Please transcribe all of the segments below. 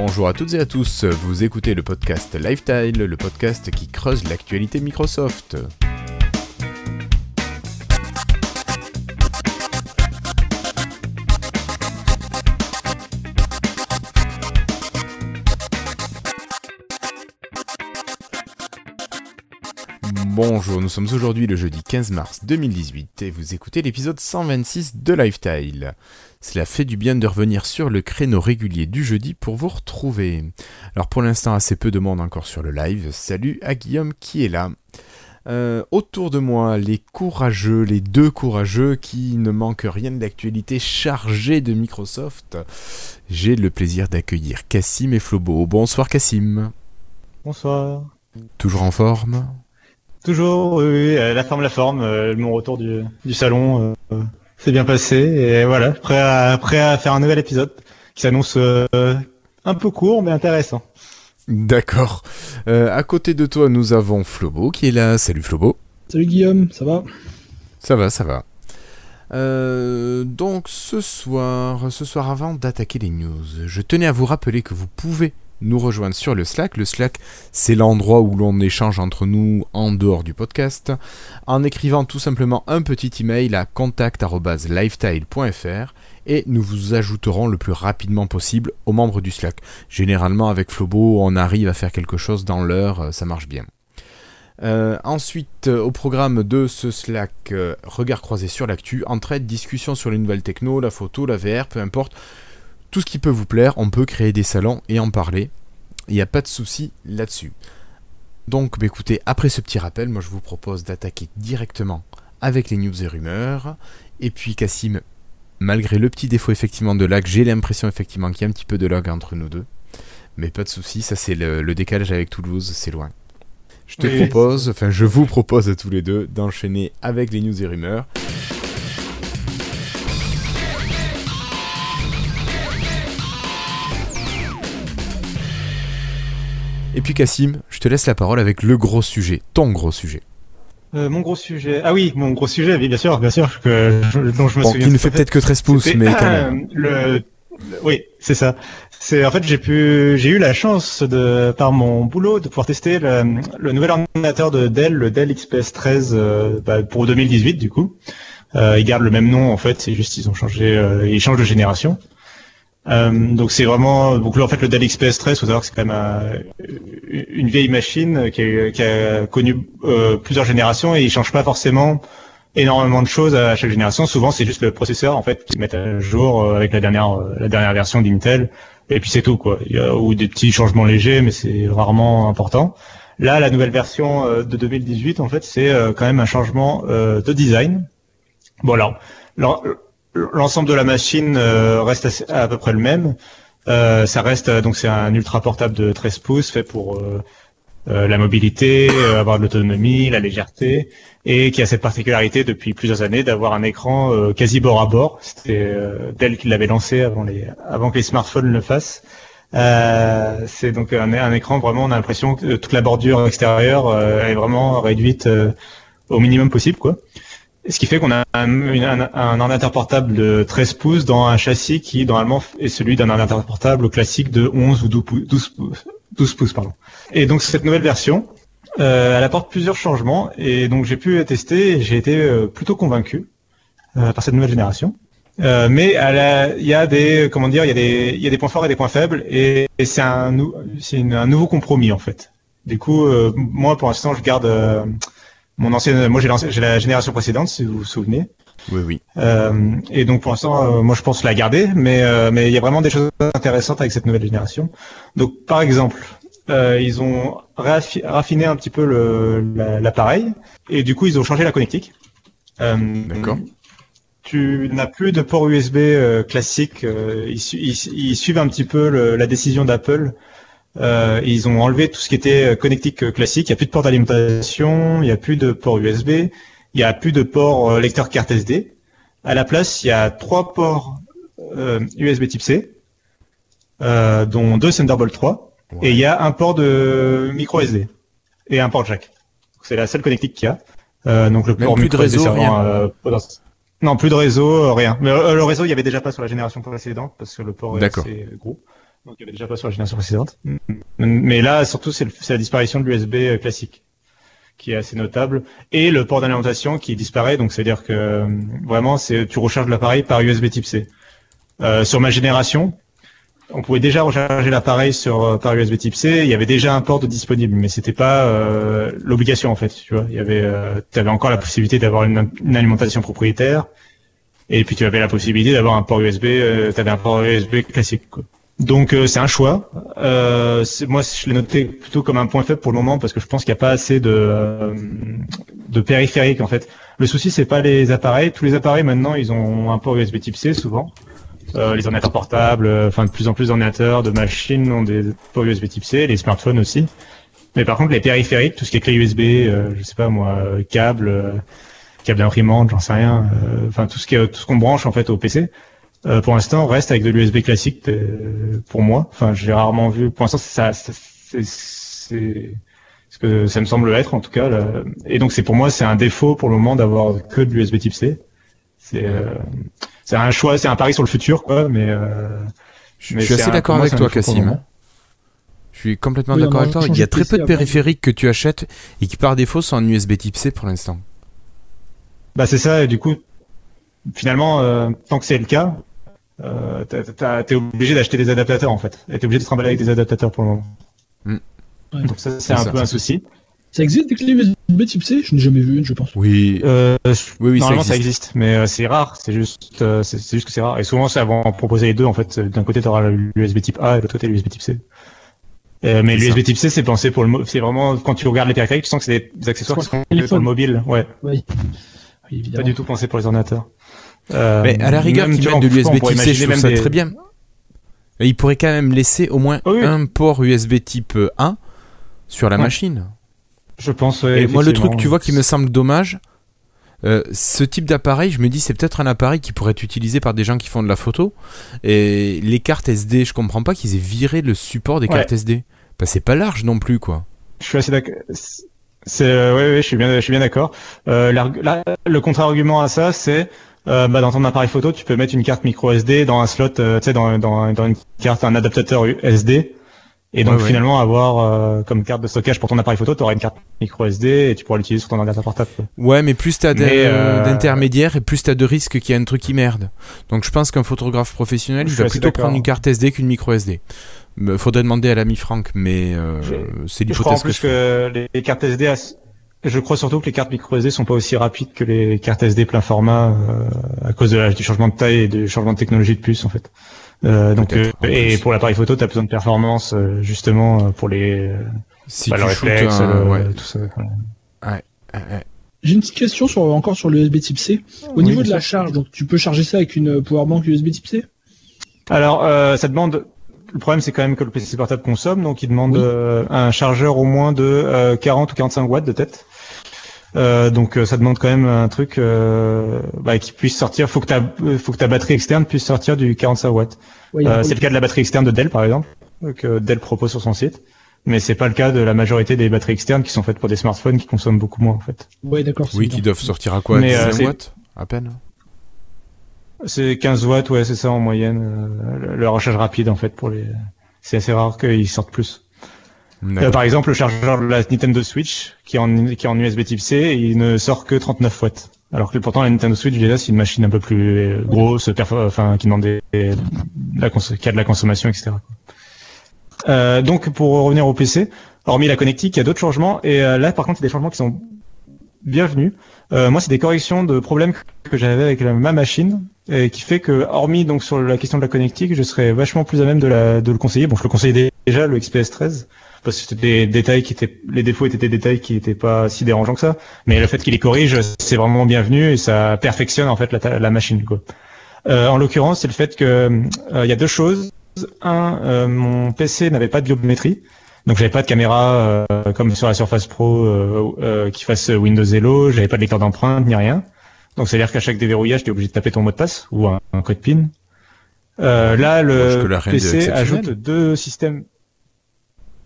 Bonjour à toutes et à tous, vous écoutez le podcast Lifetile, le podcast qui creuse l'actualité Microsoft. Bonjour, nous sommes aujourd'hui le jeudi 15 mars 2018 et vous écoutez l'épisode 126 de Lifetile. Cela fait du bien de revenir sur le créneau régulier du jeudi pour vous retrouver. Alors pour l'instant assez peu de monde encore sur le live. Salut à Guillaume qui est là. Euh, autour de moi, les courageux, les deux courageux qui ne manquent rien de l'actualité chargée de Microsoft. J'ai le plaisir d'accueillir Cassim et Flobo. Bonsoir Cassim. Bonsoir. Toujours en forme? Toujours, oui, la forme, la forme. Euh, mon retour du, du salon euh, s'est bien passé et voilà, prêt à, prêt à faire un nouvel épisode qui s'annonce euh, un peu court mais intéressant. D'accord. à côté de toi, nous avons Flobo qui est là. Salut Flobo. Salut Guillaume, ça va? Ça va, ça va. donc ce soir, ce soir avant d'attaquer les news, je tenais à vous rappeler que vous pouvez nous rejoindre sur le Slack. Le Slack, c'est l'endroit où l'on échange entre nous en dehors du podcast, en écrivant tout simplement un petit email à contact.lifetile.fr et nous vous ajouterons le plus rapidement possible aux membres du Slack. Généralement, avec Flobo, on arrive à faire quelque chose dans l'heure, euh, ça marche bien. Euh, ensuite, euh, au programme de ce Slack, regard croisé sur l'actu, entraide, discussion sur les nouvelles techno, la photo, la VR, peu importe tout ce qui peut vous plaire, on peut créer des salons et en parler. Il n'y a pas de souci là-dessus. Donc bah, écoutez, après ce petit rappel, moi je vous propose d'attaquer directement avec les news et rumeurs. Et puis Cassim, malgré le petit défaut effectivement de lag, j'ai l'impression effectivement qu'il y a un petit peu de lag entre nous deux. Mais pas de souci, ça c'est le, décalage avec Toulouse, c'est loin. Je te propose, enfin je vous propose à tous les deux d'enchaîner avec les news et rumeurs. Et puis Cassim, je te laisse la parole avec le gros sujet, ton gros sujet. Euh, mon gros sujet. Ah oui, mon gros sujet, bien sûr, bien sûr, que dont je me souviens. Qui ne fait peut-être que 13 pouces, mais quand même. Le, oui, c'est ça. C'est en fait j'ai pu, j'ai eu la chance de par mon boulot de pouvoir tester le, nouvel ordinateur de Dell, le Dell XPS 13 euh, bah, pour 2018 du coup. Euh, ils gardent le même nom en fait, c'est juste ils ont changé, euh, ils changent de génération. Euh, donc c'est vraiment donc là en fait le Dell XPS 13 faut savoir que c'est quand même une vieille machine qui a, connu euh, plusieurs générations et il change pas forcément énormément de choses à chaque génération. Souvent c'est juste le processeur en fait qui se met à jour euh, avec la dernière la dernière version d'Intel. Et puis c'est tout quoi. Il y a ou des petits changements légers mais c'est rarement important. Là la nouvelle version de 2018 en fait c'est quand même un changement de design. Bon alors l'ensemble de la machine euh, reste à peu près le même. Euh, ça reste donc c'est un ultra portable de 13 pouces fait pour euh, la mobilité, avoir de l'autonomie, la légèreté, et qui a cette particularité depuis plusieurs années d'avoir un écran quasi bord à bord. C'était Dell qui l'avait lancé avant les avant que les smartphones le fassent. c'est donc un, un, écran vraiment on a l'impression que toute la bordure extérieure est vraiment réduite au minimum possible quoi. Ce qui fait qu'on a un, ordinateur portable de 13 pouces dans un châssis qui normalement est celui d'un ordinateur portable classique de 11 ou 12 pouces. 12 pouces, pardon. Et donc cette nouvelle version, euh, elle apporte plusieurs changements et donc j'ai pu tester j'ai été euh, plutôt convaincu euh, par cette nouvelle génération. Mais il y a des comment dire, il y points forts et des points faibles et, c'est un nouveau compromis en fait. Du coup, moi pour l'instant je garde mon ancienne, moi j'ai, j'ai la génération précédente, si vous vous souvenez. Oui, oui. Euh, et donc pour l'instant, euh, moi je pense la garder, mais euh, mais il y a vraiment des choses intéressantes avec cette nouvelle génération. Donc par exemple, ils ont raffiné un petit peu l'appareil et du coup ils ont changé la connectique. D'accord. Tu n'as plus de port USB classique. Ils, ils, suivent un petit peu la décision d'Apple euh, ils ont enlevé tout ce qui était euh, connectique euh, classique. Il n'y a plus de port d'alimentation, il n'y a plus de port USB, il n'y a plus de port euh, lecteur carte SD. À la place, il y a trois ports USB Type C, dont deux Thunderbolt 3, et il y a un port de micro SD et un port jack. C'est la seule connectique qu'il y a. donc le port plus de réseau, rien. non, plus de réseau, rien. Mais le réseau, il y avait déjà pas sur la génération précédente parce que le port est assez gros. Donc il n'y avait déjà pas sur la génération précédente. Mais là, surtout, c'est la disparition de l'USB classique qui est assez notable, et le port d'alimentation qui disparaît. Donc c'est-à-dire que vraiment, c'est tu recharges l'appareil par USB Type C. Euh, sur ma génération, on pouvait déjà recharger l'appareil euh, par USB Type C. Il y avait déjà un port disponible, mais c'était pas euh, l'obligation en fait. Tu vois, il y avait, euh, avais encore la possibilité d'avoir une, alimentation propriétaire, et puis tu avais la possibilité d'avoir un port USB. Euh, un port USB classique. Quoi. Donc euh, c'est un choix. Euh, moi, je l'ai noté plutôt comme un point faible pour le moment parce que je pense qu'il n'y a pas assez de, euh, de périphériques en fait. Le souci c'est pas les appareils. Tous les appareils maintenant ils ont un port USB Type C souvent. Euh, les ordinateurs portables, euh, enfin de plus en plus d'ordinateurs, de machines ont des ports USB Type C, les smartphones aussi. Mais par contre les périphériques, tout ce qui est clé USB, je sais pas moi, câble, câble d'imprimante, j'en sais rien. Enfin tout ce qui tout ce qu'on branche en fait au PC euh, pour l'instant, reste avec de l'USB classique euh, pour moi. Enfin, j'ai rarement vu. Pour l'instant, ça, c'est ce que ça me semble être en tout cas. Là. Et donc, c'est pour moi, c'est un défaut pour le moment d'avoir que de l'USB Type C. C'est euh, c'est un choix, c'est un pari sur le futur, quoi. Mais, euh, je, suis assez d'accord avec toi, Cassim. Je suis complètement d'accord avec toi. Il y a très peu de périphériques que tu achètes et qui par défaut sont en USB Type C pour l'instant. Bah c'est ça. Et du coup, finalement, euh, tant que c'est le cas, euh, t'es obligé d'acheter des adaptateurs en fait. T'es obligé de te trimballer avec des adaptateurs pour le moment. Mm. Donc ça, c'est un peu un souci. Ça existe des clés USB type C Je n'ai jamais vu une, je pense. Oui. Euh, oui, oui, normalement ça existe, mais euh, c'est rare. C'est juste, euh, c'est juste que c'est rare. Et souvent, c'est avant proposer les deux. En fait, d'un côté, tu auras l'USB type A et de l'autre côté, l'USB type C. Euh, mais l'USB type C, c'est pensé pour le, c'est vraiment quand tu regardes les périphériques, tu sens que c'est des accessoires qui sont pour le mobile. Ouais. Oui. oui Pas du tout pensé pour les ordinateurs. Euh, mais à la rigueur, qu'ils mettent de l'USB Type C, je trouve ça très bien. Il pourrait quand même laisser au moins un port USB type 1 sur la machine. Je pense. Et moi, le truc, tu vois, qui me semble dommage, euh, ce type d'appareil, je me dis, c'est peut-être un appareil qui pourrait être utilisé par des gens qui font de la photo. Et les cartes SD, je comprends pas qu'ils aient viré le support des cartes SD. Bah, c'est pas large non plus, quoi. Je suis assez d'accord. C'est, euh, ouais, ouais, je suis bien, je suis bien d'accord. Euh, le contre-argument à ça, c'est euh, bah, dans ton appareil photo, tu peux mettre une carte micro SD dans un slot, euh, tu sais, dans, dans, dans, une carte, un adaptateur SD. Et donc finalement avoir euh, comme carte de stockage pour ton appareil photo, tu auras une carte micro SD et tu pourras l'utiliser sur ton ordinateur portable. Ouais, mais plus t'as d'intermédiaires et plus t'as de risques qu'il y a un truc qui merde. Donc je pense qu'un photographe professionnel, il va plutôt prendre une carte SD qu'une micro SD. Faudrait demander à l'ami Franck, mais c'est l'hypothèse que, que les cartes SD je crois surtout que les cartes micro SD sont pas aussi rapides que les cartes SD plein format euh, à cause de du changement de taille et du changement de technologie de puce en fait. Euh, donc euh, et pour l'appareil photo, tu as besoin de performance euh, justement pour les si bah, le réflexe, ouais. tout ça. Ouais. J'ai une petite question sur encore sur le USB Type C. Au niveau de la charge, donc tu peux charger ça avec une powerbank USB Type C? Alors ça demande le problème, c'est quand même que le PC portable consomme, donc il demande un chargeur au moins de 40 ou 45 watts de tête. Euh, donc euh, ça demande quand même un truc euh, bah, qui puisse sortir. Faut que ta faut que ta batterie externe puisse sortir du 45 watts. c'est le cas de la batterie externe de Dell par exemple que Dell propose sur son site, mais c'est pas le cas de la majorité des batteries externes qui sont faites pour des smartphones qui consomment beaucoup moins en fait. Oui d'accord. Oui, qui doivent sortir à quoi 15 watts à peine. C'est 15 watts, ouais, c'est ça en moyenne. le recharge rapide en fait pour les. C'est assez rare qu'ils sortent plus. Euh, par exemple, le chargeur de la Nintendo Switch, qui est en, qui est en USB Type C, il ne sort que 39 watts. Alors que pourtant la Nintendo Switch déjà c'est une machine un peu plus grosse, enfin qui demande la a de la consommation, etc. Euh, donc pour revenir au PC, hormis la connectique, il y a d'autres changements et euh, là par contre il y a des changements qui sont bienvenus. Euh, moi c'est des corrections de problèmes que j'avais avec ma machine et qui fait que hormis donc sur la question de la connectique, je serais vachement plus à même de, de le conseiller. Bon je le conseillais déjà le XPS 13 parce que c'était des détails qui étaient, les défauts étaient des détails qui n'étaient pas si dérangeants que ça. Mais le fait qu'il les corrige, c'est vraiment bienvenu et ça perfectionne en fait la, la machine. Quoi. Euh, en l'occurrence, c'est le fait que euh, il y a deux choses. Un, euh, mon PC n'avait pas de biométrie. Donc j'avais pas de caméra euh, comme sur la Surface Pro euh, qui fasse Windows Hello, j'avais pas de lecteur d'empreinte ni rien. Donc c'est à dire qu'à chaque déverrouillage, tu es obligé de taper ton mot de passe ou un, code PIN. là, le PC ajoute deux systèmes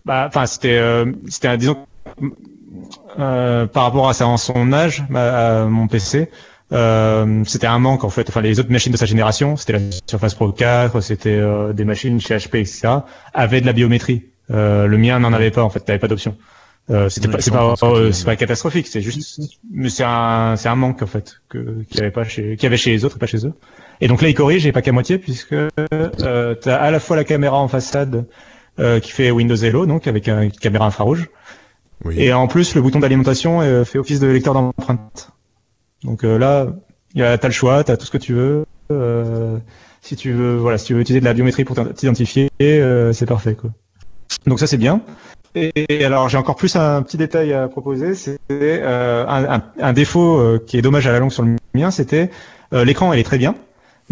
bah, enfin, c'était, euh, c'était, disons, euh, par rapport à, ça, son âge, mon PC, Euh, c'était un manque en fait. Enfin, les autres machines de sa génération, c'était la Surface Pro 4, c'était euh, des machines chez HP, etc., avaient de la biométrie. Euh, le mien n'en avait pas en fait, t'avais pas d'option. Euh, c'était pas, c'est pas, c'est pas catastrophique, c'est juste, mais c'est un, c'est un manque en fait que qu'il y avait pas chez, qu'il y avait chez les autres et pas chez eux. Et donc là, il corrige, et pas qu'à moitié puisque euh, t'as à la fois la caméra en façade euh, qui fait Windows Hello, donc avec une caméra infrarouge, oui. et en plus le bouton d'alimentation euh, fait office de lecteur d'empreinte. Donc euh, là, t'as le choix, t'as tout ce que tu veux. Euh, si tu veux, voilà, si tu veux utiliser de la biométrie pour t'identifier, euh, c'est parfait, quoi. Donc ça c'est bien. Et alors j'ai encore plus un petit détail à proposer, c'est euh, un, un, un, défaut qui est dommage à la longue sur le mien, c'était euh, l'écran elle est très bien,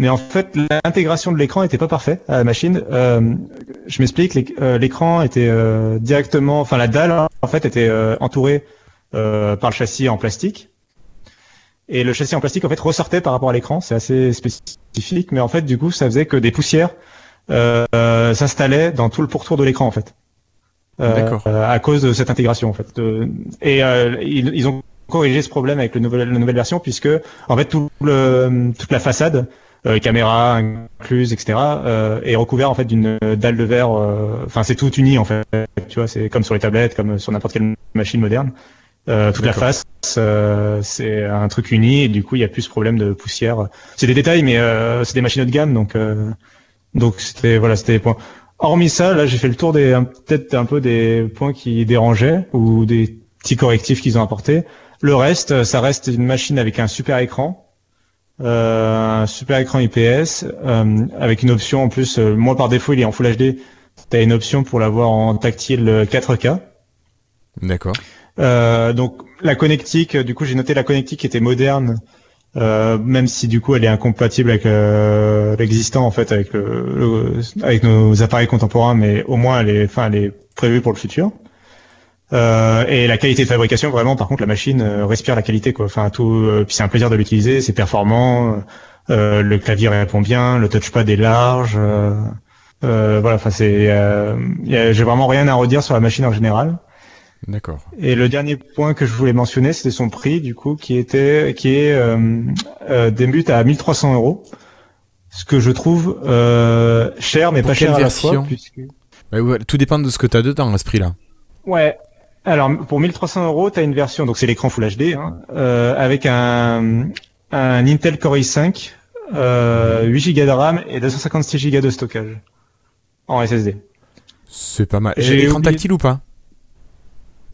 mais en fait l'intégration de l'écran était pas parfaite à la machine. je m'explique, l'écran était directement, enfin la dalle en fait était entourée par le châssis en plastique. Et le châssis en plastique en fait ressortait par rapport à l'écran, c'est assez spécifique, mais en fait du coup ça faisait que des poussières s'installaient dans tout le pourtour de l'écran en fait. Euh, à cause de cette intégration en fait. et euh, ils, ils, ont corrigé ce problème avec le nouvel, la nouvelle version puisque en fait tout le, toute la façade, euh, caméra incluse, etc., euh, est recouvert en fait d'une dalle de verre. Enfin c'est tout uni en fait. Tu vois, c'est comme sur les tablettes, comme sur n'importe quelle machine moderne. toute la face, c'est un truc uni et du coup il y a plus ce problème de poussière. C'est des détails, mais c'est des machines haut de gamme, donc donc c'était voilà c'était les points. Hormis ça, là, j'ai fait le tour des peut-être un peu des points qui dérangeaient ou des petits correctifs qu'ils ont apportés. Le reste, ça reste une machine avec un super écran, euh, un super écran IPS, euh, avec une option en plus. Euh, moi, par défaut, il est en Full HD. T'as une option pour l'avoir en tactile 4K. D'accord. Euh, donc la connectique, du coup, j'ai noté la connectique qui était moderne euh, même si du coup elle est incompatible avec euh, l'existant en fait avec le, avec nos appareils contemporains mais au moins elle est enfin elle est prévue pour le futur euh, et la qualité de fabrication vraiment par contre la machine euh, respire la qualité quoi enfin tout puis c'est un plaisir de l'utiliser c'est performant le clavier répond bien le touchpad est large voilà enfin c'est j'ai vraiment rien à redire sur la machine en général D'accord. Et le dernier point que je voulais mentionner, c'était son prix, du coup, qui était, qui est euh, euh, débute à 1300 euros, ce que je trouve euh, cher, mais pas cher à la fois. Puisque... tout dépend de ce que tu as dedans à ce prix-là. Ouais. Alors pour 1300 euros, tu as une version, donc c'est l'écran Full HD, hein, euh, avec un, un Intel Core i5, euh, 8 Go de RAM et 256 Go de stockage en SSD. C'est pas mal. J'ai écran tactile ou pas?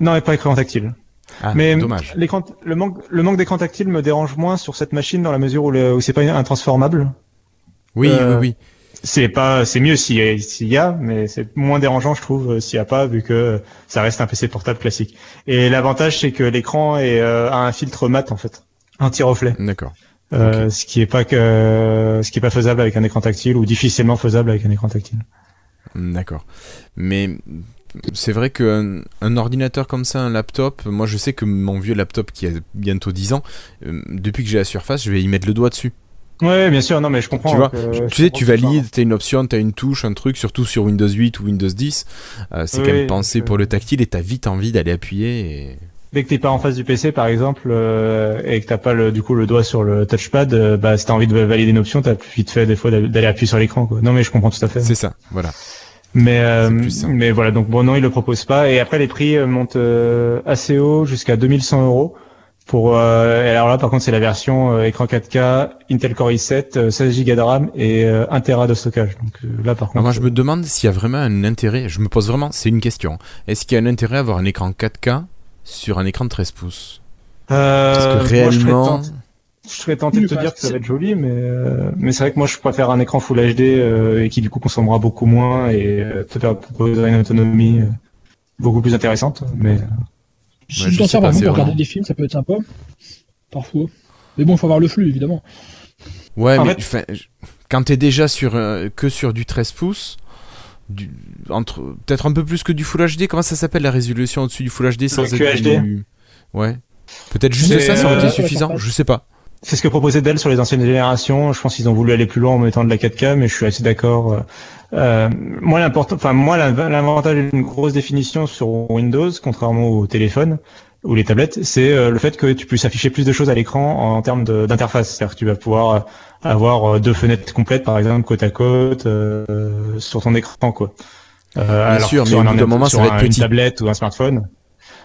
Non, pas écran tactile. Ah, mais dommage. L'écran, le manque, le manque d'écran tactile me dérange moins sur cette machine dans la mesure où, c'est pas un transformable. Oui, oui, oui. C'est pas, c'est mieux s'il y, y, a, mais c'est moins dérangeant, je trouve, s'il y a pas, vu que ça reste un PC portable classique. Et l'avantage, c'est que l'écran est, euh, a un filtre mat en fait, anti-reflet. D'accord. Euh, Ce qui est pas que, ce qui est pas faisable avec un écran tactile ou difficilement faisable avec un écran tactile. D'accord. Mais c'est vrai qu'un un ordinateur comme ça, un laptop, moi je sais que mon vieux laptop qui a bientôt 10 ans, euh, depuis que j'ai la surface, je vais y mettre le doigt dessus. Ouais, bien sûr, non, mais je comprends. Tu vois, tu sais, tu valides, t'as une option, t'as une touche, un truc, surtout sur Windows 8 ou Windows 10. Euh, c'est quand même pensé pour le tactile et t'as vite envie d'aller appuyer. Et... Dès que t'es pas en face du PC, par exemple, euh, et que t'as pas le, du coup le doigt sur le touchpad, bah si t'as envie de valider une option, t'as plus vite fait des fois d'aller appuyer sur l'écran. Non, mais je comprends tout à fait. C'est ça, voilà. Mais euh, mais voilà donc bon non il le propose pas et après les prix euh, montent euh, assez haut jusqu'à 2100 euros pour euh, alors là par contre c'est la version écran 4K Intel Core i7 16 Go de RAM et 1 Tera de stockage donc là par contre moi je me demande s'il y a vraiment un intérêt je me pose vraiment c'est une question est-ce qu'il y a un intérêt à avoir un écran 4K sur un écran de 13 pouces? Parce que réellement je serais tenté de te dire que ça va être joli, mais euh, mais c'est vrai que moi je préfère un écran Full HD euh, et qui du coup consommera beaucoup moins et euh, te faire proposer une autonomie beaucoup plus intéressante. Mais si tu t'en sers vraiment pour regarder des films, ça peut être sympa, parfois. Mais bon, il faut avoir le flux évidemment. Ouais, mais quand t'es déjà sur que sur du 13 pouces. Du, entre peut-être un peu plus que du Full HD. Comment ça s'appelle la résolution au-dessus du Full HD sans être Du... Ouais. Peut-être juste ça, ça aurait été suffisant. Je sais pas. C'est ce que proposait Dell sur les anciennes générations. Je pense qu'ils ont voulu aller plus loin en mettant de la 4K, mais je suis assez d'accord. Euh, euh moi, l'important, enfin moi, l'avantage d'une grosse définition sur Windows, contrairement au téléphone, ou les tablettes, c'est euh, le fait que tu puisses afficher plus de choses à l'écran en, termes d'interface. C'est-à-dire que tu vas pouvoir avoir deux fenêtres complètes, par exemple, côte à côte, sur ton écran, quoi. Euh, Bien sûr, mais au bout d'un moment, ça va être un, petit. Une tablette ou un smartphone.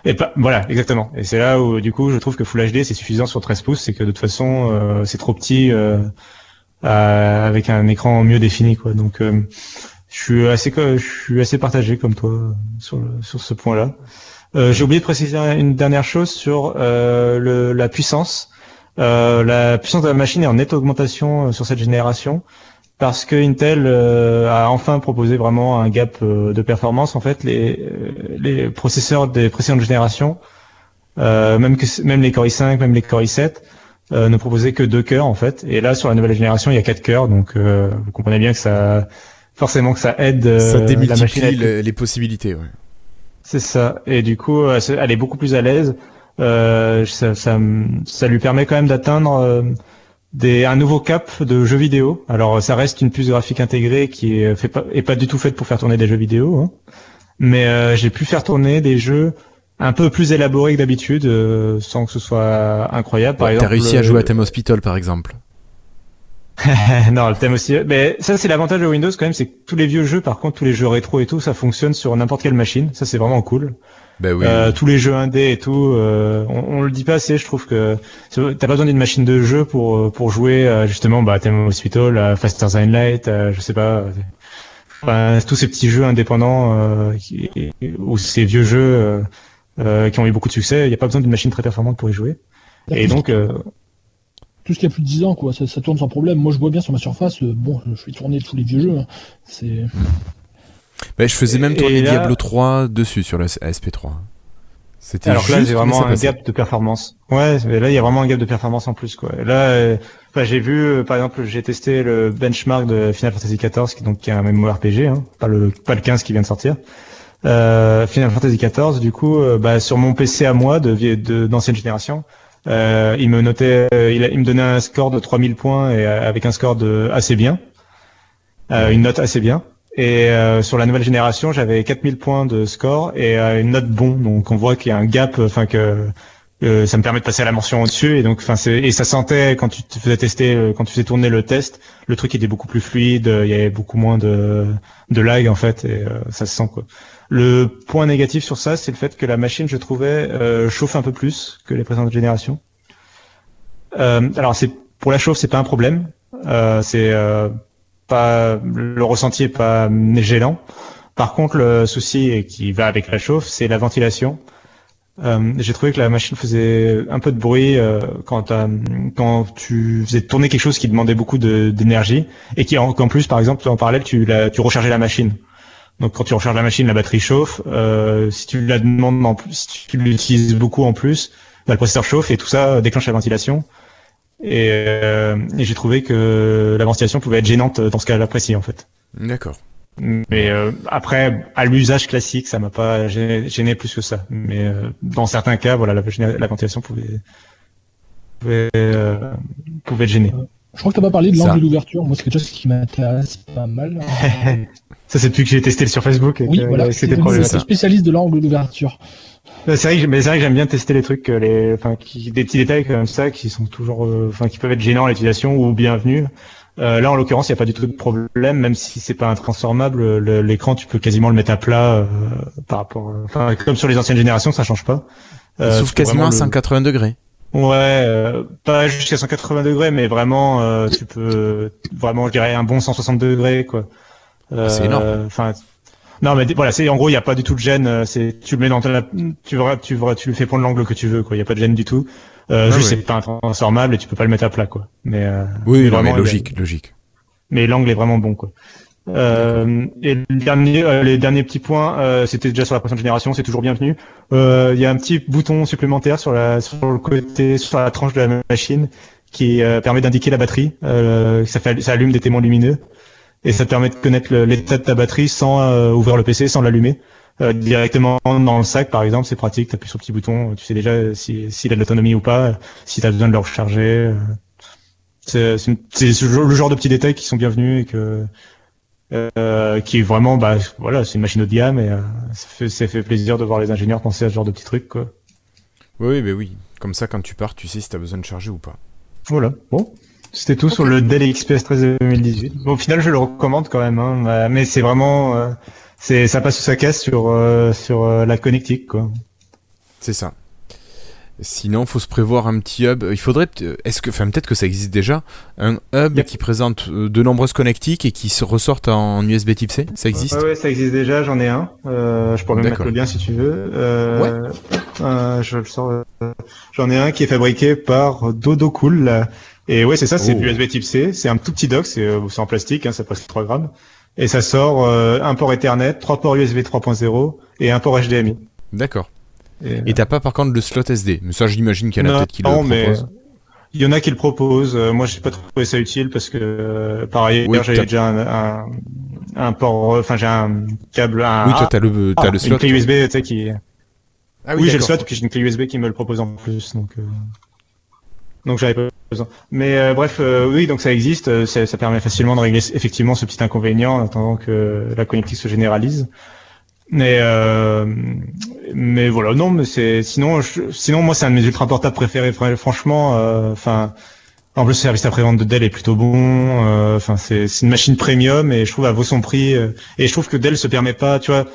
Et pas, voilà, exactement. Et c'est là où, du coup, je trouve que Full HD, c'est suffisant sur 13 pouces, c'est que de toute façon, c'est trop petit avec un écran mieux défini, quoi. Donc, je suis assez, je suis assez partagé comme toi sur, sur ce point-là. Euh, j'ai oublié de préciser une dernière chose sur euh, le, la puissance. Euh, la puissance de la machine est en nette augmentation sur cette génération parce que Intel a enfin proposé vraiment un gap de performance. En fait, les, les processeurs des précédentes générations, même que même les Core i5, même les Core i7, ne proposaient que deux cœurs en fait. Et là, sur la nouvelle génération, il y a quatre cœurs. Donc, vous comprenez bien que ça, forcément, que ça aide ça la machine les, les possibilités. Ouais. C'est ça. Et du coup, euh, elle est beaucoup plus à l'aise. Euh, ça, ça, ça, lui permet quand même d'atteindre euh, des, un nouveau cap de jeux vidéo. Alors, ça reste une puce graphique intégrée qui est, fait pas, est pas du tout faite pour faire tourner des jeux vidéo. Hein. Mais euh, j'ai pu faire tourner des jeux un peu plus élaborés que d'habitude, sans que ce soit incroyable. Par exemple, t'as réussi à jouer à Theme Hospital, par exemple. non, le thème aussi. Mais ça, c'est l'avantage de Windows quand même, c'est que tous les vieux jeux, par contre, tous les jeux rétro et tout, ça fonctionne sur n'importe quelle machine. Ça, c'est vraiment cool. Ben oui. Euh, tous les jeux indés et tout, euh, on, on, le dit pas assez. Je trouve que t'as pas besoin d'une machine de jeu pour euh, pour jouer euh, justement, bah, Theme Hospital, euh, Faster Than Light, je sais pas. Enfin, tous ces petits jeux indépendants qui, ou ces vieux jeux qui ont eu beaucoup de succès, il n'y a pas besoin d'une machine très performante pour y jouer. Et donc, tout ce qui a plus de 10 ans, quoi. Ça, tourne sans problème. Moi, je vois bien sur ma surface. Euh, bon, je fais tourner tous les vieux jeux. Hein. C'est. je faisais même tourner Diablo 3 dessus sur la SP3. C'était Alors là, j'ai vraiment un gap de performance. Ouais, mais là, il y a vraiment un gap de performance en plus, quoi. là, euh, j'ai vu, euh, par exemple, j'ai testé le benchmark de Final Fantasy XIV, qui donc qui est un MMORPG, hein, pas le pas le 15 qui vient de sortir. Euh, Final Fantasy XIV, du coup, bah, sur mon PC à moi de d'ancienne génération, euh, il me notait, euh, il, il, me donnait un score de 3000 points et euh, avec un score de assez bien, euh, une note assez bien. Et sur la nouvelle génération, j'avais 4000 points de score et une note bon. Donc on voit qu'il y a un gap, enfin que ça me permet de passer à la mention au-dessus et donc enfin et ça sentait quand tu faisais tester quand tu faisais tourner le test le truc était beaucoup plus fluide il y avait beaucoup moins de lag en fait et ça se sent le point négatif sur ça, c'est le fait que la machine, je trouvais, euh, chauffe un peu plus que les précédentes générations. Euh, alors, pour la chauffe, c'est pas un problème. Euh, c'est pas le ressenti est pas gênant. Par contre, le souci qui va avec la chauffe, c'est la ventilation. J'ai trouvé que la machine faisait un peu de bruit quand, quand tu faisais tourner quelque chose qui demandait beaucoup d'énergie et qui en, plus, par exemple, en parallèle, tu, la, tu rechargeais la machine. Donc quand tu recharges la machine, la batterie chauffe. Euh, si tu la demandes en plus, si tu l'utilises beaucoup en plus, bah, le processeur chauffe et tout ça déclenche la ventilation. Et, euh, et j'ai trouvé que la ventilation pouvait être gênante dans ce cas-là précis en fait. D'accord. Mais euh, après, à l'usage classique, ça m'a pas gêné, plus que ça. Mais euh, dans certains cas, voilà, la, la ventilation pouvait pouvait, euh, pouvait être gênée. Je crois que t'as pas parlé de l'angle d'ouverture. Moi, c'est quelque chose qui m'intéresse pas mal. ça, c'est depuis que j'ai testé sur Facebook. Et oui, voilà. C'était spécialiste de l'angle d'ouverture. C'est vrai, que, mais c'est vrai que j'aime bien tester les trucs, les, enfin, qui, des petits détails comme ça, qui sont toujours, euh, enfin, qui peuvent être gênants à l'utilisation ou bienvenus. Euh, là, en l'occurrence, il n'y a pas du tout de problème, même si c'est pas un transformable, l'écran, tu peux quasiment le mettre à plat euh, par rapport, enfin, comme sur les anciennes générations, ça change pas. Euh, Sauf quasiment à 180 degrés. Ouais, euh, pas jusqu'à 180 degrés, mais vraiment, euh, tu peux vraiment, je dirais, un bon 160 degrés, quoi. Euh, c'est énorme. Enfin, non, mais voilà, c'est en gros, il y a pas du tout de gêne. Euh, c'est tu le mets dans ta, tu vois, tu vois, tu le fais prendre l'angle que tu veux, quoi. Il y a pas de gêne du tout. Euh, ah juste, c'est pas transformable et tu peux pas le mettre à plat, quoi. Mais oui, vraiment, logique, logique. Mais l'angle est vraiment bon, quoi. Euh, et le dernier, euh, les derniers petits points, euh, c'était déjà sur la prochaine génération, c'est toujours bienvenu. Euh, il y a un petit bouton supplémentaire sur, la, sur le côté, sur la tranche de la machine, qui permet d'indiquer la batterie. ça, fait, ça allume des témoins lumineux et ça te permet de connaître l'état de ta batterie sans ouvrir le PC, sans l'allumer. Directement dans le sac, par exemple, c'est pratique. Tu appuies sur le petit bouton, tu sais déjà s'il si, a de l'autonomie ou pas, si tu as besoin de le recharger. C'est le genre de petits détails qui sont bienvenus et que euh, qui est vraiment, bah, voilà, c'est une machine haut de gamme et euh, ça, fait, ça, fait, plaisir de voir les ingénieurs penser à ce genre de petits trucs, quoi. Oui, mais oui. Comme ça, quand tu pars, tu sais si tu as besoin de charger ou pas. Voilà. Bon. C'était tout sur le Dell XPS 13 2018. Bon, au final, je le recommande quand même, hein, mais c'est vraiment, euh, c'est, ça passe sous sa caisse sur euh, sur euh, la connectique, quoi. C'est ça. Sinon, faut se prévoir un petit hub. Il faudrait, est-ce que, enfin, peut-être que ça existe déjà, un hub qui présente euh, de nombreuses connectiques et qui se ressortent en USB Type C? Ça existe? Ouais, ça existe déjà. J'en ai un. Euh, je pourrais même mettre le lien si tu veux. Euh, ouais. Je le sors. J'en ai un qui est fabriqué par Dodo Cool. Et ouais, c'est ça. C'est du USB Type C. C'est un tout petit dock. C'est en plastique. Hein, ça passe 3 grammes. Et ça sort un port Ethernet, trois ports USB 3.0 et un port HDMI. D'accord. Et t'as pas par contre le slot SD. Mais ça, j'imagine qu'il y en a peut-être qui le proposent. Il y en a qui le proposent. Euh, moi, j'ai pas trouvé ça utile parce que, euh, par ailleurs, j'avais déjà un, un, port, enfin, j'ai un câble, un, oui, toi, t'as le, t'as le slot. Une clé USB, tu sais, qui. Ah oui, j'ai le slot, puis j'ai une clé USB qui me le propose en plus, donc. Euh... Donc j'avais pas Mais euh, bref, oui, donc ça existe. Ça, ça, permet facilement de régler effectivement ce petit inconvénient en attendant que la connectique se généralise. Mais euh, mais voilà, non, mais c'est sinon sinon moi c'est un de mes ultra portables préférés. Franchement, euh, enfin. en plus, le service après-vente de Dell est plutôt bon. Euh, enfin, c'est une machine premium et je trouve elle vaut son prix. et je trouve que Dell se permet pas, tu vois,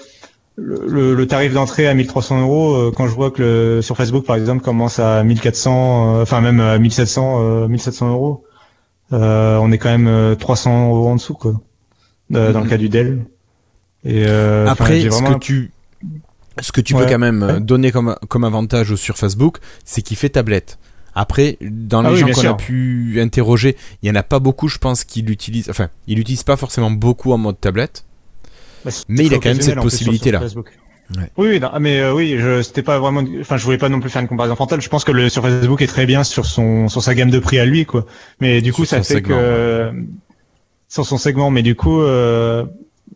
le, le tarif d'entrée à 1300 euros. quand je vois que le, sur Facebook, par exemple, commence à 1400, enfin même à 1700, 1700 euros, on est quand même 300 euros en dessous, quoi. Dans le cas du Dell. Euh, Après, ce que tu, ce que tu peux quand même euh, donner comme, comme avantage sur Facebook, c'est qu'il fait tablette. Après, dans les ah gens qu'on a pu interroger, il y en a pas beaucoup, je pense, qui l'utilisent. Enfin, il l'utilise pas forcément beaucoup en mode tablette, bah, mais il a quand même cette possibilité-là. Oui, mais euh, oui, je c'était pas vraiment. Enfin, je voulais pas non plus faire une comparaison frontale. Je pense que le sur Facebook est très bien sur son sur sa gamme de prix à lui, quoi. Mais du coup, ça fait que sur son segment. Mais du coup, euh,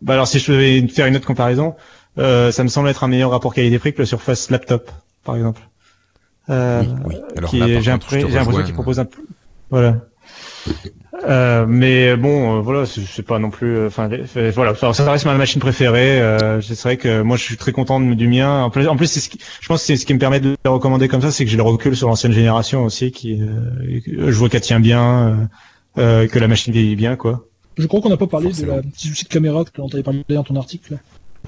bah alors si je devais faire une autre comparaison, euh, ça me semble être un meilleur rapport qualité-prix que le Surface Laptop, par exemple. Euh, oui, oui. j'ai l'impression qu'il propose un. Voilà. Euh, mais bon, euh, voilà, c'est pas non plus. Euh, enfin, voilà, ça reste ma machine préférée. Euh, c'est vrai que moi, je suis très content du mien. En plus, en plus, ce qui, je pense que c'est ce qui me permet de le recommander comme ça, c'est que j'ai le recul sur l'ancienne génération aussi, qui, je vois qu'elle tient bien, que la machine vieillit bien, quoi. Je crois qu'on n'a pas parlé de la petite souci de caméra que tu avais parlé dans ton article.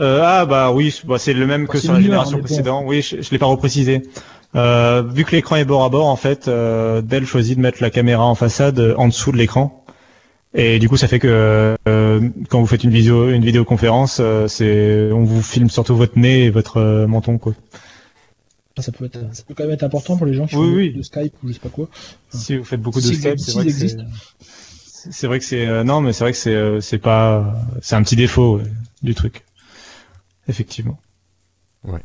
Euh, ah bah oui, bah, c'est le même que sur la génération précédente. Oui, je, je l'ai pas reprécisé. Euh, vu que l'écran est bord à bord, en fait, euh, Dell choisit de mettre la caméra en façade euh, en dessous de l'écran. Et du coup, ça fait que euh, quand vous faites une vidéo, une vidéoconférence, euh, c'est, on vous filme surtout votre nez et votre menton, quoi. Ça peut, être, ça peut quand même être important pour les gens qui font de Skype ou je sais pas quoi. si vous faites beaucoup de Skype, c'est vrai que c'est c'est vrai que c'est non, mais c'est vrai que c'est c'est pas c'est un petit défaut du truc. Effectivement. Ouais.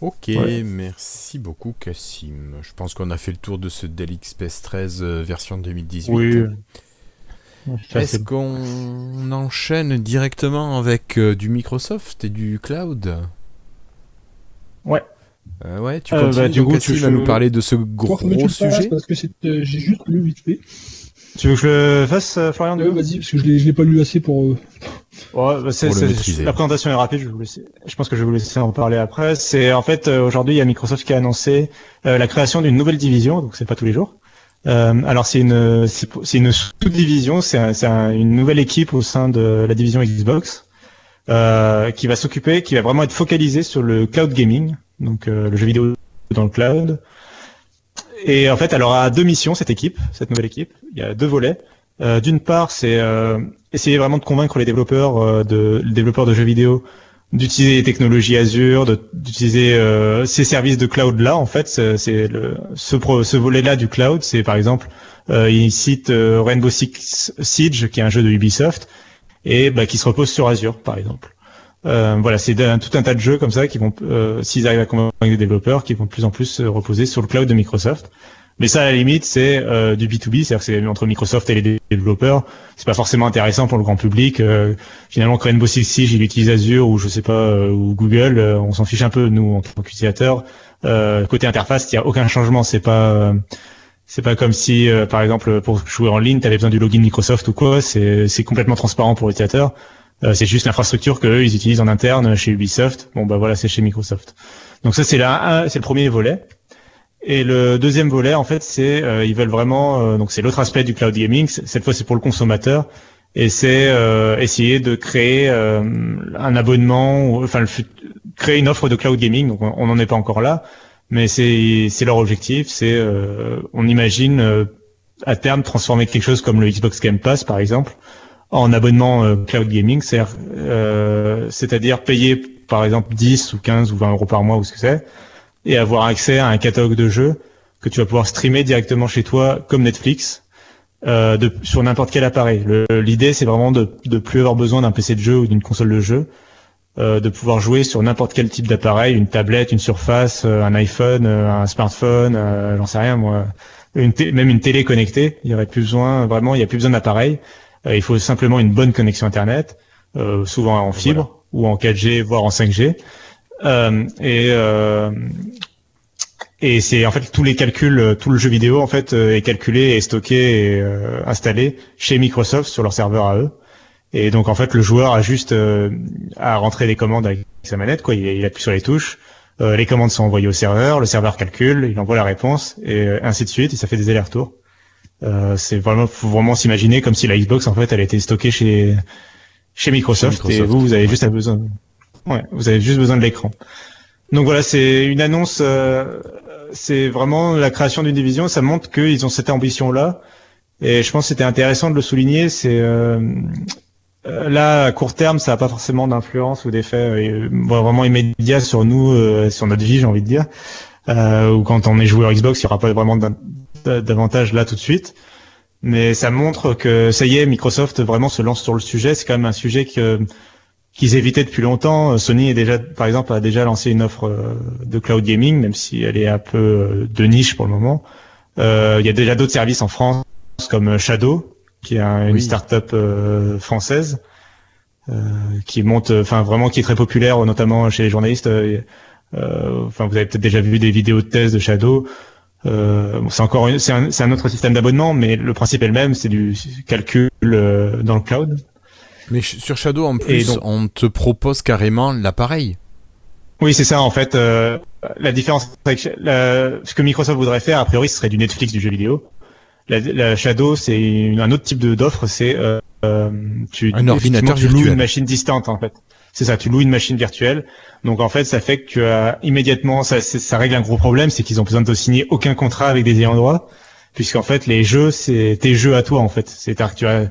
Ok, merci beaucoup Cassim. Je pense qu'on a fait le tour de ce Dell XPS 13 version 2018. Oui. Est-ce qu'on enchaîne directement avec euh, du Microsoft et du cloud? Ouais. ouais, tu continues bah, du coup, tu vas nous parler de ce gros sujet. Parce que j'ai juste lu vite fait. Tu veux que je le fasse, euh, Florian Oui, vas-y, parce que je l'ai pas lu assez pour. Euh, ouais, bah, c'est, la présentation est rapide. Je, vous laisser, je pense que je vais vous laisser en parler après. C'est en fait euh, aujourd'hui il y a Microsoft qui a annoncé la création d'une nouvelle division, donc c'est pas tous les jours. alors c'est une c'est une sous-division, c'est un, une nouvelle équipe au sein de la division Xbox qui va s'occuper, qui va vraiment être focalisée sur le cloud gaming, donc le jeu vidéo dans le cloud. Et en fait, elle aura deux missions, cette équipe, cette nouvelle équipe. Il y a deux volets. Euh, D'une part, c'est euh, essayer vraiment de convaincre les développeurs, euh, de, développeurs de jeux vidéo d'utiliser les technologies Azure, d'utiliser ces services de cloud là. En fait, c'est ce, volet-là du cloud. C'est par exemple, il cite Rainbow Six Siege, qui est un jeu de Ubisoft, et bah, qui se repose sur Azure, par exemple. Voilà, c'est tout un tas de jeux comme ça qui vont, s'ils arrivent à convaincre les développeurs, qui vont de plus en plus se reposer sur le cloud de Microsoft. Mais ça, à la limite, c'est euh, du B2B, c'est-à-dire que c'est entre Microsoft et les développeurs. C'est pas forcément intéressant pour le grand public. Euh, finalement, quand Rainbow Six Siege, il utilise Azure ou je sais pas, euh, ou Google, on s'en fiche un peu, nous, en tant qu'utilisateurs. côté interface, il y a aucun changement. C'est pas c'est pas comme si, par exemple, pour jouer en ligne, tu avais besoin du login Microsoft ou quoi. C'est complètement transparent pour l'utilisateur. Euh, c'est juste l'infrastructure qu'eux ils utilisent en interne chez Ubisoft. Bon bah voilà, c'est chez Microsoft. Donc ça c'est là, c'est le premier volet. Et le deuxième volet, en fait, c'est euh, ils veulent vraiment, euh, donc c'est l'autre aspect du cloud gaming. Cette fois, c'est pour le consommateur, et c'est euh, essayer de créer un abonnement, enfin, créer une offre de cloud gaming. Donc, on n'en est pas encore là, mais c'est c'est leur objectif. C'est, on imagine à terme transformer quelque chose comme le Xbox Game Pass, par exemple, en abonnement cloud gaming, c'est-à-dire payer par exemple 10 ou 15 ou 20 euros par mois ou ce que c'est et avoir accès à un catalogue de jeux que tu vas pouvoir streamer directement chez toi comme Netflix euh, de, sur n'importe quel appareil. L'idée c'est vraiment de ne plus avoir besoin d'un PC de jeu ou d'une console de jeu, euh, de pouvoir jouer sur n'importe quel type d'appareil, une tablette, une surface, euh, un iPhone, euh, un smartphone, euh, j'en sais rien moi, une même une télé connectée. Il y aurait plus besoin vraiment, il y a plus besoin d'appareil. il faut simplement une bonne connexion internet, souvent en fibre ou en 4G voire en 5G. Euh, et euh, et c'est en fait tous les calculs, euh, tout le jeu vidéo en fait est calculé et stocké et installé chez Microsoft sur leur serveur à eux. Et donc en fait le joueur a juste à rentrer les commandes avec sa manette, quoi. Il, appuie sur les touches, les commandes sont envoyées au serveur, le serveur calcule, il envoie la réponse et ainsi de suite. Et ça fait des allers-retours. c'est vraiment faut vraiment s'imaginer comme si la Xbox en fait elle était stockée chez chez Microsoft, et vous vous avez juste à besoin Ouais, vous avez juste besoin de l'écran. Donc voilà, c'est une annonce. Euh, c'est vraiment la création d'une division. Ça montre qu'ils ont cette ambition-là. Et je pense que c'était intéressant de le souligner. C'est euh, euh, là à court terme, ça n'a pas forcément d'influence ou d'effet vraiment immédiat sur nous, sur notre vie, j'ai envie de dire. ou quand on est joueur Xbox, il n'y aura pas vraiment d'avantage là tout de suite. Mais ça montre que ça y est, Microsoft vraiment se lance sur le sujet. C'est quand même un sujet que qu'ils évitaient depuis longtemps. Sony est déjà, par exemple, a déjà lancé une offre euh, de cloud gaming, même si elle est un peu euh, de niche pour le moment. Euh, il y a déjà d'autres services en France comme Shadow, qui est une start-up française qui monte, enfin vraiment qui est très populaire, notamment chez les journalistes. Enfin, vous avez peut-être déjà vu des vidéos de thèse de Shadow. c'est encore, c'est un, un, autre système d'abonnement, mais le principe est le même, c'est du calcul dans le cloud. Mais sur Shadow, en plus, on te propose carrément l'appareil. Oui, c'est ça, en fait. Euh, la différence avec ce que Microsoft voudrait faire, a priori, ce serait du Netflix du jeu vidéo. La, Shadow, c'est un autre type d'offre, c'est euh, euh, tu, un ordinateur tu loues une machine distante, en fait. C'est ça, tu loues une machine virtuelle. Donc en fait, ça fait que immédiatement, ça, ça règle un gros problème, c'est qu'ils ont besoin de signer aucun contrat avec des ayants droit, puisqu'en fait les jeux, c'est tes jeux à toi en fait. C'est-à-dire que tu as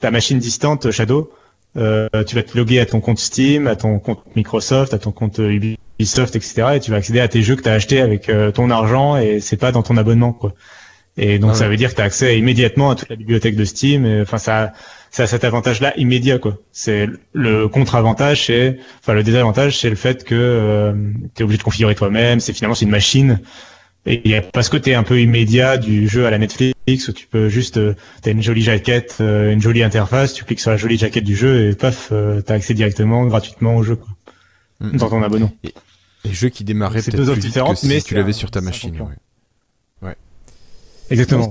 ta machine distante Shadow, euh, tu vas te loguer à ton compte Steam, à ton compte Microsoft, à ton compte Ubisoft, etc. Et tu vas accéder à tes jeux que tu as achetés avec euh, ton argent et c'est pas dans ton abonnement, quoi. Et donc ah ça veut dire que tu as accès immédiatement à toute la bibliothèque de Steam. Enfin ça, ça a cet avantage-là immédiat, quoi. C'est le contre-avantage, c'est, enfin le désavantage, c'est le fait que euh, tu es obligé de configurer toi-même. C'est finalement c'est une machine et il y a pas ce côté un peu immédiat du jeu à la Netflix où tu peux juste, euh, t'as une jolie jaquette, euh, une jolie interface, tu cliques sur la jolie jaquette du jeu et paf, euh, t'as accès directement, gratuitement au jeu, quoi, mm. dans ton abonnement. Et, les jeux qui démarraient peut-être plus différentes, que si mais tu l'avais sur ta machine. Ouais. ouais. Exactement.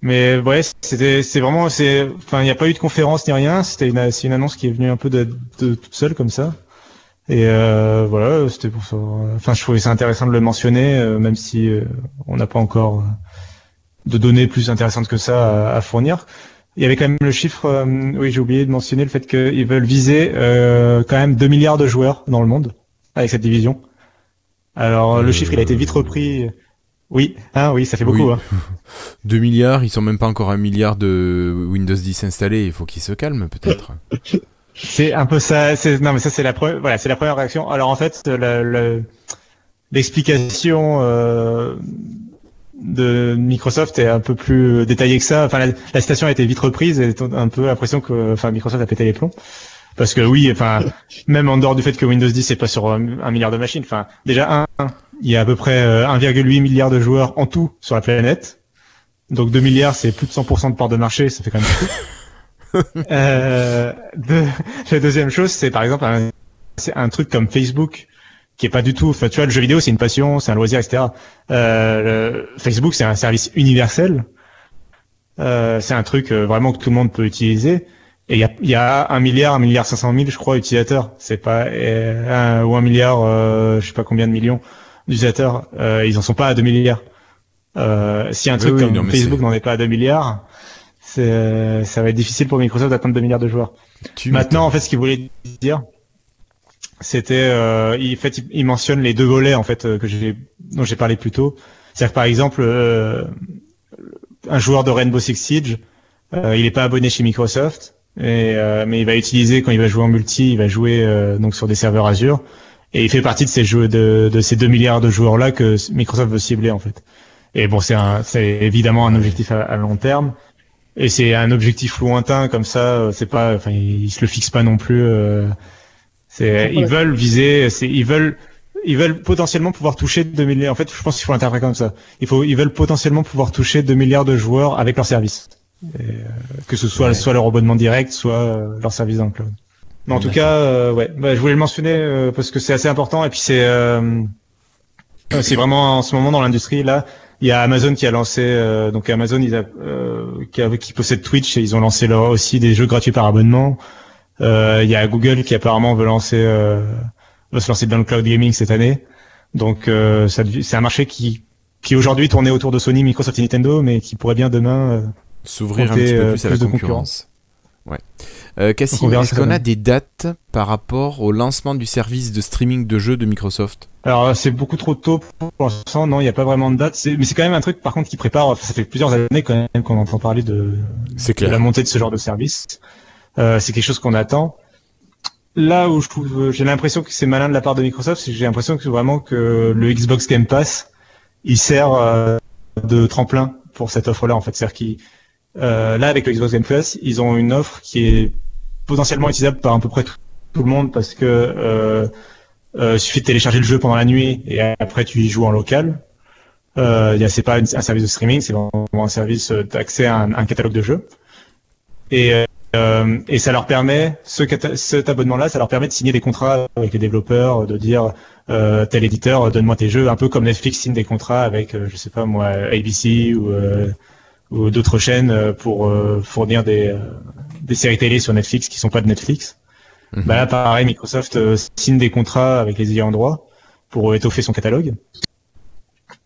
Mais ouais, c'était, c'est vraiment, c'est, enfin, il n'y a pas eu de conférence ni rien. C'était une, c'est une annonce qui est venue un peu de, de toute seule comme ça. Et euh, voilà, c'était pour ça. Enfin, je trouvais ça intéressant de le mentionner, euh, même si euh, on n'a pas encore de données plus intéressantes que ça à, fournir. Il y avait quand même le chiffre, oui, j'ai oublié de mentionner le fait qu'ils veulent viser quand même 2 milliards de joueurs dans le monde avec cette division. Alors, le chiffre, il a été vite repris. Oui, ah oui, ça fait beaucoup. Hein. 2 milliards, ils sont même pas encore un milliard de Windows 10 installés, il faut qu'ils se calment peut-être. C'est un peu ça. Non, mais ça c'est la première. Voilà, c'est la première réaction. Alors en fait, l'explication euh, de Microsoft est un peu plus détaillée que ça. Enfin, la, la citation a été vite reprise et un peu l'impression que, enfin, Microsoft a pété les plombs. Parce que oui, enfin, même en dehors du fait que Windows 10 c'est pas sur un, milliard de machines. Enfin, déjà un, il y a à peu près 1,8 euh, milliard de joueurs en tout sur la planète. Donc 2 milliards, c'est plus de 100% de part de marché, ça fait quand même beaucoup. Euh, la deuxième chose, c'est par exemple un, un, truc comme Facebook qui est pas du tout. Enfin, tu vois, le jeu vidéo, c'est une passion, c'est un loisir, etc. Euh, Facebook, c'est un service universel. Euh, c'est un truc euh, vraiment que tout le monde peut utiliser. Et il y a, y a un milliard, un milliard cinq cent mille, je crois, utilisateurs. C'est pas un, ou un milliard, euh, je sais pas combien de millions d'utilisateurs. Euh, ils en sont pas à 2 milliards. Euh, si un truc comme Facebook n'en est pas à 2 milliards, ça va être difficile pour Microsoft d'atteindre 2 milliards de joueurs. Maintenant, en fait, ce qu'il voulait dire, c'était, euh, il, fait, il mentionne les deux volets en fait que j'ai, dont j'ai parlé plus tôt. C'est-à-dire par exemple, euh, un joueur de Rainbow Six Siege, euh, il n'est pas abonné chez Microsoft, et, euh, mais il va utiliser quand il va jouer en multi, il va jouer euh, donc sur des serveurs Azure, et il fait partie de ces jeux de, de ces 2 milliards de joueurs là que Microsoft veut cibler en fait. Et bon, c'est c'est évidemment un objectif à, long terme, et c'est un objectif lointain comme ça. C'est pas, enfin, ils, se le fixent pas non plus. c'est, ils veulent viser, c'est, ils veulent ils veulent potentiellement pouvoir toucher 2 milliards. En fait, je pense qu'il faut l'interpréter comme ça. Il faut, ils veulent potentiellement pouvoir toucher 2 milliards de joueurs avec leur service. Et, euh, que ce soit soit leur abonnement direct, soit euh, leur service dans le cloud. Mais en tout cas, euh, ouais, bah, je voulais le mentionner parce que c'est assez important et puis c'est c'est vraiment en ce moment dans l'industrie là, il y a Amazon qui a lancé donc Amazon ils a, qui, qui possède Twitch et ils ont lancé là aussi des jeux gratuits par abonnement. il y a Google qui apparemment veut lancer va se lancer dans le cloud gaming cette année. Donc euh, c'est un marché qui qui aujourd'hui tournait autour de Sony, Microsoft et Nintendo, mais qui pourrait bien demain euh, s'ouvrir un petit peu plus à la concurrence. Ouais. Euh, Cassim, est-ce qu'on a des dates par rapport au lancement du service de streaming de jeux de Microsoft? Alors c'est beaucoup trop tôt pour l'instant, non, il n'y a pas vraiment de date. Mais c'est quand même un truc par contre qui prépare. Ça fait plusieurs années quand même qu'on entend parler de, de la montée de ce genre de service. Euh, c'est quelque chose qu'on attend là où je trouve, j'ai l'impression que c'est malin de la part de Microsoft, c'est que j'ai l'impression que vraiment que le Xbox Game Pass, il sert euh, de tremplin pour cette offre-là en fait. C'est-à-dire qu'ils, euh, là avec le Xbox Game Pass, ils ont une offre qui est potentiellement utilisable par à peu près tout, le monde parce que euh, euh, suffit de télécharger le jeu pendant la nuit et après tu y joues en local. Euh, c'est pas un service de streaming, c'est vraiment un service d'accès à un, catalogue de jeux. Et euh, euh, et ça leur permet, ce, cet abonnement-là, ça leur permet de signer des contrats avec les développeurs, de dire euh, tel éditeur, donne-moi tes jeux, un peu comme Netflix signe des contrats avec, euh, je sais pas moi, ABC ou, euh, ou d'autres chaînes pour fournir des, des séries télé sur Netflix qui sont pas de Netflix. Mhm. Bah là, pareil, Microsoft signe des contrats avec les ayants droit pour étoffer son catalogue.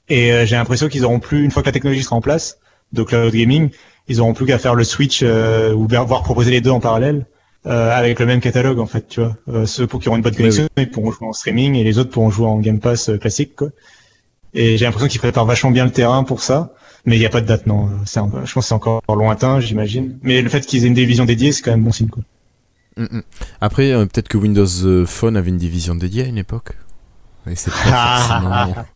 Et j'ai l'impression qu'ils auront plus, une fois que la technologie sera en place, de cloud gaming, ils auront plus qu'à faire le switch euh, ou voire proposer les deux en parallèle euh, avec le même catalogue en fait, tu vois. Euh, ceux pour qui auront une bonne connexion, ils pourront jouer en streaming et les autres pourront jouer en Game Pass classique quoi. Et j'ai l'impression qu'ils préparent vachement bien le terrain pour ça, mais il n'y a pas de date non. C'est je pense que c'est encore lointain, j'imagine. Mais le fait qu'ils aient une division dédiée, c'est quand même bon signe quoi. Mm, mm. Après, peut-être que Windows Phone avait une division dédiée à une époque. Et c'est pas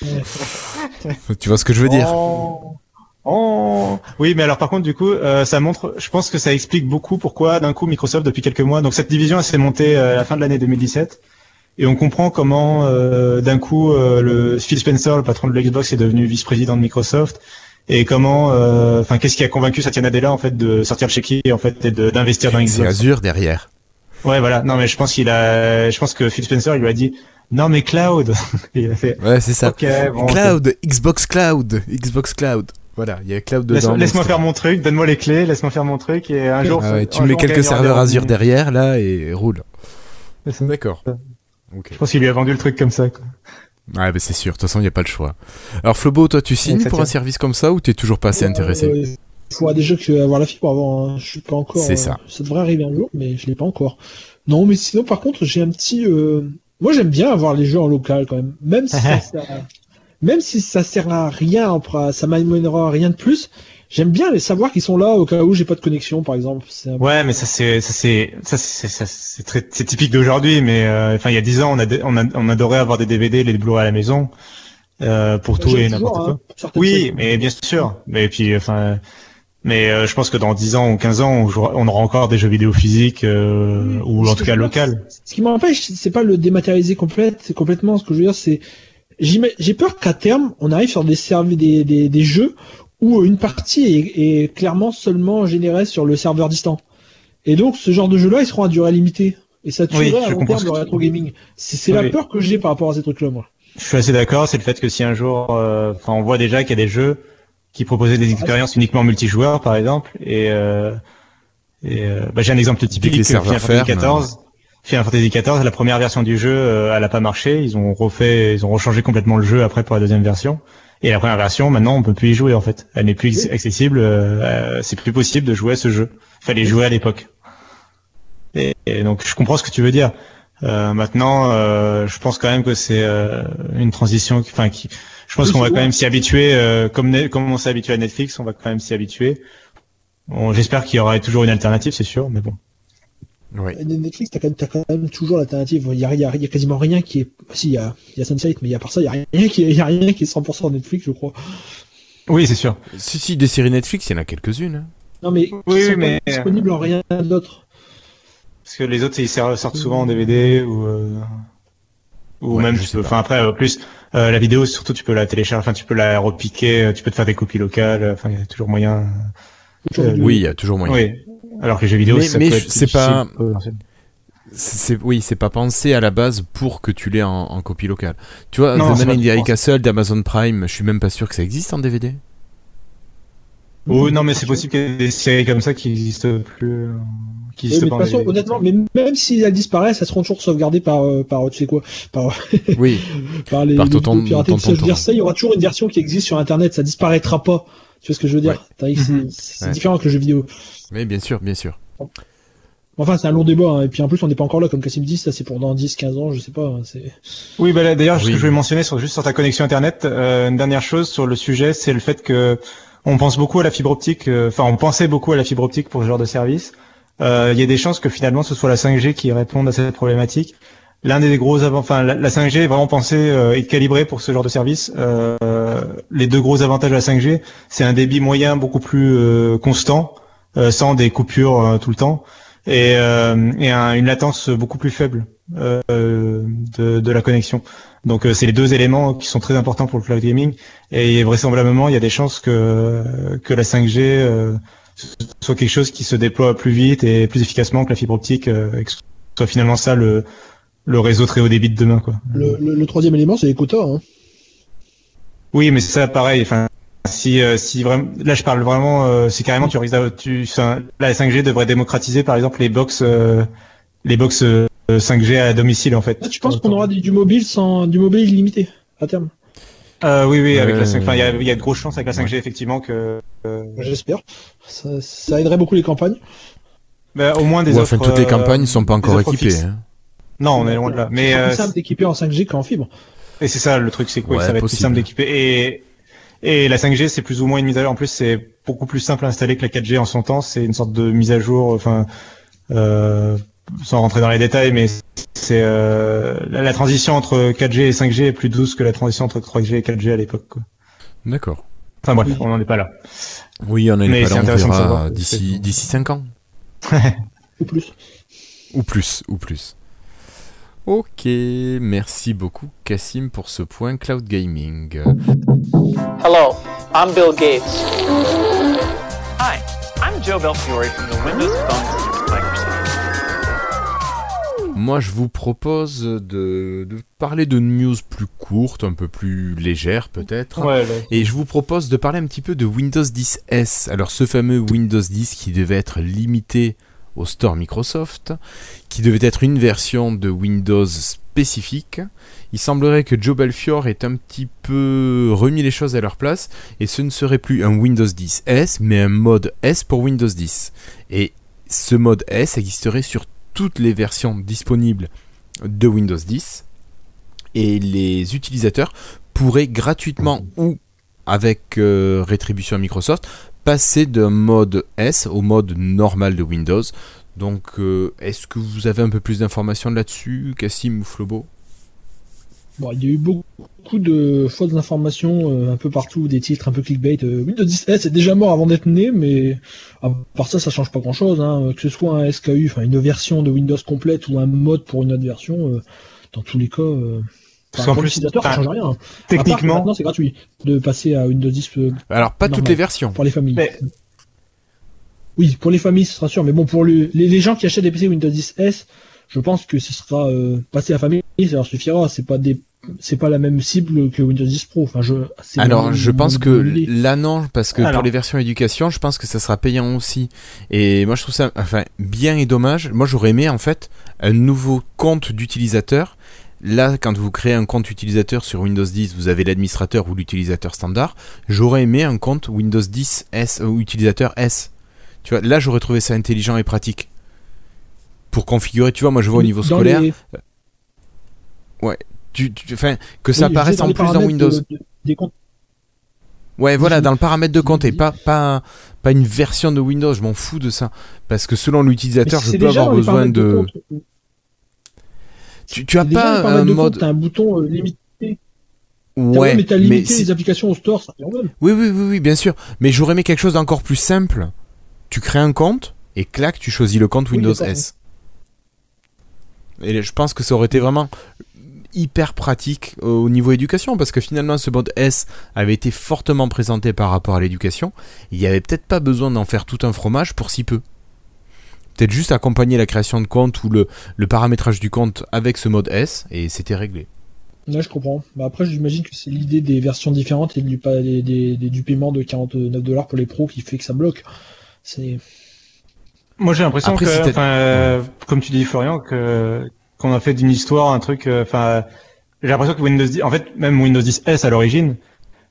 tu vois ce que je veux dire? Oh. Oh oui, mais alors par contre du coup, euh, ça montre, je pense que ça explique beaucoup pourquoi d'un coup Microsoft depuis quelques mois, donc cette division elle s'est montée euh, à la fin de l'année 2017, et on comprend comment euh, d'un coup le Phil Spencer, le patron de l'Xbox, est devenu vice-président de Microsoft, et comment, enfin qu'est-ce qui a convaincu Satya Nadella en fait de sortir le chéquier en fait et d'investir dans Xbox. C'est Azure derrière. Ouais voilà, non mais je pense qu'il a, je pense que Phil Spencer il lui a dit non mais cloud. il a fait. Ouais c'est ça. cloud, Xbox Cloud, Xbox Cloud. Voilà, il y a cloud dedans. Laisse-moi faire mon truc, donne-moi les clés, laisse-moi faire mon truc et un jour. Ah tu mets quelques serveurs Azure derrière là et roule. D'accord. Je pense qu'il lui a vendu le truc comme ça. Quoi. Ouais, bah c'est sûr, de toute façon, il n'y a pas le choix. Alors, Flobo, toi, tu signes pour un service comme ça ou t'es toujours pas assez intéressé? Il faudra déjà que avoir la fibre avant. Hein. Je suis pas encore. C'est ça. Euh, ça devrait arriver un jour, mais je l'ai pas encore. Non, mais sinon, par contre, j'ai un petit. Euh... Moi, j'aime bien avoir les jeux en local quand même, même si ça, même si ça sert à rien, ça m'amènera rien de plus. J'aime bien les savoir qu'ils sont là au cas où j'ai pas de connexion, par exemple. Ouais, mais ça c'est ça c'est ça c'est c'est très c'est typique d'aujourd'hui. Mais euh, enfin, il y a dix ans, on a on, a, on adorait avoir des DVD, les Blu-ray à la maison euh, pour tout et n'importe quoi. Hein, oui, mais bien sûr. Mais puis enfin. Mais euh, je pense que dans 10 ans ou 15 ans, on, aura encore des jeux vidéo physiques ou en tout cas local. Ce qui m'empêche, c'est pas le dématérialiser complète, c'est complètement ce que je veux dire, c'est j'ai peur qu'à terme, on arrive sur des, des, des, des jeux où une partie est, est, clairement seulement générée sur le serveur distant. Et donc, ce genre de jeux-là, ils seront à durée limitée. Et ça tuerait à long terme le rétro gaming. C'est la peur que j'ai par rapport à ces trucs-là, moi. Je suis assez d'accord. C'est le fait que si un jour, euh, enfin, on voit déjà qu'il y a des jeux qui proposaient des expériences uniquement multijoueurs, par exemple, et, euh, et euh, bah, j'ai un exemple typique. Les serveurs 2014. Final Fantasy XIV, la première version du jeu, euh, elle a pas marché. Ils ont refait, ils ont rechangé complètement le jeu après pour la deuxième version. Et la première version, maintenant, on peut plus y jouer en fait. Elle n'est plus accessible. Euh, c'est plus possible de jouer à ce jeu. Fallait jouer à l'époque. Et, donc, je comprends ce que tu veux dire. Euh, maintenant, euh, je pense quand même que c'est euh, une transition, enfin, qui, je pense qu'on va quand même s'y habituer, euh, comme, comme on s'est habitué à Netflix, on va quand même s'y habituer. Bon, J'espère qu'il y aura toujours une alternative, c'est sûr, mais bon. Netflix, t'as quand, quand, même toujours l'alternative. Il y a, y, a, y a, quasiment rien qui est. Si, il y a, y a Sunset, mais il y a part ça, il y a rien qui, y a rien qui est 100% Netflix, je crois. Oui, c'est sûr. Si, si, des séries Netflix, il y en a quelques-unes. Hein. Non, mais oui, sont mais pas disponibles en rien d'autre. Parce que les autres, ils sortent souvent en DVD ou. Euh... Ou Ouais, même, je tu sais peux, pas. enfin après, euh, plus euh, la vidéo, surtout, tu peux la télécharger, enfin, tu peux la repiquer, euh, tu peux te faire des copies locales, euh, enfin, il y a toujours moyen. Euh, Oui, il y a toujours moyen. Oui. Alors que les jeux vidéo, Mais- ça mais peut je- être c'est pas- euh, C'est oui, c'est pas pensé à la base pour que tu l'aies en, en copie locale. Tu vois, Non, The Man in the High pensé. Castle d'Amazon Prime, je suis même pas sûr que ça existe en DVD. Oh, non, mais c'est possible qu'il y ait des séries comme ça qui existent plus, euh, qui Oui, existent mais de pas en toute façon, DVD. honnêtement, mais même si elles disparaissent, elles seront toujours sauvegardées par, euh, par tu sais quoi, par, Oui, par les, Par les tonton Ça, je veux dire, ça, il y aura toujours une version qui existe sur Internet, ça disparaîtra pas. Tu vois ce que je veux dire? Que c'est- Mhm. Ouais. différent que le jeu vidéo. mais bien sûr, bien sûr. Enfin, c'est un long débat, hein. et puis en plus, on n'est pas encore là, comme Cassim dit, ça c'est pour dans 10, 15 ans, je sais pas. hein. Oui, bah là, d'ailleurs, ce Oui. que je voulais mentionner sur, juste sur ta connexion Internet, euh, une dernière chose sur le sujet, c'est le fait que on pense beaucoup à la fibre optique, euh, enfin, on pensait beaucoup à la fibre optique pour ce genre de service. Euh, Il y a des chances que finalement ce soit la 5G qui réponde à cette problématique. L'un des gros avant, enfin, la, la 5G est vraiment pensée euh, et calibrée pour ce genre de service. Euh, les deux gros avantages de la 5G, c'est un débit moyen beaucoup plus euh, constant, sans des coupures tout le temps, et, et un- une latence beaucoup plus faible de, la connexion. Donc c'est les deux éléments qui sont très importants pour le cloud gaming et vraisemblablement il y a des chances que que la 5G euh, soit quelque chose qui se déploie plus vite et plus efficacement que la fibre optique et que ce soit finalement ça le le réseau très haut débit de demain quoi. Le, le, le troisième élément, c'est les quotas. Hein. Oui, mais c'est ça pareil enfin si euh, si vraiment là je parle vraiment euh, c'est carrément tu risques tu enfin, la 5G devrait démocratiser par exemple les box euh, les box euh, 5G à domicile en fait. Ah, tu penses qu'on aura du, du mobile sans du mobile illimité à terme? Euh, oui, oui, avec Euh, la 5 enfin, il y a, il y a de grosses chances avec la 5G, effectivement, que, euh, J'espère. Ça, ça aiderait beaucoup les campagnes. bah, au moins des Ouais, offres. enfin, toutes les campagnes ne sont pas encore équipées. hein. Non, on est loin de là. Mais, c'est euh, plus simple d'équiper en 5G qu'en fibre. et c'est ça, le truc, c'est quoi, Ouais, ça va être possible. plus simple d'équiper. Et, et la 5G, c'est plus ou moins une mise à jour. En plus, c'est beaucoup plus simple à installer que la 4G en son temps. C'est une sorte de mise à jour, enfin, euh, sans rentrer dans les détails, mais c'est, euh, la, la transition entre 4G et 5G est plus douce que la transition entre 3G et 4G à l'époque, quoi. D'accord. Enfin bref, Oui. on n'en est pas là. Oui, on en est pas là, on intéressant de verra savoir. d'ici d'ici 5 ans. Ou plus. Ou plus, ou plus. Ok, merci beaucoup Cassim pour ce point cloud gaming. Hello, I'm Bill Gates. Hi, I'm Joe Belfiore from the Windows Phone team at Microsoft. Moi, je vous propose de, de parler de news plus courtes, un peu plus légères peut-être. Ouais, Et je vous propose de parler un petit peu de Windows 10 S. Alors ce fameux Windows 10 qui devait être limité au store Microsoft, qui devait être une version de Windows spécifique. Il semblerait que Joe Belfiore ait un petit peu remis les choses à leur place et ce ne serait plus un Windows 10 S mais un mode S pour Windows 10. Et ce mode S existerait sur toutes les versions disponibles de Windows 10 et les utilisateurs pourraient gratuitement ou avec euh, rétribution à Microsoft passer d'un mode S au mode normal de Windows. Donc euh, est-ce que vous avez un peu plus d'informations là-dessus, Cassim ou Flobo? Bon, il y a eu beaucoup de fausses informations euh, un peu partout, des titres un peu clickbait. Euh, Windows 10 S est déjà mort avant d'être né, mais à part ça, ça change pas grand chose. Hein. Que ce soit un SKU, une version de Windows complète ou un mode pour une autre version, dans tous les cas, Parce enfin, qu'en pour plus, l'utilisateur, ça change rien. Techniquement, maintenant c'est gratuit de passer à Windows 10 euh, Alors pas toutes les versions. pour les familles. Mais- Oui, pour les familles, ce sera sûr. Mais bon, pour le- les, les gens qui achètent des PC Windows 10 S, je pense que ce sera euh, passé à famille, ça leur suffira. C'est pas des c'est pas la même cible que Windows 10 Pro. Enfin, je, Alors, je pense que là non, parce que pour les versions éducation, je pense que ça sera payant aussi. Et moi, je trouve ça, enfin, bien et dommage. Moi, j'aurais aimé en fait un nouveau compte d'utilisateur. Là, quand vous créez un compte utilisateur sur Windows 10, vous avez l'administrateur ou l'utilisateur standard. J'aurais aimé un compte Windows 10 S ou utilisateur S. Tu vois, là, j'aurais trouvé ça intelligent et pratique. Pour configurer, tu vois, moi je vois au niveau Dans scolaire, les- tu, tu- que oui, ça je apparaisse en plus dans Windows. de- de- des comptes. Ouais, voilà, dans le paramètre de compte et pas, pas, pas une version de Windows, je m'en fous de ça. Parce que selon l'utilisateur, je peux avoir besoin de. Tu, tu as déjà pas un compte, mode. T'as un bouton euh, limité. Ouais, mais t'as limité les applications au store, ça oui, oui, oui, oui, bien sûr. Mais j'aurais aimé quelque chose d'encore plus simple. Tu crées un compte et clac, tu choisis le compte Windows S. Et je pense que ça aurait été vraiment hyper pratique au niveau éducation parce que finalement ce mode S avait été fortement présenté par rapport à l'éducation. Il n'y avait peut-être pas besoin d'en faire tout un fromage pour si peu. Peut-être juste accompagner la création de compte ou le, le paramétrage du compte avec ce mode S et c'était réglé. Là, je comprends. Bah, après, j'imagine que c'est l'idée des versions différentes et du, pa- des- des- des- du paiement de 49 dollars pour les pros qui fait que ça bloque. C'est Moi, j'ai l'impression que, euh, comme tu dis, Florian, que qu'on a fait d'une histoire un truc. euh, Enfin, j'ai l'impression que Windows 10, en fait, même Windows 10 S à l'origine,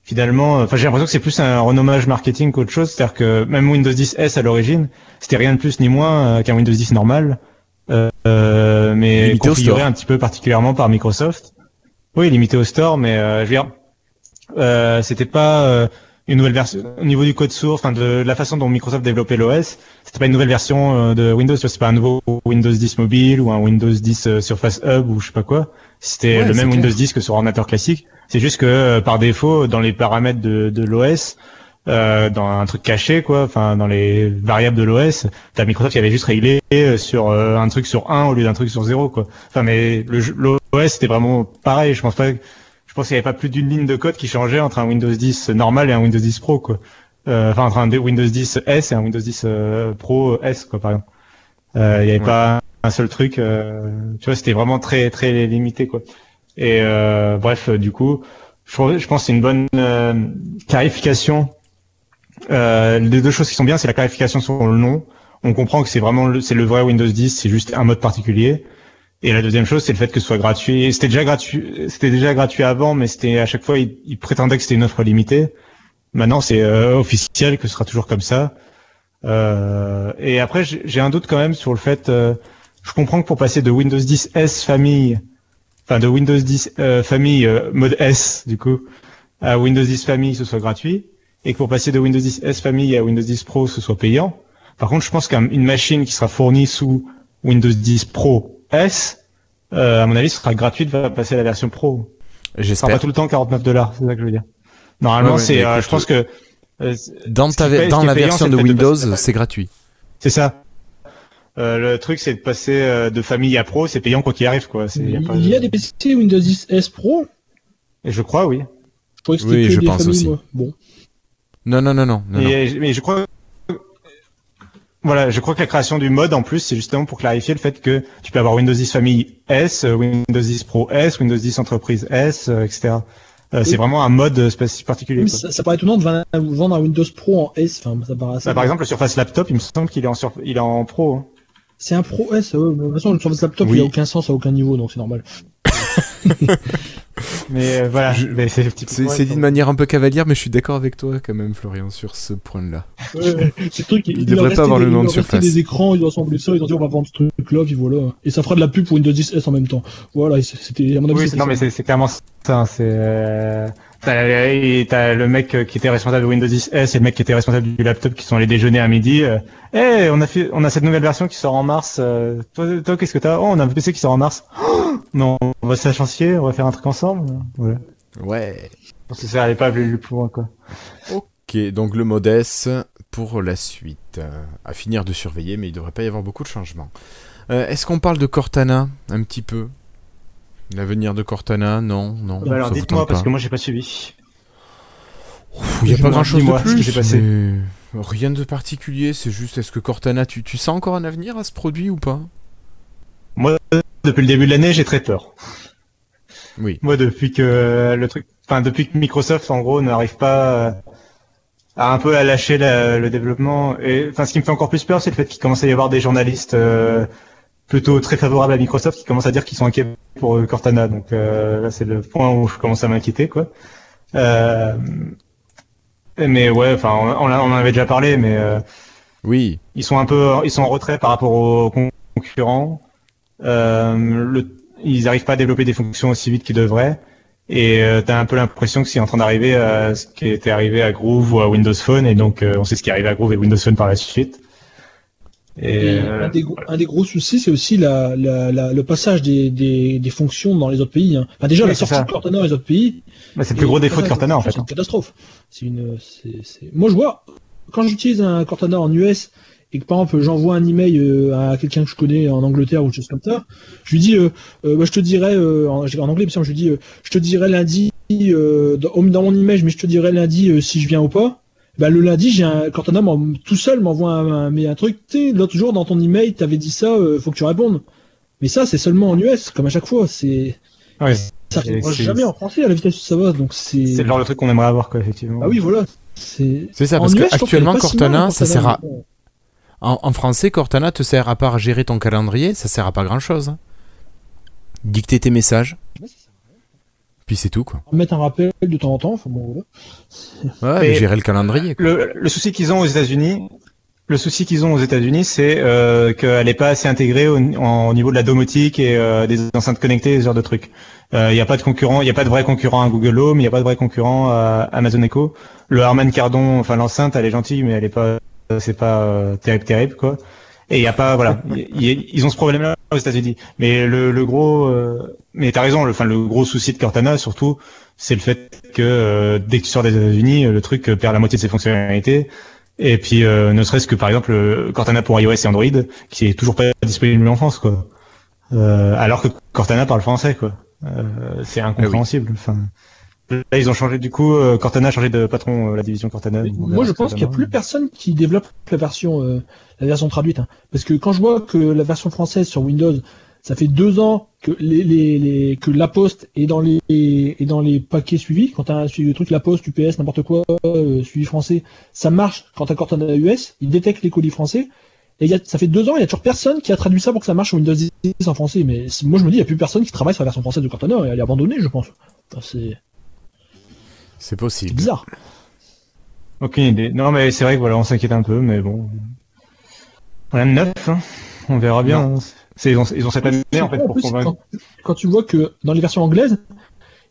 finalement, euh, enfin, j'ai l'impression que c'est plus un renommage marketing qu'autre chose. C'est-à-dire que même Windows 10 S à l'origine, c'était rien de plus ni moins euh, qu'un Windows 10 normal, euh, mais Limité configuré un petit peu particulièrement par Microsoft. Oui, limité au store, mais euh, je veux dire, euh, c'était pas une nouvelle version au niveau du code source, enfin de la façon dont Microsoft développait l'OS. C'était pas une nouvelle version de Windows, c'est pas un nouveau Windows 10 mobile ou un Windows 10 euh, Surface Hub ou je sais pas quoi. C'était Ouais, le même clair. Windows 10 que sur ordinateur classique. C'est juste que euh, par défaut, dans les paramètres de, de l'OS, euh, dans un truc caché, quoi, enfin dans les variables de l'OS, t'as Microsoft qui avait juste réglé euh, sur euh, un truc sur 1 au lieu d'un truc sur 0, quoi. Enfin, mais l'OS c'était vraiment pareil. Je pense pas. Je pense qu'il n'y avait pas plus d'une ligne de code qui changeait entre un Windows 10 normal et un Windows 10 Pro, quoi. Euh, enfin, entre un Windows 10 S et un Windows 10 euh, Pro S, quoi, par exemple. Euh, Il n'y avait Ouais. pas un seul truc. euh, tu vois, c'était vraiment très très limité, quoi. Et euh, bref, euh, du coup, je, je pense c'est une bonne euh, clarification. Euh, les deux choses qui sont bien, c'est la clarification sur le nom. On comprend que c'est vraiment c'est le vrai Windows 10, c'est juste un mode particulier. Et la deuxième chose, c'est le fait que ce soit gratuit. C'était déjà gratuit, c'était déjà gratuit avant, mais c'était à chaque fois, ils il prétendaient que c'était une offre limitée. Maintenant, c'est officiel que ce sera toujours comme ça. Euh, et après, j'ai un doute quand même sur le fait. euh, je comprends que pour passer de Windows 10 S famille, enfin de Windows 10 euh, famille euh, mode S du coup, à Windows 10 famille, ce soit gratuit, et que pour passer de Windows 10 S famille à Windows 10 Pro, ce soit payant. Par contre, je pense qu'une machine qui sera fournie sous Windows 10 Pro S, euh, à mon avis, sera gratuite, va passer à la version Pro. Ce sera J'espère. pas tout le temps 49 dollars, c'est ça que je veux dire. Normalement, Ouais, c'est, euh, je pense que Dans, ce ta, ce dans la payant, version de Windows, c'est gratuit. c'est ça. Euh, le truc, c'est de passer euh, de famille à Pro, c'est payant quoi qu'il arrive, quoi. C'est- y a pas Il y a de- des PC Windows 10 S Pro? Et je crois, oui. Je croyais que Oui, que je des pense familles, aussi. moi. Bon. Non, non, non, non. non, non. Et, mais je crois. Voilà, je crois que la création du mode en plus, c'est justement pour clarifier le fait que tu peux avoir Windows 10 famille S, euh, Windows 10 Pro S, Windows 10 entreprise S, euh, etc. Euh, c'est vraiment un mode spécifique particulier. Quoi. ça, ça paraît étonnant de vendre un- vendre un Windows Pro en S. Enfin, ça paraît assez- Bah, par exemple, le Surface Laptop, il me semble qu'il est en sur... il est en Pro. hein. C'est un Pro S. ouais, mais de toute façon, le Surface Laptop, Oui. il a aucun sens à aucun niveau, donc c'est normal. Mais euh, voilà, Je- mais c'est C'est typiquement- c'est dit de manière un peu cavalière, mais je suis d'accord avec toi quand même, Florian, sur ce point-là. Ouais, c'est le truc, il, devrait pas avoir des- le nom il de Surface. des écrans, il doit assembler ça, ils ont dit on va vendre ce truc-là, puis voilà. Et ça fera de la pub pour Windows 10 S en même temps. Voilà, c'était à mon avis. Oui, non, ça. mais c'est c'est clairement ça. C'est euh, t'as le mec euh, qui était responsable de Windows 10 S et le mec qui était responsable du laptop qui sont allés déjeuner à midi. Euh, hey, on a fait, on a cette nouvelle version qui sort en mars. euh, toi, toi qu'est-ce que t'as? Oh, on a un PC qui sort en mars. Oh, non, on va se la chancier, on va faire un truc ensemble. Ouais. Je pense que ça allait pas aller plus loin, quoi. Ok, donc le mode S pour la suite. À finir de surveiller, mais il devrait pas y avoir beaucoup de changements. Euh, Est-ce qu'on parle de Cortana un petit peu? L'avenir de Cortana Non, non. Bah alors dites-moi parce que moi j'ai pas suivi. Il n'y a pas Dis-moi, grand chose de plus. passé. mais Rien de particulier, c'est juste est-ce que Cortana, tu, tu sens encore un avenir à ce produit ou pas? Moi, depuis le début de l'année, j'ai très peur. Oui. Moi, depuis que le truc, enfin depuis que Microsoft en gros n'arrive pas à un peu à lâcher la- le développement. Et enfin, ce qui me fait encore plus peur, c'est le fait qu'il commence à y avoir des journalistes euh, plutôt très favorables à Microsoft qui commencent à dire qu'ils sont inquiets pour euh, Cortana. Donc euh, là, c'est le point où je commence à m'inquiéter, quoi. Euh, mais ouais, enfin, on, on en avait déjà parlé, mais euh, Oui. ils sont un peu, ils sont en retrait par rapport aux con- concurrents. Euh, le, ils n'arrivent pas à développer des fonctions aussi vite qu'ils devraient. Et euh, t'as un peu l'impression que c'est en train d'arriver à ce qui était arrivé à Groove ou à Windows Phone, et donc on sait ce qui est arrivé à Groove et Windows Phone par la suite. Et, Et euh, un, des, gros- un des gros soucis, c'est aussi la, la, la- le passage des, des, des fonctions dans les autres pays. hein. Enfin, déjà, Oui, la sortie ça. de Cortana dans les autres pays. bah, c'est le plus gros défaut de Cortana en fait. C'est une catastrophe. C'est une, c'est- Moi, je vois, quand j'utilise un Cortana en US et que par exemple j'envoie un email euh, à quelqu'un que je connais en Angleterre ou quelque chose comme ça, je lui dis, euh, euh, bah, je te dirais, euh, en, en anglais, je lui dis, euh, je te dirai lundi dans, dans mon email, mais je te dirai lundi si je viens ou pas. Bah, le lundi, j'ai un Cortana m'en- tout seul m'envoie un, un- mais un truc, tu sais, l'autre jour dans ton email, t'avais dit ça, euh, faut que tu répondes. Mais ça, c'est seulement en US, comme à chaque fois. C'est Ouais, ça jamais en français à la vitesse où ça va, donc c'est. c'est le genre de truc qu'on aimerait avoir quoi, effectivement. Ah oui, voilà. C'est C'est ça, parce US, que je trouve actuellement, qu'elle est pas si mal, Cortana, ça sert à. En, en français, Cortana te sert à part gérer ton calendrier, ça sert à pas grand chose. Dicter tes messages. Puis c'est tout, quoi. Mettre un rappel de temps en temps, enfin bon, voilà. Ouais, Mais- mais gérer le calendrier. quoi. Le, le souci qu'ils ont aux États-Unis, le souci qu'ils ont aux États-Unis, c'est euh, qu'elle n'est pas assez intégrée au, en- au niveau de la domotique et euh, des enceintes connectées, ce genre de trucs. Il n'y a pas de concurrent, il n'y a pas de vrai concurrent à Google Home, il n'y a pas de vrai concurrent à Amazon Echo. Le Harman Kardon, enfin l'enceinte, elle est gentille, mais elle est pas, c'est pas euh, terrible, terrible quoi. Et il y a pas, voilà, y- ils ont ce problème-là aux États-Unis. Mais le, le gros, euh, mais t'as raison, le, enfin le gros souci de Cortana surtout, c'est le fait que euh, dès que tu sors des États-Unis, le truc euh, perd la moitié de ses fonctionnalités. Et puis, euh, ne serait-ce que par exemple euh, Cortana pour iOS et Android, qui est toujours pas disponible en France, quoi. Euh, alors que Cortana parle français, quoi. Euh, c'est incompréhensible. Enfin, là, ils ont changé. Du coup, euh, Cortana a changé de patron, euh, la division Cortana. Moi, je pense qu'il n'y a plus personne qui développe la version, euh, la version traduite. hein. Parce que quand je vois que la version française sur Windows, ça fait deux ans que les, les, les- que la Poste est dans les est dans les paquets suivis. Quand tu as suivi le truc, la Poste, UPS, n'importe quoi, euh, suivi français, ça marche. Quand tu as Cortana US, il détecte les colis français. Et il y a, ça fait deux ans, il y a toujours personne qui a traduit ça pour que ça marche sur Windows 10 en français. Mais moi, je me dis, il n'y a plus personne qui travaille sur la version française de Cortana. Et elle est abandonnée, je pense. Enfin, c'est C'est possible. bizarre. Aucune idée. Non, mais c'est vrai que voilà, on s'inquiète un peu, mais bon. Rien de neuf, hein. On verra bien. hein. Ils, ont, ils ont cette année, en fait, pour convaincre. quand, quand tu vois que dans les versions anglaises,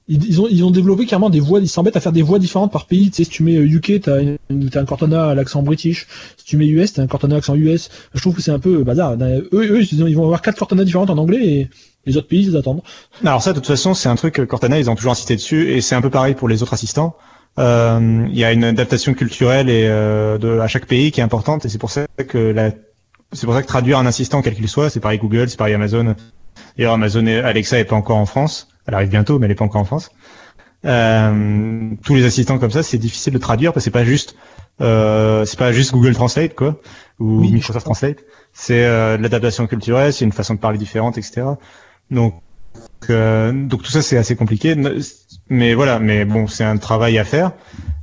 ils, ont, ils ont développé carrément des voix, ils s'embêtent à faire des voix différentes par pays. Tu sais, si tu mets euh, UK, t'as, une- t'as un Cortana à l'accent british. Si tu mets US, t'as un Cortana à l'accent US. Je trouve que c'est un peu euh, bazar. Eux, eux ils, ont- ils vont avoir quatre Cortana différentes en anglais et les autres pays, ils attendent. Alors ça, de toute façon, c'est un truc Cortana, ils ont toujours insisté dessus, et c'est un peu pareil pour les autres assistants. Euh, Il y a une adaptation culturelle et euh, de, à chaque pays qui est importante, et c'est pour ça que la, c'est pour ça que traduire un assistant quel qu'il soit, c'est pareil Google, c'est pareil Amazon. D'ailleurs, Amazon et Alexa est pas encore en France. Elle arrive bientôt, mais elle est pas encore en France. Euh, tous les assistants comme ça, c'est difficile de traduire parce que c'est pas juste, euh, c'est pas juste Google Translate quoi, ou Oui, Microsoft Translate. C'est euh, de l'adaptation culturelle, c'est une façon de parler différente, etc. Donc donc tout ça c'est assez compliqué, mais voilà, mais bon c'est un travail à faire,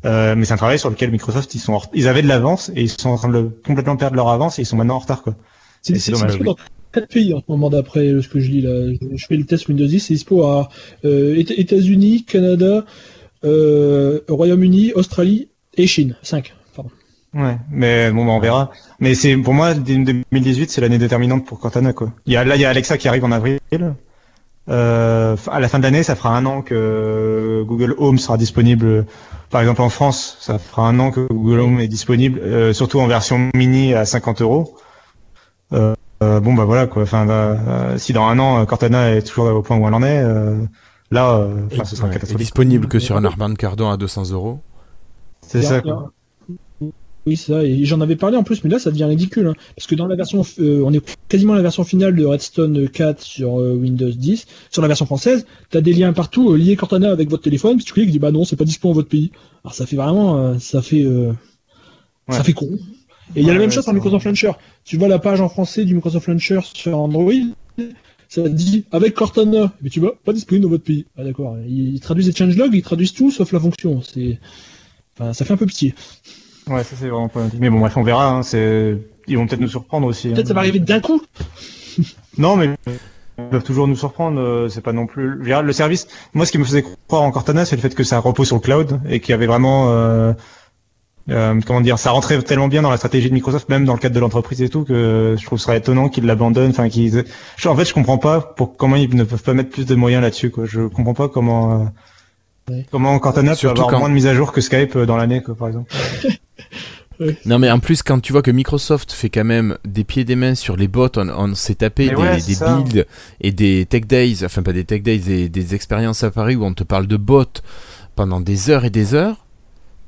mais c'est un travail sur lequel Microsoft ils sont, ils avaient de l'avance et ils sont en train de complètement perdre leur avance et ils sont maintenant en retard quoi. C'est dommage, dispo oui. dans quatre pays en ce moment d'après ce que je lis là. Je, fais le test Windows 10, c'est dispo à euh, Éta- États-Unis, Canada, euh, Royaume-Uni, Australie et Chine. 5. Pardon. Ouais, mais bon bah, on verra. Mais c'est pour moi 2018 c'est l'année déterminante pour Cortana quoi. Il y a là il y a Alexa qui arrive en avril. Euh, à la fin de l'année, ça fera un an que Google Home sera disponible. Par exemple, en France, ça fera un an que Google Home est disponible, surtout en version mini à 50 euros. Euh, bon bah voilà quoi. Enfin, euh, si dans un an euh, Cortana est toujours au point où elle en est, euh, là, euh, ce sera Ouais, catastrophique. disponible que sur un Armand Cardon à 200 euros. C'est ça. Quoi. Oui, c'est ça. Et j'en avais parlé en plus, mais là, ça devient ridicule. hein. parce que dans la version, euh, on est quasiment à la version finale de Redstone 4 sur euh, Windows 10. Sur la version française, t'as des liens partout euh, liés Cortana avec votre téléphone. Puis tu cliques, tu dis bah non, c'est pas dispo dans votre pays. Alors ça fait vraiment, euh, ça fait, euh, Ouais. ça fait con. Et il y a la même ouais, chose sur Microsoft Launcher. Tu vois la page en français du Microsoft Launcher sur Android. ça dit avec Cortana, mais tu vois, pas disponible dans votre pays. Ah d'accord. Ils, traduisent les changelogs, ils traduisent tout sauf la fonction. C'est, enfin, ça fait un peu pitié. Ouais, ça c'est vraiment problématique. Mais bon, bref, on verra. Hein, c'est, ils vont peut-être nous surprendre aussi. Peut-être hein. ça va arriver d'un coup. non, mais ils peuvent toujours nous surprendre. euh, C'est pas non plus. Le service. Moi, ce qui me faisait croire en Cortana, c'est le fait que ça repose sur le cloud et qu'il y avait vraiment. Euh, euh, comment dire, ça rentrait tellement bien dans la stratégie de Microsoft, même dans le cadre de l'entreprise et tout, que je trouve ce serait étonnant qu'ils l'abandonnent. Enfin, qu'ils. Je- En fait, je comprends pas pour comment ils ne peuvent pas mettre plus de moyens là-dessus. Quoi. Je comprends pas comment. euh, Ouais. Comment Cortana peut avoir quand- moins de mises à jour que Skype euh, dans l'année, quoi, par exemple. Non mais en plus quand tu vois que Microsoft fait quand même des pieds et des mains sur les bots, on, on s'est tapé Mais des, ouais, builds et des tech days, enfin pas des tech days, des, des expériences à Paris où on te parle de bots pendant des heures et des heures,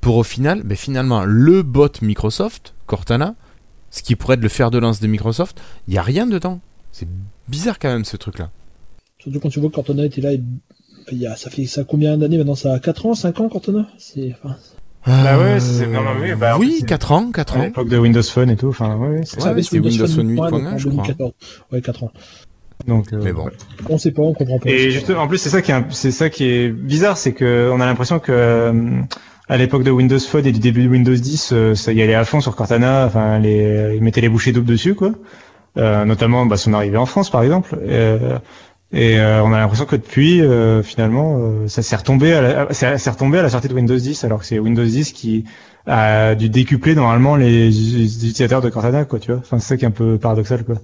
pour au final, ben finalement le bot Microsoft, Cortana, ce qui pourrait être le fer de lance de Microsoft, il y a rien dedans. C'est bizarre quand même ce truc là. Surtout quand tu vois que Cortana était là, et- il y a, ça fait ça combien d'années maintenant? Ça a 4 ans, 5 ans Cortana? C'est, enfin, Bah ouais, c'est- non, mais oui, bah, en oui, fait, c'est- 4 ans, 4 À ans. l'époque de Windows Phone et tout. Enfin, ouais, ouais, c'est Ouais, ça c'est Windows Phone 8.1, en je crois. 2014. Ouais, 4 ans. Donc, euh, Mais bon. ouais. On sait pas, on comprend pas. Et justement, en plus, c'est ça qui est, un- c'est ça qui est bizarre, c'est que on a l'impression que euh, à l'époque de Windows Phone et du début de Windows 10, euh, ça y allait à fond sur Cortana. Enfin, les, ils mettaient les bouchées doubles dessus, quoi. Euh, notamment, bah, son arrivée en France, par exemple. Euh, et euh, on a l'impression que depuis, euh, finalement, euh, ça s'est retombé, à la, ça s'est retombé à la sortie de Windows 10, alors que c'est Windows 10 qui a dû décupler normalement les utilisateurs de Cortana, quoi. Tu vois. Enfin, c'est ça qui est un peu paradoxal, quoi.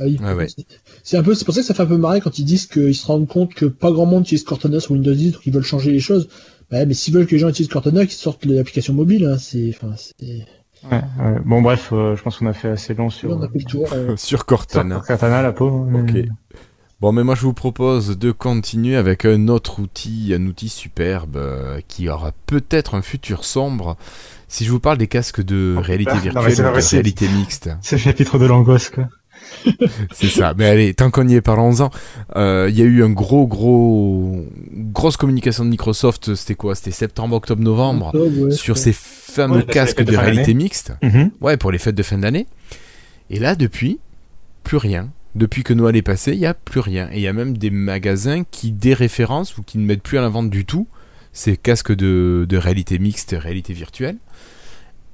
Ah oui. Ouais, ouais. C'est- C'est un peu, c'est pour ça que ça fait un peu marrer quand ils disent qu'ils se rendent compte que pas grand monde utilise Cortana sur Windows 10, donc ils veulent changer les choses. Ouais, mais s'ils veulent que les gens utilisent Cortana, qu'ils sortent l'application mobile, hein, c'est, enfin, c'est, Ouais, ouais. Bon, bref, euh, je pense qu'on a fait assez long sur. on a fait le tour. euh, Sur Cortana. Sur Katana, la pauvre. mais- Ok. Bon, mais moi je vous propose de continuer avec un autre outil, un outil superbe euh, qui aura peut-être un futur sombre. Si je vous parle des casques de Oh, réalité. Non, virtuelle c'est ou de réalité mixte, C'est le chapitre de l'angoisse, quoi. c'est ça. Mais allez, tant qu'on y est, parlons-en. Euh, Il y a eu un gros, gros, grosse communication de Microsoft. C'était quoi? C'était septembre, octobre, novembre octobre, ouais, sur ouais. ces fameux Ouais, casques de réalité mixte. Mhm. Ouais, pour les fêtes de fin d'année. Et là, depuis, plus rien. Depuis que Noël est passé, il n'y a plus rien. Et il y a même des magasins qui déréférencent ou qui ne mettent plus à la vente du tout ces casques de, de réalité mixte, réalité virtuelle.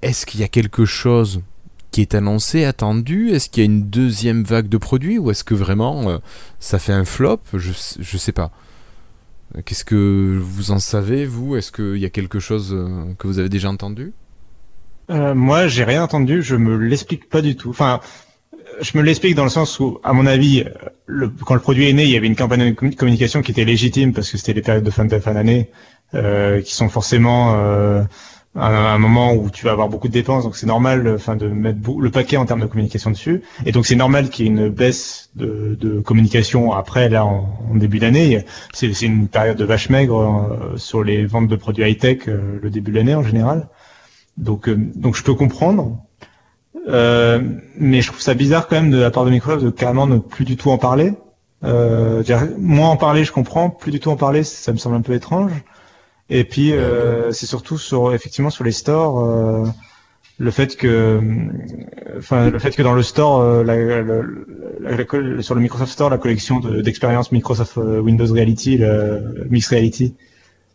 Est-ce qu'il y a quelque chose est annoncé, attendu Est-ce qu'il y a une deuxième vague de produits Ou est-ce que vraiment euh, ça fait un flop? Je je sais pas. Qu'est-ce que vous en savez, vous? Est-ce qu'il y a quelque chose euh, que vous avez déjà entendu? Euh, moi, j'ai rien entendu, je me l'explique pas du tout. Enfin, je me l'explique dans le sens où, à mon avis, quand le produit est né, il y avait une campagne de commu- communication qui était légitime parce que c'était les périodes de fin de fin d'année euh, qui sont forcément euh, un, moment où tu vas avoir beaucoup de dépenses, donc c'est normal, euh, enfin, de mettre le paquet en termes de communication dessus. Et donc c'est normal qu'il y ait une baisse de, communication après, là, en, début d'année. C'est une période de vache maigre euh, sur les ventes de produits high tech, le début de l'année en général. Donc, euh, donc je peux comprendre. Euh, mais je trouve ça bizarre quand même de la part de Microsoft de carrément ne plus du tout en parler. Euh, moins en parler, je comprends. Plus du tout en parler, ça me semble un peu étrange. Et puis, euh, c'est surtout sur effectivement sur les stores, euh, le fait que, euh, enfin, le fait que dans le store, la, la- la- sur le Microsoft Store, la collection de- d'expériences Microsoft Windows Reality, le Mixed Reality,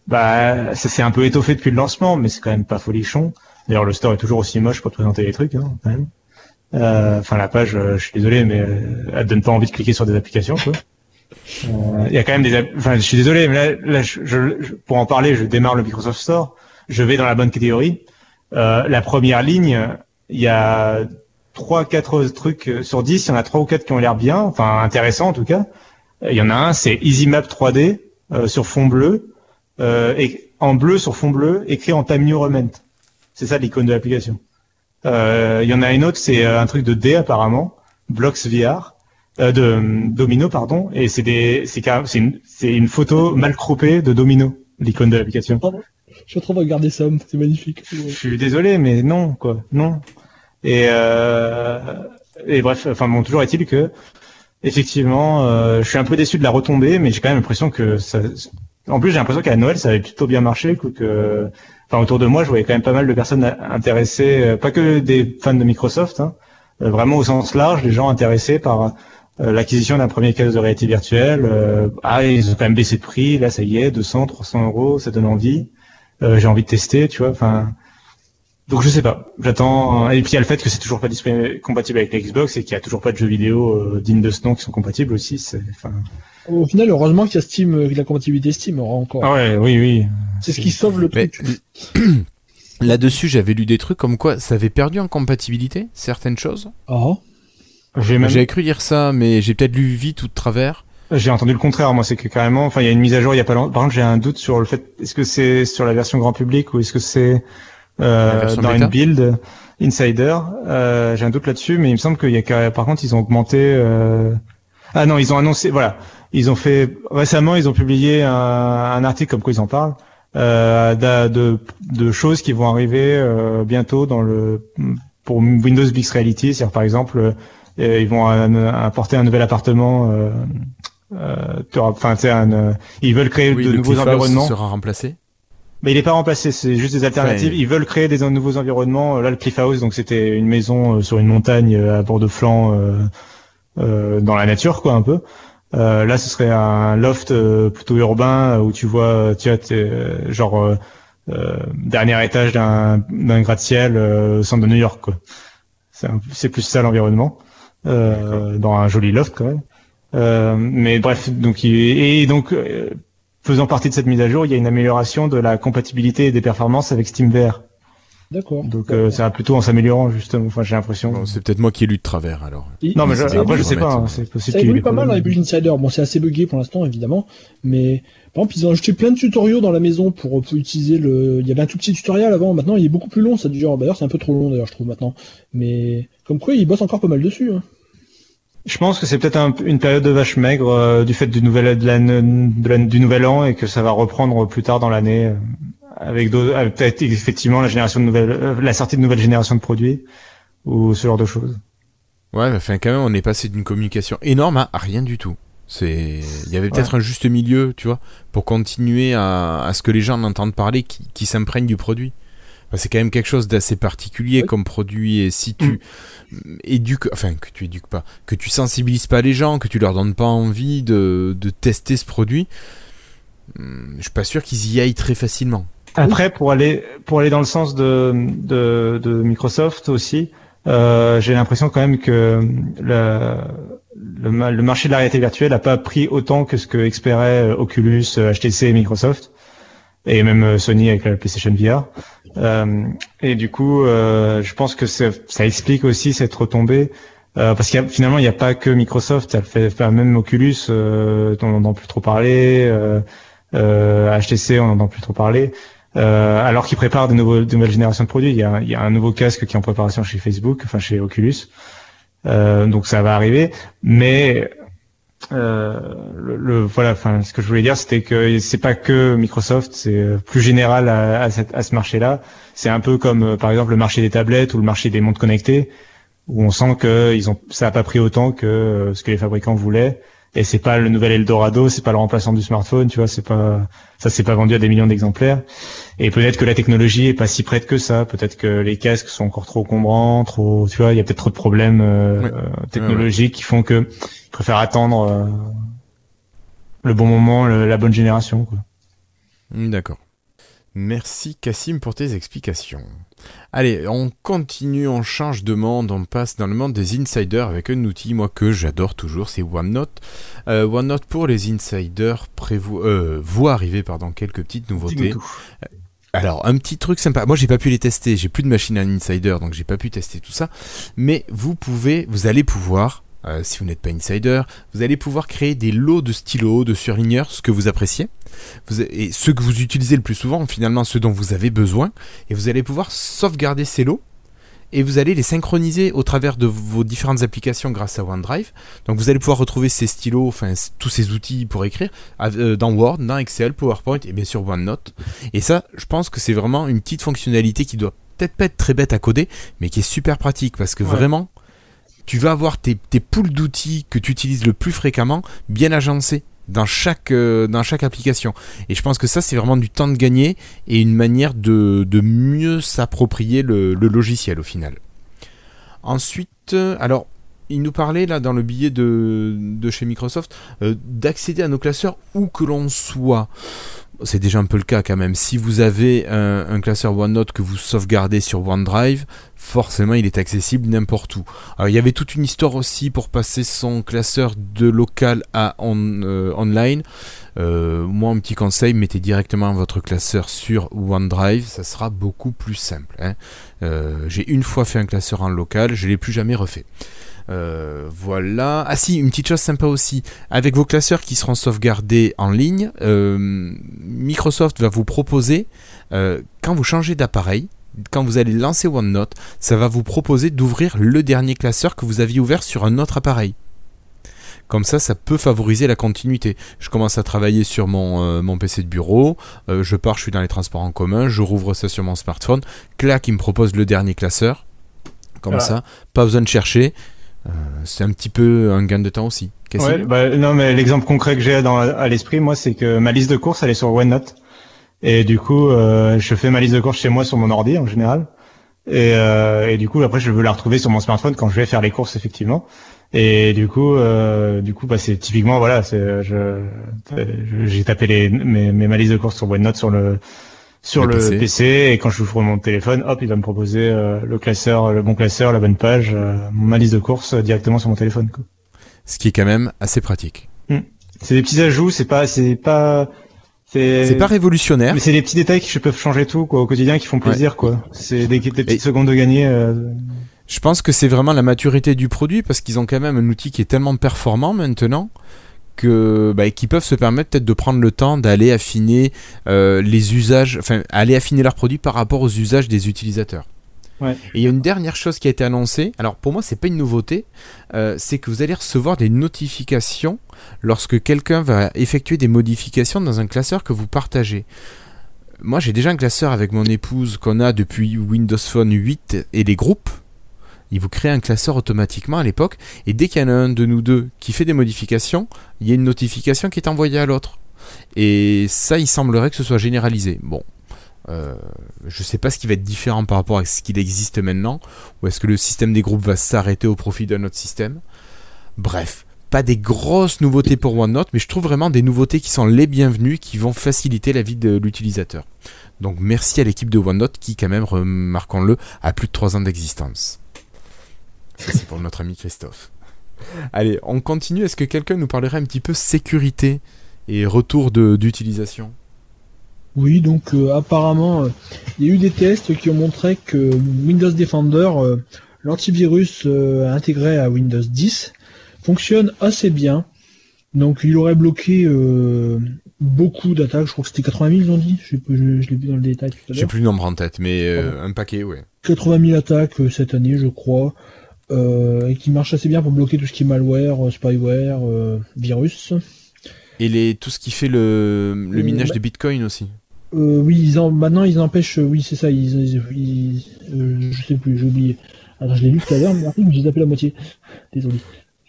bah, ça s'est un peu étoffé depuis le lancement, mais c'est quand même pas folichon. D'ailleurs, le store est toujours aussi moche pour te présenter les trucs, hein, quand même. Euh, Enfin, la page, je suis désolé, mais elle donne pas envie de cliquer sur des applications, quoi. Euh, Il y a quand même des, enfin, je suis désolé, mais là, pour en parler, je démarre le Microsoft Store, je vais dans la bonne catégorie. Euh, la première ligne, il y a trois, quatre trucs sur 10, il y en a trois ou quatre qui ont l'air bien, enfin intéressants en tout cas. Il y en a un, c'est EasyMap 3D euh, sur fond bleu, et en bleu sur fond bleu, écrit en Time New Roman. C'est ça l'icône de l'application. Il y en a une autre, c'est un truc de D apparemment, Blocks VR, euh, de Domino pardon, et c'est des, c'est une, c'est une photo mal croppée de Domino, l'icône de l'application. Je suis en train de regarder ça, c'est magnifique. Je suis désolé, mais non, quoi, non. Et, euh, et bref, enfin bon, toujours est-il que, effectivement, euh, je suis un peu déçu de la retombée, mais j'ai quand même l'impression que ça. En plus, j'ai l'impression qu'à Noël, ça avait plutôt bien marché, que, enfin, autour de moi, je voyais quand même pas mal de personnes intéressées, euh, pas que des fans de Microsoft, hein, euh, vraiment au sens large, des gens intéressés par l'acquisition d'un premier casque de réalité virtuelle. ah, ils ont quand même baissé de prix. Là, ça y est, 200, 300 euros, ça donne envie. J'ai envie de tester, tu vois. Enfin, donc je sais pas. J'attends. Et puis il y a le fait que c'est toujours pas compatible avec la Xbox et qu'il y a toujours pas de jeux vidéo euh, dignes de ce nom qui sont compatibles aussi. C'est, enfin... Au final, heureusement qu'il y a Steam, euh, la compatibilité Steam aura encore. Ah ouais, oui, oui. C'est ce qui sauve le truc. Là-dessus, j'avais lu des trucs comme quoi ça avait perdu en compatibilité certaines choses. Oh. J'ai même... Cru dire ça, mais j'ai peut-être lu vite ou de travers. J'ai entendu le contraire, moi, c'est que carrément, enfin, il y a une mise à jour il y a pas longtemps. Par contre, j'ai un doute sur le fait, est-ce que c'est sur la version grand public ou est-ce que c'est euh, dans une build Insider. Euh, J'ai un doute là-dessus, mais il me semble qu'il y a par contre ils ont augmenté. Euh... Ah non, ils ont annoncé. Voilà, ils ont fait récemment, ils ont publié un, un article comme quoi ils en parlent. Euh, de, de, choses qui vont arriver euh, bientôt dans le pour Windows Big Reality, c'est-à-dire par exemple euh, ils vont apporter un nouvel appartement. Euh, enfin, un, ils veulent créer de nouveaux environnements. Sera remplacé. Mais il n'est pas remplacé, c'est juste des alternatives. Ils veulent créer des nouveaux environnements. Là, le Cliff House, donc c'était une maison euh, sur une montagne euh, à bord de flanc euh, euh, dans la nature, quoi, un peu. Euh, là, ce serait un loft plutôt urbain où tu vois, tu vois, genre dernier étage d'un d'un gratte-ciel au centre de New York, quoi. C'est plus ça l'environnement, dans un joli loft quand même. mais bref, donc et donc faisant partie de cette mise à jour, il y a une amélioration de la compatibilité et des performances avec SteamVR. D'accord. Donc euh, ça va plutôt en s'améliorant justement. Enfin, j'ai l'impression. c'est peut-être moi qui ai lu de travers alors. non, mais je, après je sais pas. Hein, c'est possible. Ça évolue pas mal dans les Build Insider. Bon, c'est assez buggé pour l'instant évidemment, mais par exemple, ils ont ajouté plein de tutoriaux dans la maison pour, pour, utiliser le. Il y avait un tout petit tutoriel avant. Maintenant, il est beaucoup plus long. Ça dure. D'ailleurs, c'est un peu trop long d'ailleurs, je trouve maintenant. Mais comme quoi, ils bossent encore pas mal dessus. Hein. Je pense que c'est peut-être une période de vache maigre euh, du fait du nouvel, du nouvel an et que ça va reprendre plus tard dans l'année euh, avec, peut-être effectivement la génération de nouvelles, euh, la sortie de nouvelles générations de produits ou ce genre de choses. Ouais, mais enfin quand même, on est passé d'une communication énorme à, rien du tout. C'est, il y avait peut-être un juste milieu, tu vois, pour continuer à, à, ce que les gens en entendent parler, qui, qui s'imprègnent du produit c'est quand même quelque chose d'assez particulier comme produit et si tu mm. éduques, enfin que tu éduques pas, que tu sensibilises pas les gens, que tu leur donnes pas envie de, de tester ce produit, hmm, je suis pas sûr qu'ils y aillent très facilement. Après, pour aller pour aller dans le sens de de, Microsoft aussi, euh, j'ai l'impression quand même que le, le, marché de la réalité virtuelle n'a pas pris autant que ce que espéraient Oculus, HTC et Microsoft, et même Sony avec la PlayStation VR. Euh, et du coup, euh, je pense que ça explique aussi cette retombée. Euh, parce qu'il finalement, il n'y a pas que Microsoft, fait, même Oculus, euh, on n'entend plus trop parler, euh, HTC, on n'entend plus trop parler. Alors qu'ils préparent de, nouvelles générations de produits, il y, a, un nouveau casque qui est en préparation chez Facebook, enfin chez Oculus. donc ça va arriver, mais euh, le, voilà, enfin, ce que je voulais dire, c'était que c'est pas que Microsoft, c'est euh, plus général à, ce marché-là. C'est un peu comme, euh, par exemple, le marché des tablettes ou le marché des montres connectées, où on sent que ils ont, ça a pas pris autant que ce que les fabricants voulaient. Et c'est pas le nouvel Eldorado, c'est pas le remplaçant du smartphone, tu vois, c'est pas, ça s'est pas vendu à des millions d'exemplaires. Et peut-être que la technologie est pas si prête que ça. Peut-être que les casques sont encore trop encombrants, trop, tu vois, il y a peut-être trop de problèmes technologiques qui font que préfère attendre euh, le bon moment, la bonne génération. Hmm, d'accord. Merci Cassim pour tes explications. Allez, on continue, on change de monde, on passe dans le monde des insiders avec un outil, moi que j'adore toujours, c'est OneNote. Euh, OneNote pour les insiders prévoit, euh, voit arriver pardon, quelques petites nouveautés. Alors, un petit truc sympa. Moi, j'ai pas pu les tester. J'ai plus de machine à insider, donc j'ai pas pu tester tout ça. Mais vous pouvez, vous allez pouvoir euh, si vous n'êtes pas insider, vous allez pouvoir créer des lots de stylos, de surligneurs, ce que vous appréciez, et ceux que vous utilisez le plus souvent, finalement ceux dont vous avez besoin, et vous allez pouvoir sauvegarder ces lots, et vous allez les synchroniser au travers de vos différentes applications grâce à OneDrive. Donc vous allez pouvoir retrouver ces stylos, enfin tous ces outils pour écrire, euh, dans Word, dans Excel, PowerPoint et bien sûr OneNote. Et ça, je pense que c'est vraiment une petite fonctionnalité qui doit peut-être pas être très bête à coder, mais qui est super pratique parce que vraiment, tu vas avoir tes, poules d'outils que tu utilises le plus fréquemment bien chaque, euh, dans chaque application. Et je pense que ça, c'est vraiment du temps de gagner et une manière de, mieux s'approprier le, logiciel au final. Ensuite, euh, alors, il nous parlait là dans le billet de, de chez Microsoft euh, d'accéder à nos classeurs où que l'on soit. C'est déjà un peu le cas quand même. Si vous avez un, classeur OneNote que vous sauvegardez sur OneDrive, forcément il est accessible n'importe où. Il y avait toute une histoire aussi pour passer son classeur de local à euh, online. Euh, moi, un petit conseil, mettez directement votre classeur sur OneDrive, ça sera beaucoup plus simple. Hein. Euh, J'ai une fois fait un classeur en local, je l'ai plus jamais refait. Euh, voilà. Ah si, une petite chose sympa aussi. Avec vos classeurs qui seront sauvegardés en ligne, euh, Microsoft va vous proposer, euh, quand vous changez d'appareil, quand vous allez lancer OneNote, ça va vous proposer d'ouvrir le dernier classeur que vous aviez ouvert sur un autre appareil. Comme ça, ça peut favoriser la continuité. Je commence à travailler sur mon, euh, mon PC de bureau, euh, je pars, je suis dans les transports en commun, je rouvre ça sur mon smartphone, clac, il me propose le dernier classeur. Comme Voilà. ça, pas besoin de chercher. Euh, c'est un petit peu un gain de temps aussi. Ouais, bah, non, mais l'exemple concret que j'ai à l'esprit, moi, c'est que ma liste de courses, elle est sur OneNote. Et du coup, euh, je fais ma liste de courses chez moi sur mon ordi, en général. Et, euh, et du coup, après, je veux la retrouver sur mon smartphone quand je vais faire les courses, effectivement. Et du coup, euh, du coup, bah, c'est typiquement, voilà, c'est, je, j'ai tapé les, mes, mes ma de courses sur OneNote sur le, sur Le le, PC. PC. et quand je ouvre mon téléphone, hop, il va me proposer euh, le classeur, le bon classeur, la bonne page, euh, ma liste de courses euh, directement sur mon téléphone. Quoi. Ce qui est quand même assez pratique. C'est des petits ajouts, c'est pas, c'est pas, c'est, C'est pas révolutionnaire. mais c'est des petits détails qui peuvent changer tout, quoi, au quotidien, qui font plaisir, quoi. C'est des, des petites Et- secondes de gagner. Je pense que c'est vraiment la maturité du produit parce qu'ils ont quand même un outil qui est tellement performant maintenant que bah, qu'ils peuvent se permettre peut-être de prendre le temps d'aller affiner euh, les usages, enfin aller affiner leurs produits par rapport aux usages des utilisateurs. Ouais. Et il y a une dernière chose qui a été annoncée. Alors pour moi c'est pas une nouveauté, euh, c'est que vous allez recevoir des notifications lorsque quelqu'un va effectuer des modifications dans un classeur que vous partagez. Moi j'ai déjà un classeur avec mon épouse qu'on a depuis Windows Phone 8 et les groupes il vous crée un classeur automatiquement à l'époque, et dès qu'il y en a un de nous deux qui fait des modifications, il y a une notification qui est envoyée à l'autre. Et ça, il semblerait que ce soit généralisé. Bon, euh, je sais pas ce qui va être différent par rapport à ce qu'il existe maintenant, ou est-ce que le système des groupes va s'arrêter au profit d'un autre système. Bref, pas des grosses nouveautés pour OneNote, mais je trouve vraiment des nouveautés qui sont les bienvenues, qui vont faciliter la vie de l'utilisateur. Donc merci à l'équipe de OneNote qui, quand même, remarquons-le, a plus de 3 ans d'existence. C'est pour notre ami Christophe. Allez, on continue. Est-ce que quelqu'un nous parlerait un petit peu sécurité et retour d'utilisation? Oui, donc euh, apparemment, euh, il y a eu des tests qui ont montré que Windows Defender, euh, l'antivirus intégré à Windows 10, fonctionne assez bien. Donc il aurait bloqué beaucoup d'attaques, je crois que c'était 80 000 ils ont dit, je, je, je l'ai vu dans le détail tout à J'ai l'heure. plus le nombre en tête, mais un paquet, ouais. 80 000 attaques cette année, je crois, et qui marche assez bien pour bloquer tout ce qui est malware, euh, spyware, euh, virus. Et les, tout ce qui fait le, le Euh, minage bah- de Bitcoin aussi. Euh, oui, ils en, maintenant ils empêchent, euh, oui c'est ça, ils, ils, ils- euh, je sais plus, j'ai oublié. Attends, je l'ai lu tout à l'heure, mais j'ai tapé la moitié. Désolé,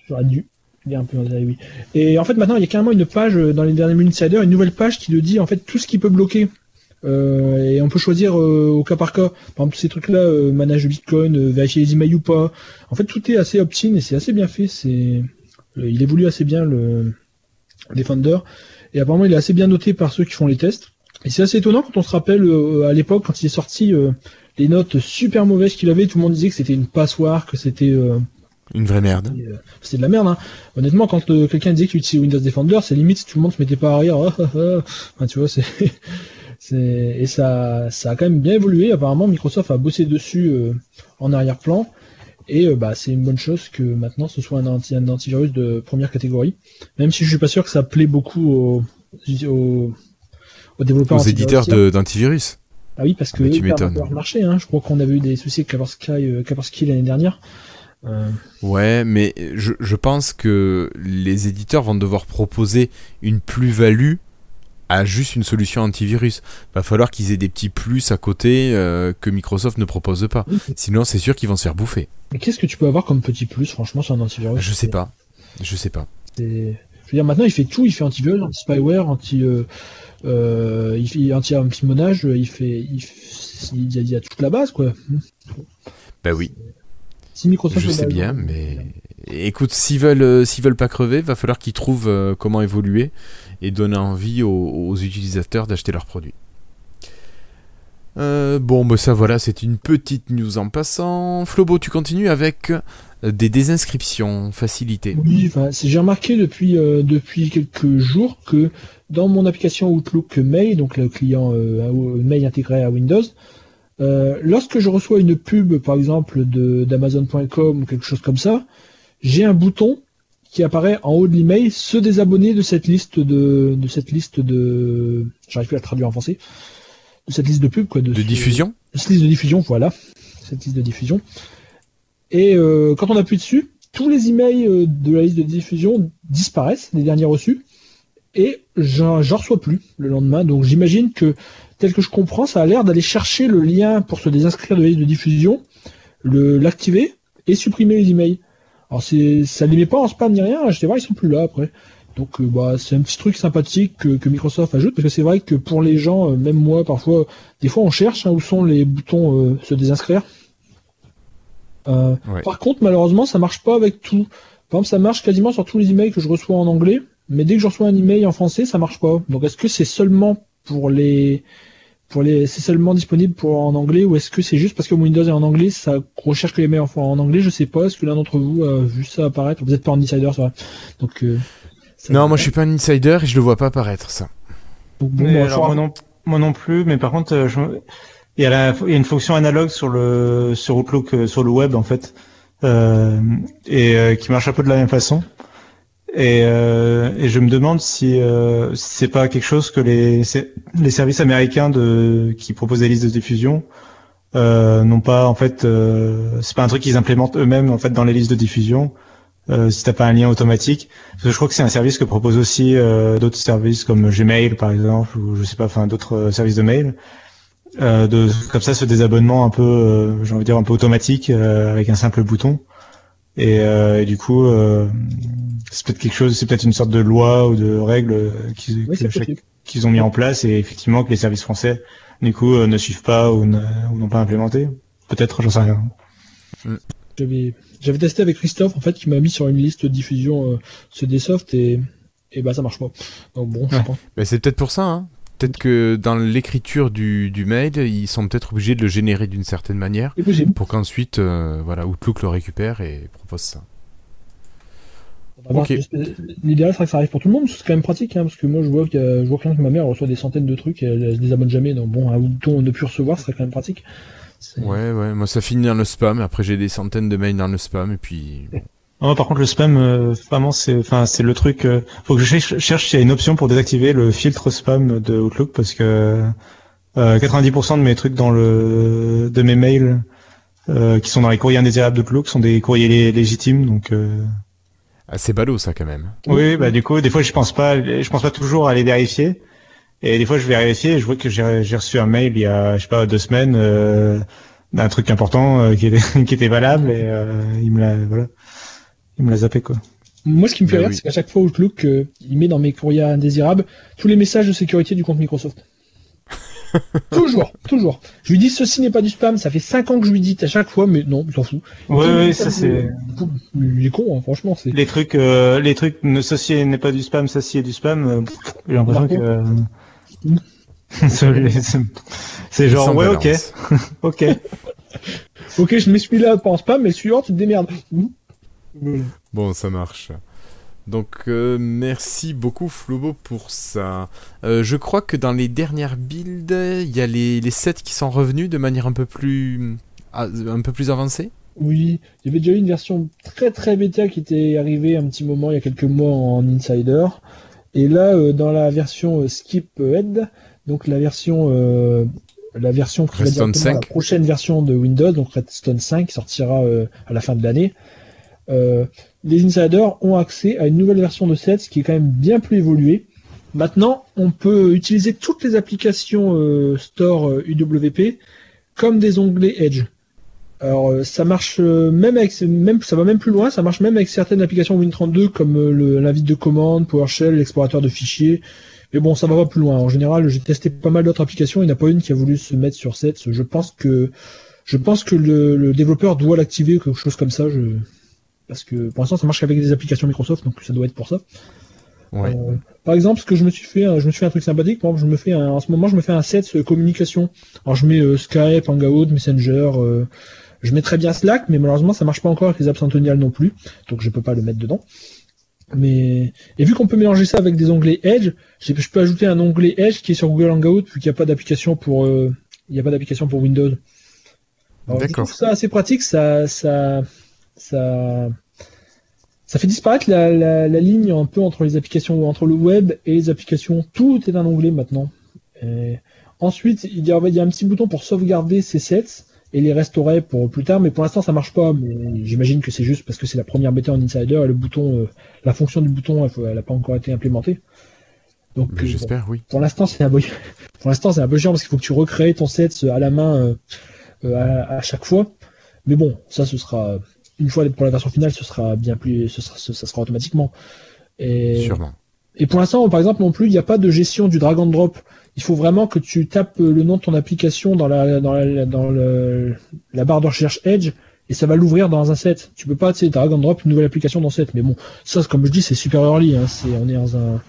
j'aurais dû lire un peu oui. Et en fait maintenant il y a carrément une page euh, dans les derniers Insider, une nouvelle page qui le dit en fait tout ce qui peut bloquer. Euh, et on peut choisir euh, au cas par cas. Par exemple ces trucs-là, euh, manage de Bitcoin, vérifier les emails ou pas. En fait tout est assez opt-in et c'est assez bien fait. C'est, il évolue assez bien le Defender. Et apparemment il est assez bien noté par ceux qui font les tests. Et c'est assez étonnant quand on se rappelle à l'époque quand il est sorti les notes super mauvaises qu'il avait, tout le monde disait que c'était une passoire, que c'était Une vraie merde. c'était de la merde. Hein. Honnêtement, quand euh, quelqu'un disait qu'il utilisait Windows Defender, c'est limite si tout le monde se mettait pas à rire. Ah, ah, ah. Enfin, tu vois, c'est c'est et ça ça a quand même bien évolué. Apparemment, Microsoft a bossé dessus euh, en arrière-plan. Et euh, bah, c'est une bonne chose que maintenant ce soit un, anti un antivirus de première catégorie. Même si je suis pas sûr que ça plaît beaucoup aux, aux, aux développeurs Aux éditeurs d'antivirus. Ah oui, parce que Ah, tu eux, leur marché. Hein. Je crois qu'on avait eu des soucis avec Kaspersky, euh, l'année dernière. Euh, Ouais, mais je, je pense que les éditeurs vont devoir proposer une plus-value à juste une solution antivirus. Va falloir qu'ils aient des petits plus à côté euh, que Microsoft ne propose pas. Sinon, c'est sûr qu'ils vont se faire bouffer. Mais qu'est-ce que tu peux avoir comme petit plus, franchement, sur un antivirus Je sais pas. Je sais pas. C'est- Je veux dire, maintenant, il fait tout. Il fait antivirus, anti-spyware, anti, euh, euh, il fait anti-anti-monage. Il fait, il, f- il y a, il y a toute la base, quoi. Bah oui, Si Microsoft je sais bien, mais écoute, s'ils veulent, s'ils veulent pas crever, va falloir qu'ils trouvent comment évoluer et donner envie aux, utilisateurs d'acheter leurs produits. bon, bah ça voilà, c'est une petite news en passant. Flobo, tu continues avec des désinscriptions facilitées. Oui, j'ai remarqué depuis, depuis quelques jours que dans mon application Outlook Mail, donc le client Mail intégré à Windows, euh, lorsque je reçois une pub, par exemple, d'Amazon.com ou quelque chose comme ça, j'ai un bouton qui apparaît en haut de l'email, se désabonner de cette liste de, de cette liste de, j'arrive plus à la traduire en français, de cette liste de pub quoi, de, diffusion. Cette liste de diffusion, voilà, cette liste de diffusion. Et euh, quand on appuie dessus, tous les emails euh, de la liste de diffusion disparaissent, les derniers reçus, et j'en reçois plus le lendemain. Donc j'imagine que tel que je comprends, ça a l'air d'aller chercher le lien pour se désinscrire de la liste de diffusion, l'activer et supprimer les emails. Alors c'est, ça les met pas en spam ni rien, je sais voir, ils sont plus là après. Donc euh, bah, c'est un petit truc sympathique que, Microsoft ajoute, parce que c'est vrai que pour les gens, euh, même moi parfois, des fois on cherche hein, où sont les boutons euh, se désinscrire. Par contre, malheureusement, ça marche pas avec tout. Par exemple, ça marche quasiment sur tous les emails que je reçois en anglais, mais dès que je reçois un email en français, ça marche pas. Donc est-ce que c'est seulement pour les pour les c'est seulement disponible pour en anglais ou est-ce que c'est juste parce que Windows est en anglais ça recherche que les mails en, en anglais je sais pas est-ce que l'un d'entre vous a vu ça apparaître? Vous êtes pas un insider ça donc euh, non moi je suis pas un insider et je le vois pas apparaître ça. Moi, non, moi non plus mais par contre euh, il, y a la... il y a une fonction analogue sur le sur Outlook euh, sur le web en fait et qui marche un peu de la même façon et, euh, et, je me demande si euh, c'est pas quelque chose que les, les services américains de, qui proposent des listes de diffusion euh, n'ont pas en fait. Euh, c'est pas un truc qu'ils implémentent eux-mêmes en fait dans les listes de diffusion. Euh, si t'as pas un lien automatique, parce que je crois que c'est un service que proposent aussi euh, d'autres services comme Gmail par exemple ou je sais pas, enfin d'autres services de mail. de comme ça ce désabonnement un peu, j'ai envie de dire un peu automatique avec un simple bouton. Et, et du coup, c'est peut-être quelque chose, c'est peut-être une sorte de loi ou de règle qu'ils ont mis en place et effectivement que les services français du coup euh, ne suivent pas ou n'ont pas implémenté. Peut-être, j'en sais rien. Mm. J'avais testé avec Christophe en fait qui m'a mis sur une liste de diffusion euh, ce Dsoft et et bah ça marche pas. Donc bon, Mais c'est peut-être pour ça. Hein. Peut-être que dans l'écriture du, du mail, ils sont peut-être obligés de le générer d'une certaine manière pour qu'ensuite, euh, voilà, Outlook le récupère et propose ça. L'idéal serait que ça arrive pour tout le monde, c'est quand même pratique, hein, parce que moi je vois, que je vois que ma mère reçoit des centaines de trucs et elle, se désabonne jamais, donc bon, un bouton de plus recevoir serait quand même pratique. Ouais, ouais, moi ça finit dans le spam, après j'ai des centaines de mails dans le spam, et puis... par contre le spam, euh, vraiment c'est, enfin c'est le truc, euh, faut que je cherche s'il y a une option pour désactiver le filtre spam de Outlook, parce que 90% euh, de mes trucs dans le, de mes mails qui sont dans les courriers indésirables d'Outlook sont des courriers légitimes, donc assez ballot ça quand même. Oui, bah du coup, des fois je pense pas, je pense pas toujours à les vérifier. Et des fois je vais vérifier et je vois que j'ai reçu un mail il y a, je sais pas, deux semaines euh, d'un truc important euh, qui, était, qui était valable et euh, il me l'a, voilà, il me l'a zappé quoi. Moi, ce qui me fait bah rire, c'est qu'à chaque fois Outlook, euh, il met dans mes courriers indésirables tous les messages de sécurité du compte Microsoft toujours, toujours. Je lui dis ceci n'est pas du spam, ça fait 5 ans que je lui dis à chaque fois, mais non, il s'en fout. Oui, oui, ça c'est. Il est con, hein, franchement. C'est... Les trucs, euh, les trucs, ne ceci n'est pas du spam, ceci est du spam. Euh, j'ai l'impression que. c'est genre ouais, ok, ok. ok, je mets celui-là pas en spam, mais celui-là tu te démerdes. Bon, ça marche. Donc euh, merci beaucoup Flobo pour ça. Euh, je crois que dans les dernières builds, il y a les, les sets qui sont revenus de manière un peu plus, ah, un peu plus avancée. Oui, il y avait déjà eu une version très très bêta qui était arrivée un petit moment, il y a quelques mois en Insider. Et là, euh, dans la version Skip Head, donc la version, la version qui va la prochaine version de Windows, donc Redstone 5, qui sortira à la fin de l'année. Euh, les insiders ont accès à une nouvelle version de Sets qui est quand même bien plus évoluée. Maintenant, on peut utiliser toutes les applications euh, Store UWP euh, comme des onglets Edge. Alors ça marche même avec ça va même plus loin, ça marche même avec certaines applications Win32 comme l'invite de commande, PowerShell, l'explorateur de fichiers. Mais bon, ça va pas plus loin. En général, j'ai testé pas mal d'autres applications, il n'y en a pas une qui a voulu se mettre sur Sets. Je pense que je pense que le, développeur doit l'activer quelque chose comme ça. Parce que pour l'instant ça marche qu'avec des applications Microsoft, donc ça doit être pour ça. Ouais. Euh, par exemple, ce que je me suis fait, euh, je me suis fait un truc sympathique. Par exemple, je me fais un- en ce moment, je me fais un set euh, communication. Alors, je mets euh, Skype, Hangout, Messenger. euh, je mets très bien Slack, mais malheureusement, ça marche pas encore avec les apps Centennial non plus, donc je peux pas le mettre dedans. Mais et vu qu'on peut mélanger ça avec des onglets Edge, je peux ajouter un onglet Edge qui est sur Google Hangout vu qu'il n'y a pas d'application pour il y a pas d'application pour Windows. Alors, je D'accord. trouve ça assez pratique, ça ça ça ça fait disparaître la, la, la ligne un peu entre les applications, entre le web et les applications. Tout est un onglet maintenant. Et ensuite, il y, a, il y a un petit bouton pour sauvegarder ces sets et les restaurer pour plus tard, mais pour l'instant ça marche pas. Mais j'imagine que c'est juste parce que c'est la première bêta en Insider et le bouton, euh, la fonction du bouton, elle n'a pas encore été implémentée. Donc euh, J'espère, oui. pour l'instant, c'est un peu, pour l'instant, c'est un peu chiant parce qu'il faut que tu recrées ton set à la main euh, euh, à, à chaque fois. Mais bon, ça, ce sera une fois pour la version finale, ce sera bien plus, ce sera, ce- ça sera automatiquement. Et, Sûrement. et pour l'instant, par exemple, non plus, il n'y a pas de gestion du drag and drop. Il faut vraiment que tu tapes le nom de ton application dans la, dans la, dans le, la barre de recherche Edge et ça va l'ouvrir dans un set. Tu peux pas, tu sais, drag and drop une nouvelle application dans set. Mais bon, ça, comme je dis, c'est super early. Hein. On est dans un,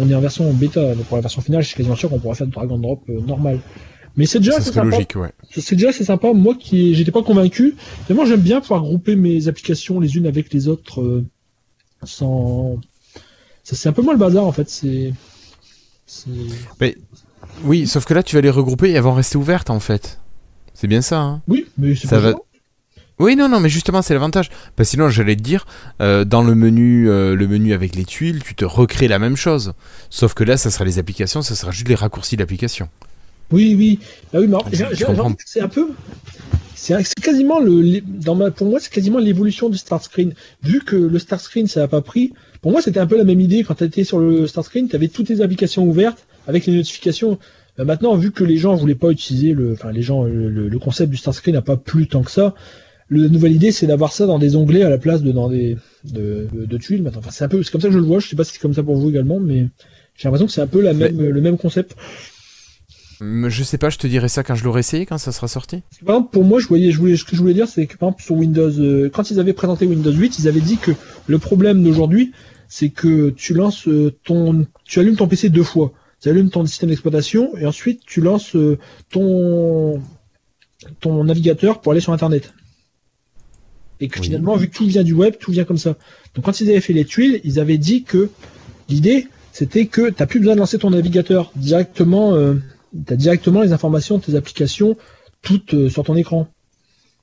on est en version bêta. Donc pour la version finale, je suis quasiment sûr qu'on pourra faire du drag and drop euh, normal. Mais c'est déjà assez sympa. logique, ouais. C'est déjà assez sympa. Moi qui j'étais pas convaincu. Vraiment, j'aime bien pouvoir grouper mes applications les unes avec les autres euh, sans. ça, C'est un peu moins le bazar en fait. C'est. Mais, oui, sauf que là, tu vas les regrouper et elles vont rester ouvertes, en fait. C'est bien ça, hein Oui, mais c'est Ça pas va-. Oui, non, non, mais justement, c'est l'avantage. Parce que sinon, j'allais te dire, euh, dans le menu, euh, le menu avec les tuiles, tu te recrées la même chose. Sauf que là, ça sera les applications, ça sera juste les raccourcis d'application. Oui, oui. Ah oui, comprends. c'est un peu. C'est quasiment le, l'é- dans ma, pour moi, c'est quasiment l'évolution du start screen. Vu que le start screen, ça n'a pas pris. Pour moi, c'était un peu la même idée quand tu étais sur le start screen, tu avais toutes les applications ouvertes avec les notifications. Euh, maintenant, vu que les gens voulaient pas utiliser le, enfin les gens, le, concept du start screen n'a pas plu tant que ça. La nouvelle idée, c'est d'avoir ça dans des onglets à la place de dans des de, de, de tuiles. Maintenant, enfin, c'est un peu, c'est comme ça que je le vois. Je sais pas si c'est comme ça pour vous également, mais j'ai l'impression que c'est un peu la même, le même concept. Je sais pas, je te dirai ça quand je l'aurai essayé, quand ça sera sorti. Par exemple, pour moi, je voyais, je voulais, ce que je voulais dire, c'est que par exemple sur Windows, euh, quand ils avaient présenté Windows 8, ils avaient dit que le problème d'aujourd'hui, c'est que tu lances euh, ton, tu allumes ton PC deux fois. Tu allumes ton système d'exploitation et ensuite tu lances euh, ton ton navigateur pour aller sur Internet. Et que Oui. finalement, vu que tout vient du web, tout vient comme ça. Donc quand ils avaient fait les tuiles, ils avaient dit que l'idée, c'était que tu n'as plus besoin de lancer ton navigateur directement. Euh, tu as directement les informations de tes applications toutes euh, sur ton écran.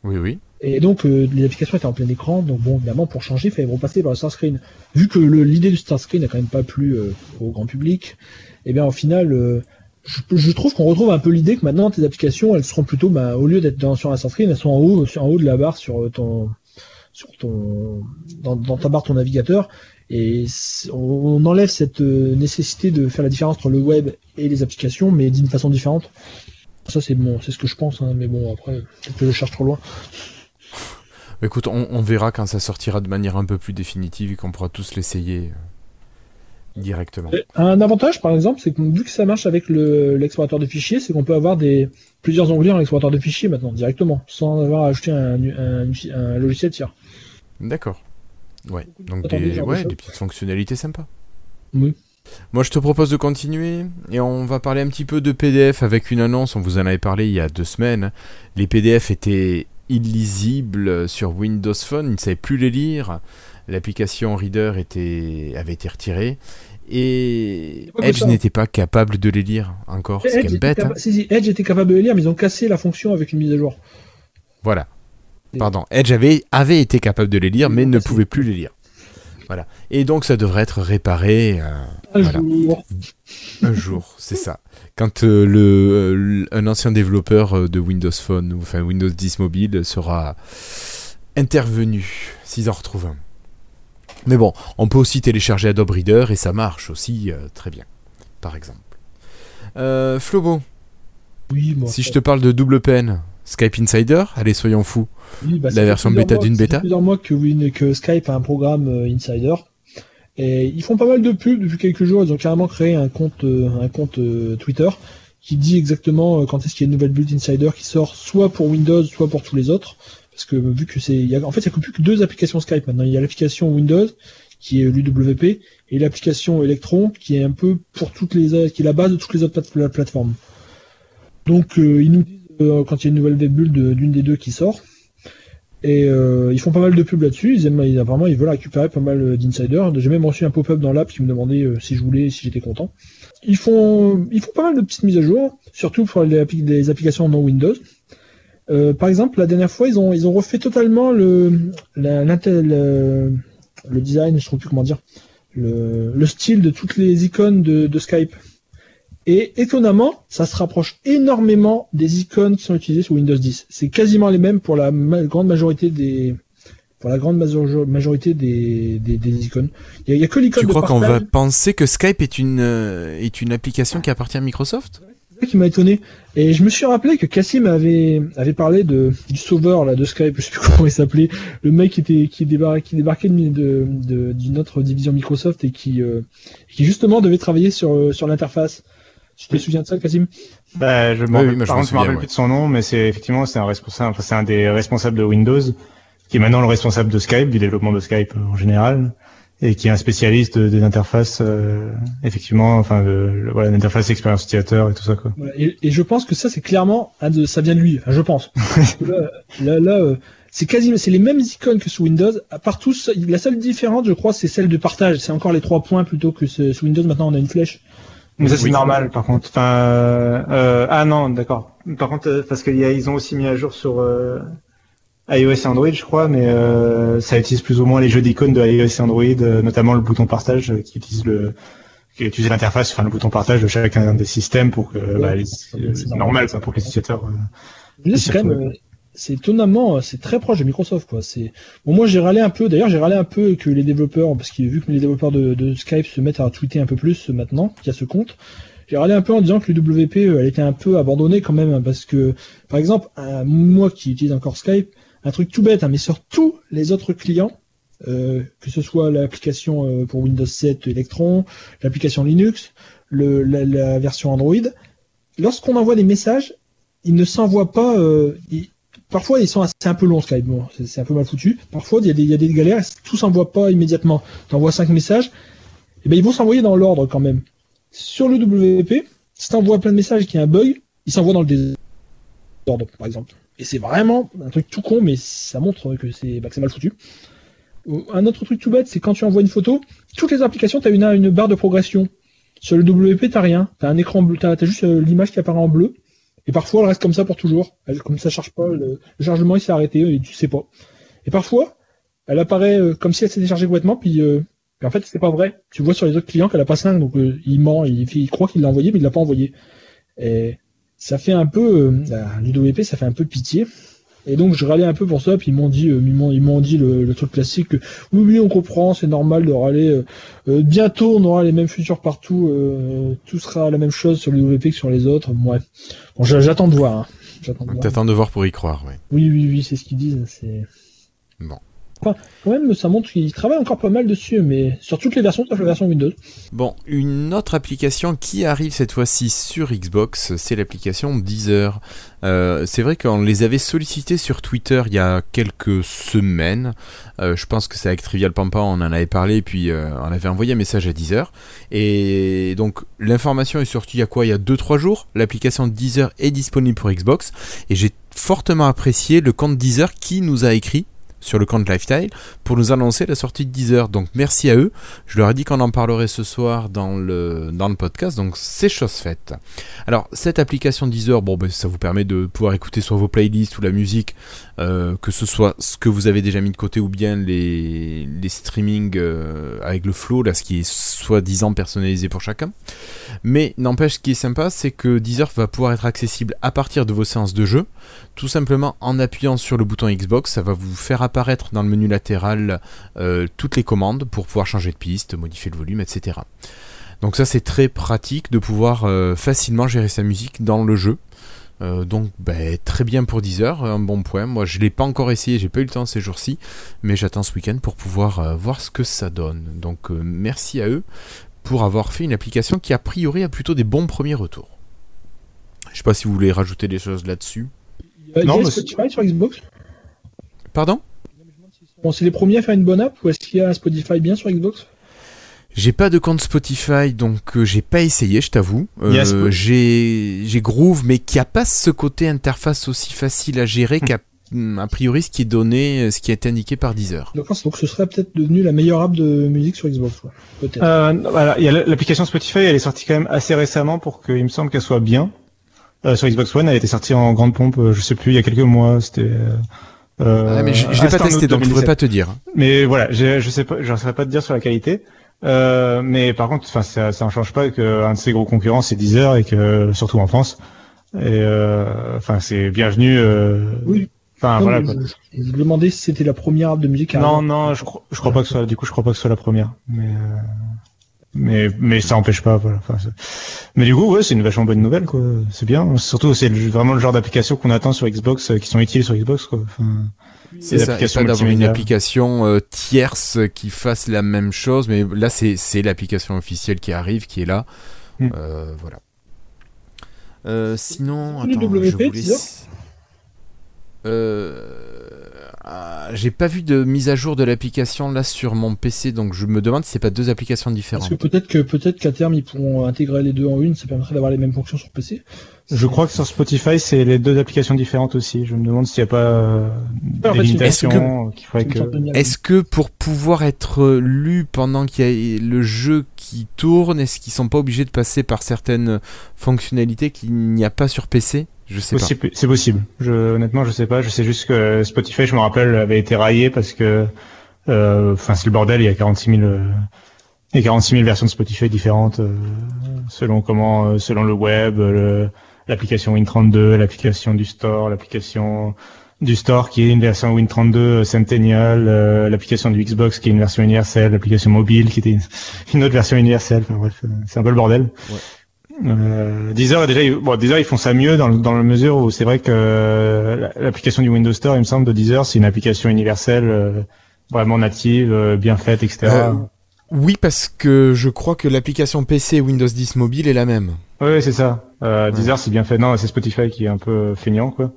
Oui, oui. Et donc euh, les applications étaient en plein écran, donc bon évidemment pour changer, il fallait repasser par le start screen. Vu que l'idée du start screen n'a quand même pas plu euh, au grand public, et bien au final, euh, je, je trouve qu'on retrouve un peu l'idée que maintenant tes applications, elles seront plutôt, bah, au lieu d'être sur un start screen, elles sont en haut, sur, en haut de la barre sur ton, sur ton, dans, dans ta barre ton navigateur. Et on, enlève cette euh, nécessité de faire la différence entre le web et les applications, mais d'une façon différente. Ça c'est bon, c'est ce que je pense, hein, mais bon après, peut-être que je cherche trop loin. Écoute, on, on verra quand ça sortira de manière un peu plus définitive et qu'on pourra tous l'essayer euh, directement. Un avantage, par exemple, c'est que vu que ça marche avec le- l'explorateur de fichiers, c'est qu'on peut avoir des plusieurs onglets dans l'explorateur de fichiers maintenant directement, sans avoir à ajouter un, un- un logiciel tiers. D'accord. Ouais, donc des, de ouais, des petites fonctionnalités sympas. Oui. Moi, je te propose de continuer et on va parler un petit peu de PDF avec une annonce. On vous en avait parlé il y a deux semaines. Les PDF étaient illisibles sur Windows Phone. Ils ne savaient plus les lire. L'application Reader était, avait été retirée. Et Edge n'était pas capable de les lire encore. Edge, même était bête. hein. si, si, Edge était capable de les lire, mais ils ont cassé la fonction avec une mise à jour. Voilà. Pardon. Edge avait, avait été capable de les lire, mais ne pouvait plus les lire. Voilà. Et donc, ça devrait être réparé. euh, Un Voilà. jour. Un jour, c'est ça. Quand euh, le, euh, un ancien développeur de Windows Phone, ou enfin Windows 10 mobile, sera intervenu, s'ils en retrouvent un. Mais bon, on peut aussi télécharger Adobe Reader et ça marche aussi très bien, par exemple. Flobo, Oui, si je te parle de double peine, Skype Insider, allez, soyons fous. Oui, bah, la version bêta d'une ça fait bêta plusieurs mois que, Skype a un programme euh, Insider. Et ils font pas mal de pubs depuis quelques jours. Ils ont carrément créé un compte, euh, un compte euh, Twitter qui dit exactement quand est-ce qu'il y a une nouvelle build Insider qui sort soit pour Windows, soit pour tous les autres. parce que vu que c'est, en fait, il n'y a plus que deux applications Skype maintenant. Il y a l'application Windows qui est l'UWP et l'application Electron qui est un peu pour toutes les, qui est la base de toutes les autres plateformes. Donc euh, ils nous disent quand il y a une nouvelle build d'une des deux qui sort. Et euh, ils font pas mal de pubs là-dessus. Ils aiment, vraiment, ils veulent récupérer pas mal d'insiders. J'ai même reçu un pop-up dans l'app qui me demandait si je voulais, si j'étais content. Ils font, ils font pas mal de petites mises à jour, surtout pour les, applications non Windows. Euh, par exemple, la dernière fois, ils ont, ils ont refait totalement le, la, le, le design, je ne sais plus comment dire, le, le, style de toutes les icônes de, Skype. Et étonnamment, ça se rapproche énormément des icônes qui sont utilisées sur Windows 10. C'est quasiment les mêmes pour la grande majorité des, pour la grande majorité des, des, des icônes. Il y, a, que l'icône. Tu crois qu'on va penser que Skype est une, euh, est une application qui appartient à Microsoft? Qui m'a étonné. Et je me suis rappelé que Cassim avait, avait parlé de, du sauveur là, de Skype, je sais plus comment il s'appelait, le mec qui, était, qui, débarquait, qui débarquait de, de, d'une autre division Microsoft et qui, euh, qui justement devait travailler sur, euh, sur l'interface. Tu te souviens de ça, Cassim bah, je, me rappelle plus de son nom, mais c'est effectivement c'est un responsable, enfin, c'est un des responsables de Windows, qui est maintenant le responsable de Skype, du développement de Skype en général et qui est un spécialiste des interfaces, euh, effectivement, enfin, le, voilà, l'interface expérience utilisateur et tout ça, quoi. et, et, je pense que ça, c'est clairement, ça vient de lui, enfin, je pense. là, là, euh, c'est quasiment, c'est les mêmes icônes que sous Windows. Partout, la seule différence, je crois, c'est celle de partage. C'est encore les trois points plutôt que sous Windows. Maintenant, on a une flèche. Mais ça, c'est normal, par contre. Enfin, euh, ah non, d'accord. Par contre, euh, parce qu'ils ont aussi mis à jour sur iOS et Android, je crois, mais euh, ça utilise plus ou moins les jeux d'icônes de iOS et Android, euh, notamment le bouton partage euh, qui utilise le qui utilise l'interface, enfin le bouton partage de chacun des systèmes pour que bah, c'est normal ça pour que les utilisateurs. c'est quand même c'est étonnamment c'est très proche de Microsoft quoi. Moi j'ai râlé un peu. D'ailleurs j'ai râlé un peu que les développeurs parce que vu que les développeurs de, Skype se mettent à tweeter un peu plus maintenant qu'il y a ce compte. J'ai râlé un peu en disant que le WP elle était un peu abandonnée quand même parce que par exemple moi qui utilise encore Skype un truc tout bête, hein, mais sur tous les autres clients, euh, que ce soit l'application euh, pour Windows 7 Electron, l'application Linux, la, version Android, lorsqu'on envoie des messages, ils ne s'envoient pas. Euh, parfois, ils sont assez un peu longs Skype, c'est un peu mal foutu. Parfois, il y a des, galères, tout s'envoie pas immédiatement. Tu envoies cinq messages, et eh ben ils vont s'envoyer dans l'ordre quand même. Sur le WP, si tu envoies plein de messages y a un bug, il s'envoie dans le désordre, par exemple. Et c'est vraiment un truc tout con, mais ça montre que c'est bah, mal foutu. Un autre truc tout bête, c'est quand tu envoies une photo, toutes les applications, tu as une, une, barre de progression. Sur le WP, t'as rien. T'as un écran bleu, t'as as juste euh, l'image qui apparaît en bleu. Et parfois, elle reste comme ça pour toujours. comme ça charge pas, le, chargement il s'est arrêté et tu sais pas. Et parfois, elle apparaît euh, comme si elle s'était chargée complètement, puis, euh, en fait, c'est pas vrai. Tu vois sur les autres clients qu'elle a pas 5, donc il ment, il, il croit qu'il l'a envoyé, mais il l'a pas envoyé. Et ça fait un peu l'UWP, ça fait un peu pitié. Et donc je râlais un peu pour ça, puis ils m'ont dit, euh, ils m'ont dit le, truc classique que oui oui on comprend, c'est normal de râler. Euh, euh, bientôt on aura les mêmes futurs partout, tout sera la même chose sur l'UWP que sur les autres. Ouais. Bon, j'attends de voir. Hein. T'attends de voir pour y croire, oui. Oui oui oui, c'est ce qu'ils disent. C'est bon. Enfin, quand même, ça montre qu'il travaille encore pas mal dessus, mais sur toutes les versions, sauf la version Windows. Bon, une autre application qui arrive cette fois-ci sur Xbox, c'est l'application Deezer. Euh, c'est vrai qu'on les avait sollicités sur Twitter il y a quelques semaines. Euh, je pense que c'est avec Trivial Pampa, on en avait parlé, puis euh, on avait envoyé un message à Deezer. Et donc, l'information est sortie il y a quoi? Il y a 2-3 jours? L'application Deezer est disponible pour Xbox. Et j'ai fortement apprécié le compte Deezer qui nous a écrit sur le compte Lifestyle pour nous annoncer la sortie de Deezer. Donc merci à eux. Je leur ai dit qu'on en parlerait ce soir dans le, dans le podcast, donc c'est chose faite. Alors cette application Deezer, bon, ben, ça vous permet de pouvoir écouter soit vos playlists ou la musique, euh, que ce soit ce que vous avez déjà mis de côté ou bien les, les streamings euh, avec le flow, là, ce qui est soi-disant personnalisé pour chacun. Mais n'empêche, ce qui est sympa, c'est que Deezer va pouvoir être accessible à partir de vos séances de jeu, tout simplement en appuyant sur le bouton Xbox, ça va vous faire apparaître dans le menu latéral euh, toutes les commandes pour pouvoir changer de piste, modifier le volume, etc. Donc ça c'est très pratique de pouvoir facilement gérer sa musique dans le jeu. Euh, donc ben, très bien pour 10 heures, un bon point. Moi je l'ai pas encore essayé, j'ai pas eu le temps ces jours-ci, mais j'attends ce week-end pour pouvoir voir ce que ça donne. Donc merci à eux pour avoir fait une application qui a priori a plutôt des bons premiers retours. Je sais pas si vous voulez rajouter des choses là-dessus. non, mais Spotify sur Xbox? Pardon? Bon, c'est les premiers à faire une bonne app ou est-ce qu'il y a un Spotify bien sur Xbox? J'ai pas de compte Spotify, donc euh, j'ai pas essayé, je t'avoue. Il y a Euh, j'ai j'ai Groove, mais qui a pas ce côté interface aussi facile à gérer qu'a a priori ce qui est donné, euh, ce qui a été indiqué par Deezer. donc, donc ce serait peut-être devenu la meilleure app de musique sur Xbox. quoi. Peut-être. Euh, voilà, il y a l- l'application Spotify, elle est sortie quand même assez récemment pour qu'il me semble qu'elle soit bien. Euh, sur Xbox One, elle était sortie en grande pompe, euh, je sais plus, il y a quelques mois, c'était... Euh, euh, Ah, mais je, je l'ai pas testé, donc je pourrais 2017. pas te dire. Mais voilà, je, je sais pas, je saurais pas te dire sur la qualité. Euh, mais par contre, enfin, ça, ça ne change pas qu'un de ses gros concurrents c'est Deezer et que surtout en France. Et euh, enfin, c'est bienvenu. Euh, Oui. Enfin, voilà. quoi. je, me demandais si c'était la première app de musique à Non, non, je crois, je crois pas que ce soit. Du coup, je crois pas que ce soit la première. Mais euh, mais mais ça empêche pas. Voilà. Enfin, mais du coup, ouais, c'est une vachement bonne nouvelle, quoi. C'est bien. Surtout, c'est vraiment le genre d'application qu'on attend sur Xbox, euh, qui sont utiles sur Xbox, quoi. Enfin, C'est pas d'avoir une application euh, tierce qui fasse la même chose, mais là c'est c'est l'application officielle qui arrive, qui est là. Hmm. Euh, voilà. Euh, sinon, attends, WP, je voulais... Deezer Euh, ah, J'ai pas vu de mise à jour de l'application là sur mon PC, donc je me demande si c'est pas deux applications Parce différentes. que peut-être que peut-être qu'à terme ils pourront intégrer les deux en une, ça permettrait d'avoir les mêmes fonctions sur PC. Je crois que sur Spotify, c'est les deux applications différentes aussi. Je me demande s'il n'y a pas euh, en fait, des qui ferait une que. Est-ce que pour pouvoir être lu pendant qu'il y a le jeu qui tourne, est-ce qu'ils sont pas obligés de passer par certaines fonctionnalités qu'il n'y a pas sur PC Je sais pas. C'est possible. Je, honnêtement, je sais pas. Je sais juste que Spotify, je me rappelle, avait été raillé parce que, euh, enfin, c'est le bordel. Il y a 46 000, euh, il y a 46 000 versions de Spotify différentes euh, selon comment, selon le web, l'application Win32, l'application du store, l'application du store qui est une version Win32 Centennial, l'application du Xbox qui est une version universelle, l'application mobile qui était une, une autre version universelle. Enfin bref, c'est un peu le bordel. Euh, Deezer, déjà, ils- bon, Deezer, ils font ça mieux dans, dans la mesure où c'est vrai que euh, la- l'application du Windows Store, il me semble, de Deezer, c'est une application universelle, euh, vraiment native, euh, bien faite, etc. Euh, Oui, parce que je crois que l'application PC Windows 10 mobile est la même. Oui, c'est ça. Euh, Ouais. Deezer, c'est bien fait. Non, c'est Spotify qui est un peu feignant, quoi,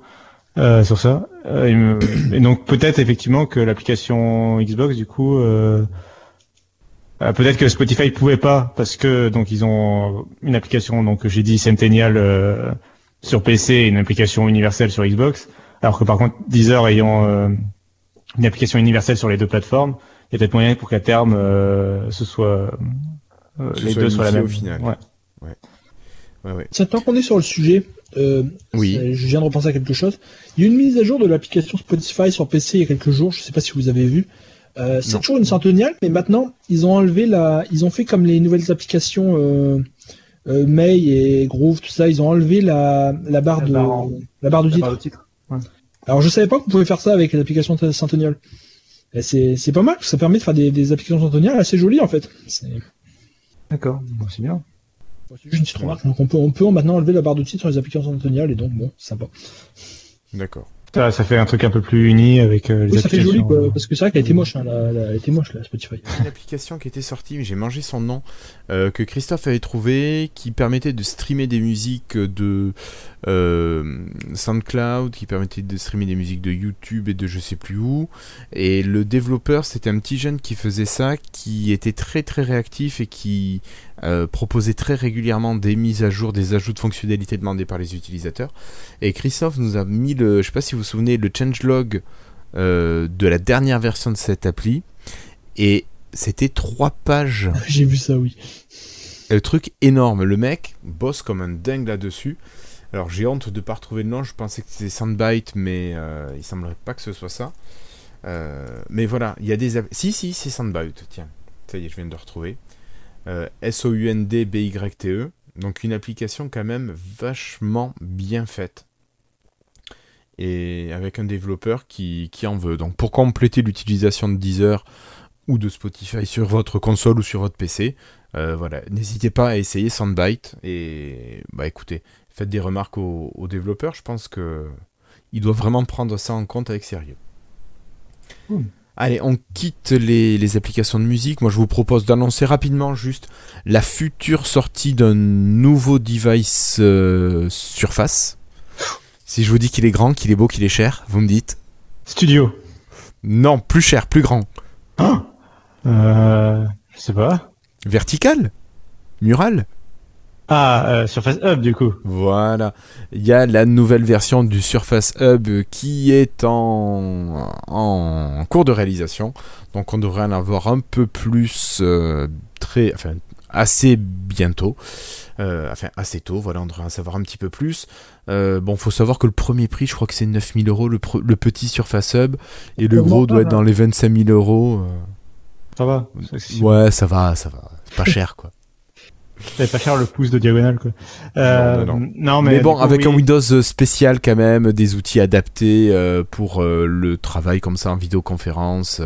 euh, sur ça. Me- et donc peut-être effectivement que l'application Xbox, du coup, euh, euh, peut-être que Spotify pouvait pas parce que donc ils ont une application, donc j'ai dit Centennial euh, sur PC et une application universelle sur Xbox, alors que par contre Deezer ayant euh, une application universelle sur les deux plateformes, il y a peut-être moyen pour qu'à terme euh, ce soit euh, Ce les soit deux soient la même. au final. Ouais. Ouais, ouais. Tiens, tant qu'on est sur le sujet, euh, Oui. je viens de repenser à quelque chose. Il y a une mise à jour de l'application Spotify sur PC il y a quelques jours. Je sais pas si vous avez vu. Euh, c'est toujours une centenniale, mais maintenant ils ont enlevé la, ils ont fait comme les nouvelles applications euh, euh, May et Groove, tout ça. Ils ont enlevé la, la barre La de barre en- la barre du La titre. barre de titre. Alors je savais pas que vous pouvez faire ça avec l'application Centennial. C'est c'est pas mal, ça permet de faire des, des applications Centennial assez jolies en fait. D'accord, bon, c'est bien. c'est juste une petite remarque. Donc on peut, on peut maintenant enlever la barre de titre sur les applications Centennial et donc bon, c'est sympa. D'accord. Ça, ça fait un truc un peu plus uni avec euh, les Oui, ça fait joli quoi, parce que c'est vrai qu'elle était moche, hein, la, la- elle était moche la Spotify. Une application qui était sortie, mais j'ai mangé son nom, euh, que Christophe avait trouvé, qui permettait de streamer des musiques de euh, SoundCloud, qui permettait de streamer des musiques de YouTube et de je sais plus où. Et le développeur, c'était un petit jeune qui faisait ça, qui était très très réactif et qui euh, proposait très régulièrement des mises à jour, des ajouts de fonctionnalités demandés par les utilisateurs. Et Christophe nous a mis le, je sais pas si vous vous souvenez, le changelog euh, de la dernière version de cette appli. Et c'était trois pages. J'ai vu ça, oui. Le truc énorme. Le mec bosse comme un dingue là-dessus. Alors j'ai honte de pas retrouver le nom. Je pensais que c'était Soundbite, mais euh, il semblerait pas que ce soit ça. Euh, mais voilà, il y a des. Si, si, c'est Soundbite. Tiens, ça y est, je viens de le retrouver. Euh, S-O-U-N-D-B-Y-T-E. Donc une application quand même vachement bien faite. Et avec un développeur qui, en veut. Donc pour compléter l'utilisation de Deezer ou de Spotify sur votre console ou sur votre PC, euh, voilà, n'hésitez pas à essayer Soundbite et bah écoutez, faites des remarques aux, aux développeurs. Je pense que ils doivent vraiment prendre ça en compte avec sérieux. Allez, on quitte les, les applications de musique. Moi, je vous propose d'annoncer rapidement juste la future sortie d'un nouveau device euh, Surface. Si je vous dis qu'il est grand, qu'il est beau, qu'il est cher, vous me dites Studio. Non, plus cher, plus grand. Euh, je sais pas. Vertical? Mural? Ah, euh, Surface Hub du coup. Voilà. Il y a la nouvelle version du Surface Hub qui est en, en cours de réalisation. Donc on devrait en avoir un peu plus euh, très, enfin, assez bientôt. Euh, enfin, assez tôt, voilà, on devrait en savoir un petit peu plus. Euh, bon, faut savoir que le premier prix, je crois que c'est 9000 euros, le, le petit Surface Hub, et le gros doit être dans les 25 000 euros. Ça va. Ouais, ça va, ça va. C'est pas cher, quoi. C'est pas cher le pouce de diagonale quoi. Euh, Non, non, non, Mais, mais, bon, coup, avec oui. un Windows spécial quand même, des outils adaptés euh, pour euh, le travail comme ça en vidéoconférence.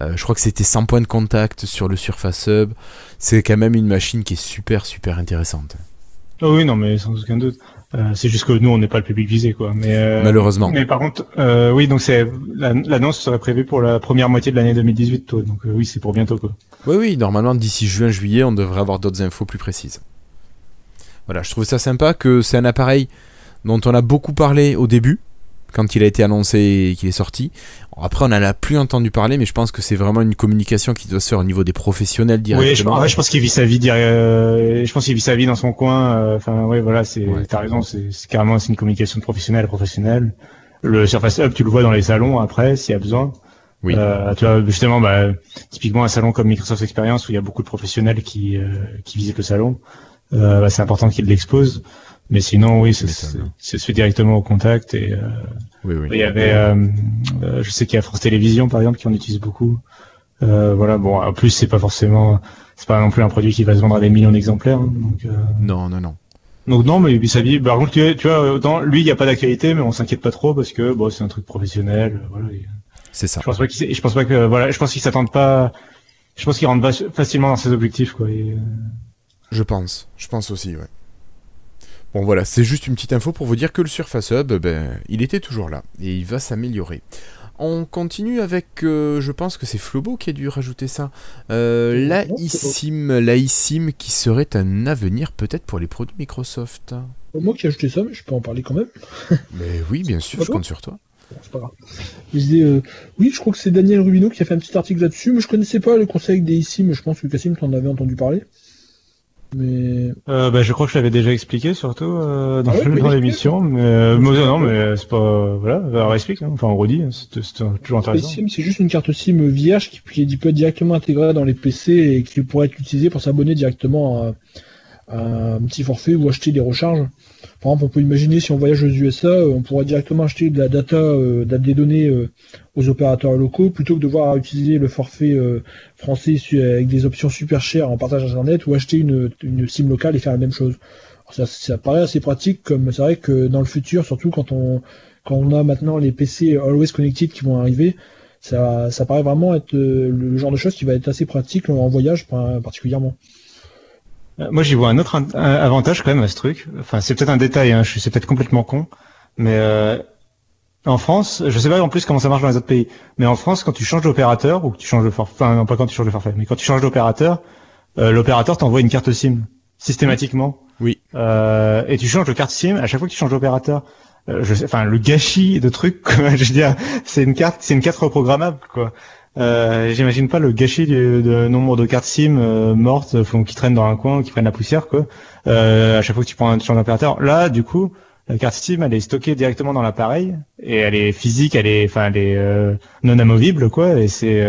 Je crois que c'était 100 points de contact sur le Surface Hub. C'est quand même une machine qui est super super intéressante. Oh oui, non, mais sans aucun doute. Euh, c'est juste que nous, on n'est pas le public visé, quoi. Mais euh, Malheureusement. Mais par contre, euh, oui, donc c'est la- l'annonce serait prévue pour la première moitié de l'année 2018, toi. Donc oui, c'est pour bientôt, quoi. Oui, oui, normalement d'ici juin-juillet, on devrait avoir d'autres infos plus précises. Voilà, je trouve ça sympa que c'est un appareil dont on a beaucoup parlé au début, quand il a été annoncé et qu'il est sorti. Après, on n'en a plus entendu parler, mais je pense que c'est vraiment une communication qui doit se faire au niveau des professionnels Oui, je, directement. en vrai, je pense qu'il vit sa vie, euh, je pense qu'il vit sa vie dans son coin. euh, Enfin, oui, voilà, c'est. Ouais. T'as raison, c'est carrément c'est une communication de professionnel à professionnel. Le Surface Hub, tu le vois dans les salons après, s'il y a besoin. Oui. Euh, tu vois, justement, bah, typiquement un salon comme Microsoft Experience où il y a beaucoup de professionnels qui euh, qui visitent le salon, euh, bah, c'est important qu'ils l'exposent. Mais sinon, oui, se fait directement au contact. Et euh, Oui, oui. il y avait, euh, euh, je sais qu'il y a France Télévisions par exemple qui en utilise beaucoup. Euh, voilà, bon, en plus c'est pas forcément, c'est pas non plus un produit qui va se vendre à des millions d'exemplaires. hein, donc, Non, non, non. donc non, mais. Par contre, tu, tu vois, autant lui, il n'y a pas d'actualité, mais on s'inquiète pas trop parce que bon, c'est un truc professionnel. Voilà. C'est ça. Je pense pas qu'il, je pense pas que, voilà, je pense qu'ils s'attendent pas. Je pense qu'ils rentrent facilement dans ses objectifs, quoi. Et, Je pense. Je pense aussi, ouais. Bon voilà, c'est juste une petite info pour vous dire que le Surface Hub, ben, il était toujours là et il va s'améliorer. On continue avec, euh, je pense que c'est Flobo qui a dû rajouter ça, euh, la Non, c'est eSIM, la eSIM qui serait un avenir peut-être pour les produits Microsoft. Moi qui ai ajouté ça, mais je peux en parler quand même. Mais oui, bien sûr, je compte sur toi. C'est pas grave. Disais, euh, oui, je crois que c'est Daniel Rubino qui a fait un petit article là-dessus, mais je connaissais pas le conseil des mais je pense que Cassim t'en avait entendu parler. Mais Euh, bah, je crois que je l'avais déjà expliqué, surtout euh, dans, Ah ouais, dans oui, l'émission. Mais, euh, non, mais c'est pas voilà, alors explique. Hein. Enfin, on redit. hein, C'est toujours intéressant. C'est juste une carte SIM vierge qui, qui peut être directement intégrée dans les PC et qui pourrait être utilisée pour s'abonner directement à un petit forfait ou acheter des recharges. Par exemple, on peut imaginer si on voyage aux USA, euh, on pourrait directement acheter de la data, euh, des données euh, aux opérateurs locaux plutôt que de devoir utiliser le forfait français avec des options super chères en partage internet ou acheter une, une SIM locale et faire la même chose. Ça, ça paraît assez pratique, comme c'est vrai que dans le futur, surtout quand on quand on a maintenant les PC Always Connected qui vont arriver, ça, ça paraît vraiment être le genre de chose qui va être assez pratique en voyage par- particulièrement. Euh, Moi, j'y vois un autre avantage quand même à ce truc. Enfin, c'est peut-être un détail. Hein, je suis c'est peut-être complètement con, mais euh, en France, je sais pas en plus comment ça marche dans les autres pays. Mais en France, quand tu changes d'opérateur ou que tu changes de forfait, enfin non pas quand tu changes de forfait, mais quand tu changes d'opérateur, euh, l'opérateur t'envoie une carte SIM systématiquement. Oui. Euh, et tu changes de carte SIM à chaque fois que tu changes d'opérateur. Euh, je sais, enfin le gâchis de trucs, quoi, je veux dire, c'est une carte, c'est une carte reprogrammable, quoi. Euh, J'imagine pas le gâchis du, de nombre de cartes SIM euh, mortes euh, qui traînent dans un coin, qui prennent la poussière, quoi. Euh, à chaque fois que tu prends un change d'opérateur. Là, du coup, la carte SIM, elle est stockée directement dans l'appareil et elle est physique, elle est, enfin, elle est euh, non amovible, quoi. Et c'est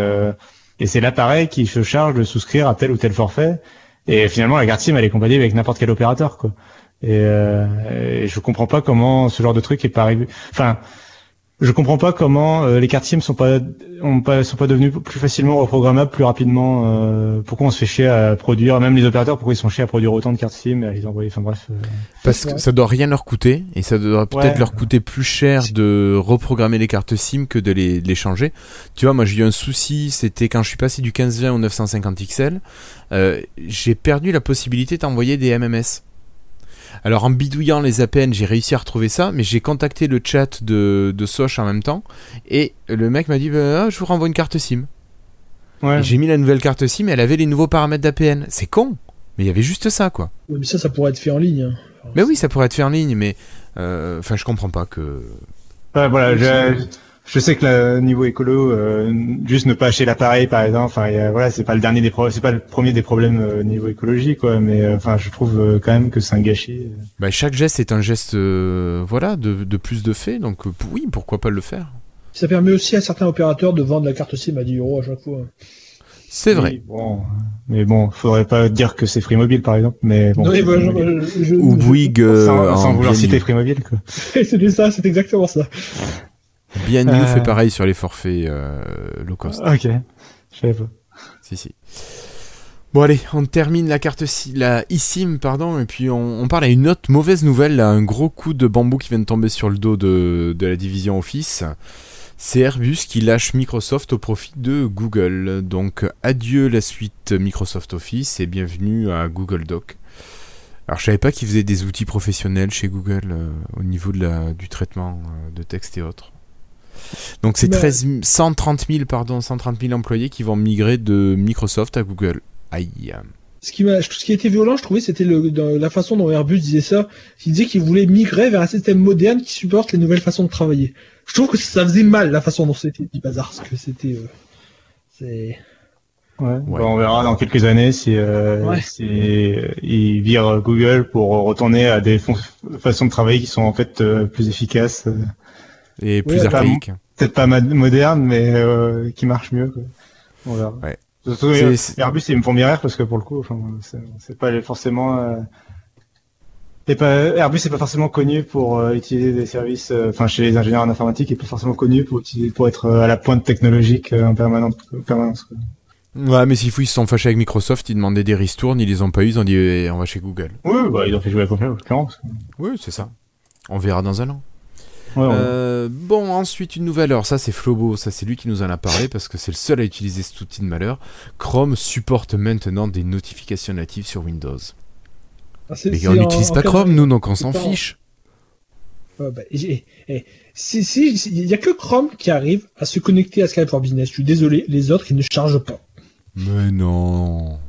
et c'est l'appareil qui se charge de souscrire à tel ou tel forfait. Et finalement, la carte SIM, elle est compatible avec n'importe quel opérateur, quoi. Et, et je comprends pas comment ce genre de truc est pas arrivé. Enfin, je comprends pas comment euh, les cartes SIM sont pas, ont pas sont pas devenues plus facilement reprogrammables plus rapidement. euh, pourquoi on se fait chier à produire, même les opérateurs, pourquoi ils sont chiés à produire autant de cartes SIM et à les envoyer. Enfin bref. euh, Parce que ça doit rien leur coûter et ça doit peut-être Ouais. leur coûter plus cher de reprogrammer les cartes SIM que de les, de les changer. Tu vois, moi j'ai eu un souci, c'était quand je suis passé du 1520 au 950 XL, euh, j'ai perdu la possibilité d'envoyer des MMS. Alors en bidouillant les APN, j'ai réussi à retrouver ça, mais j'ai contacté le chat de, de Soch en même temps et le mec m'a dit bah, ah, je vous renvoie une carte SIM. Ouais. J'ai mis la nouvelle carte SIM et elle avait les nouveaux paramètres d'APN. C'est con, mais il y avait juste ça quoi. Oui, mais ça, ça pourrait être fait en ligne. hein. Enfin, Mais oui, ça pourrait être fait en ligne, mais euh, enfin, je comprends pas que. Ouais, voilà. je- je sais que le niveau écolo, euh, juste ne pas acheter l'appareil, par exemple, enfin, y a- voilà, c'est pas le dernier des pro- c'est pas le premier des problèmes euh, niveau écologie, quoi. Mais euh, enfin, je trouve euh, quand même que c'est un gâchis. Bah, chaque geste est un geste, euh, voilà, de, de plus de fait, donc euh, oui, pourquoi pas le faire Ça permet aussi à certains opérateurs de vendre la carte SIM à 10 euros à chaque fois. C'est vrai. Oui, bon, mais bon, faudrait pas dire que c'est Free Mobile, par exemple. Mais bon. Oui, c'est bah, Free je- Mobile. je- je- Ou Bouygues sans, sans en vouloir citer. Free Mobile, quoi. C'était ça, c'est exactement ça. Bien New Euh. fait pareil sur les forfaits euh, low cost. Ok. Je savais pas. Si, si. Bon allez, on termine la carte la eSIM pardon et puis on, on parle à une autre mauvaise nouvelle, là, un gros coup de bambou qui vient de tomber sur le dos de, de la division Office. C'est Airbus qui lâche Microsoft au profit de Google. Donc adieu la suite Microsoft Office et bienvenue à Google Doc. Alors je savais pas qu'ils faisaient des outils professionnels chez Google euh, au niveau de la, du traitement euh, de texte et autres. Donc c'est Mais- 13 000 130 000 pardon 130 000 employés qui vont migrer de Microsoft à Google. Aïe. Ce qui, m'a, ce qui était violent, je trouvais, c'était le, la façon dont Airbus disait ça. Il disait qu'il voulait migrer vers un système moderne qui supporte les nouvelles façons de travailler. Je trouve que ça faisait mal la façon dont c'était dit bazar, parce que c'était. euh, c'est... Ouais. On verra dans quelques années si, euh, Ouais. si euh, ils virent Google pour retourner à des façons de travailler qui sont en fait euh, plus efficaces, euh, Et plus Ouais, archaïque. peut-être pas modernes, mais euh, qui marchent mieux. Quoi. On verra. Ouais. Surtout, Airbus, ils me font bien rire parce que pour le coup, enfin, c'est pas forcément. euh, pas, Airbus n'est pas forcément connu pour euh, utiliser des services, euh, enfin chez les ingénieurs en informatique, il est pas forcément connu pour utiliser, pour être euh, à la pointe technologique en permanence. permanence quoi. Ouais, mais s'il faut, ils se sont fâchés avec Microsoft, ils demandaient des ristournes, ils les ont pas eu, ils ont dit eh, on va chez Google. Oui, bah, ils ont fait jouer la concurrence. Oui, c'est ça. On verra dans un an. Ouais, ouais. Euh, bon, ensuite une nouvelle. Alors ça, c'est Flobo. Ça, c'est lui qui nous en a parlé parce que c'est le seul à utiliser cet outil de malheur. Chrome supporte maintenant des notifications natives sur Windows. Ah, c'est- Mais on n'utilise pas de- Chrome, nous, donc on s'en fiche. Bah, eh, si, si, si- il y a que Chrome qui arrive à se connecter à Skype for Business. Je suis désolé, les autres, ils ne chargent pas. Mais non.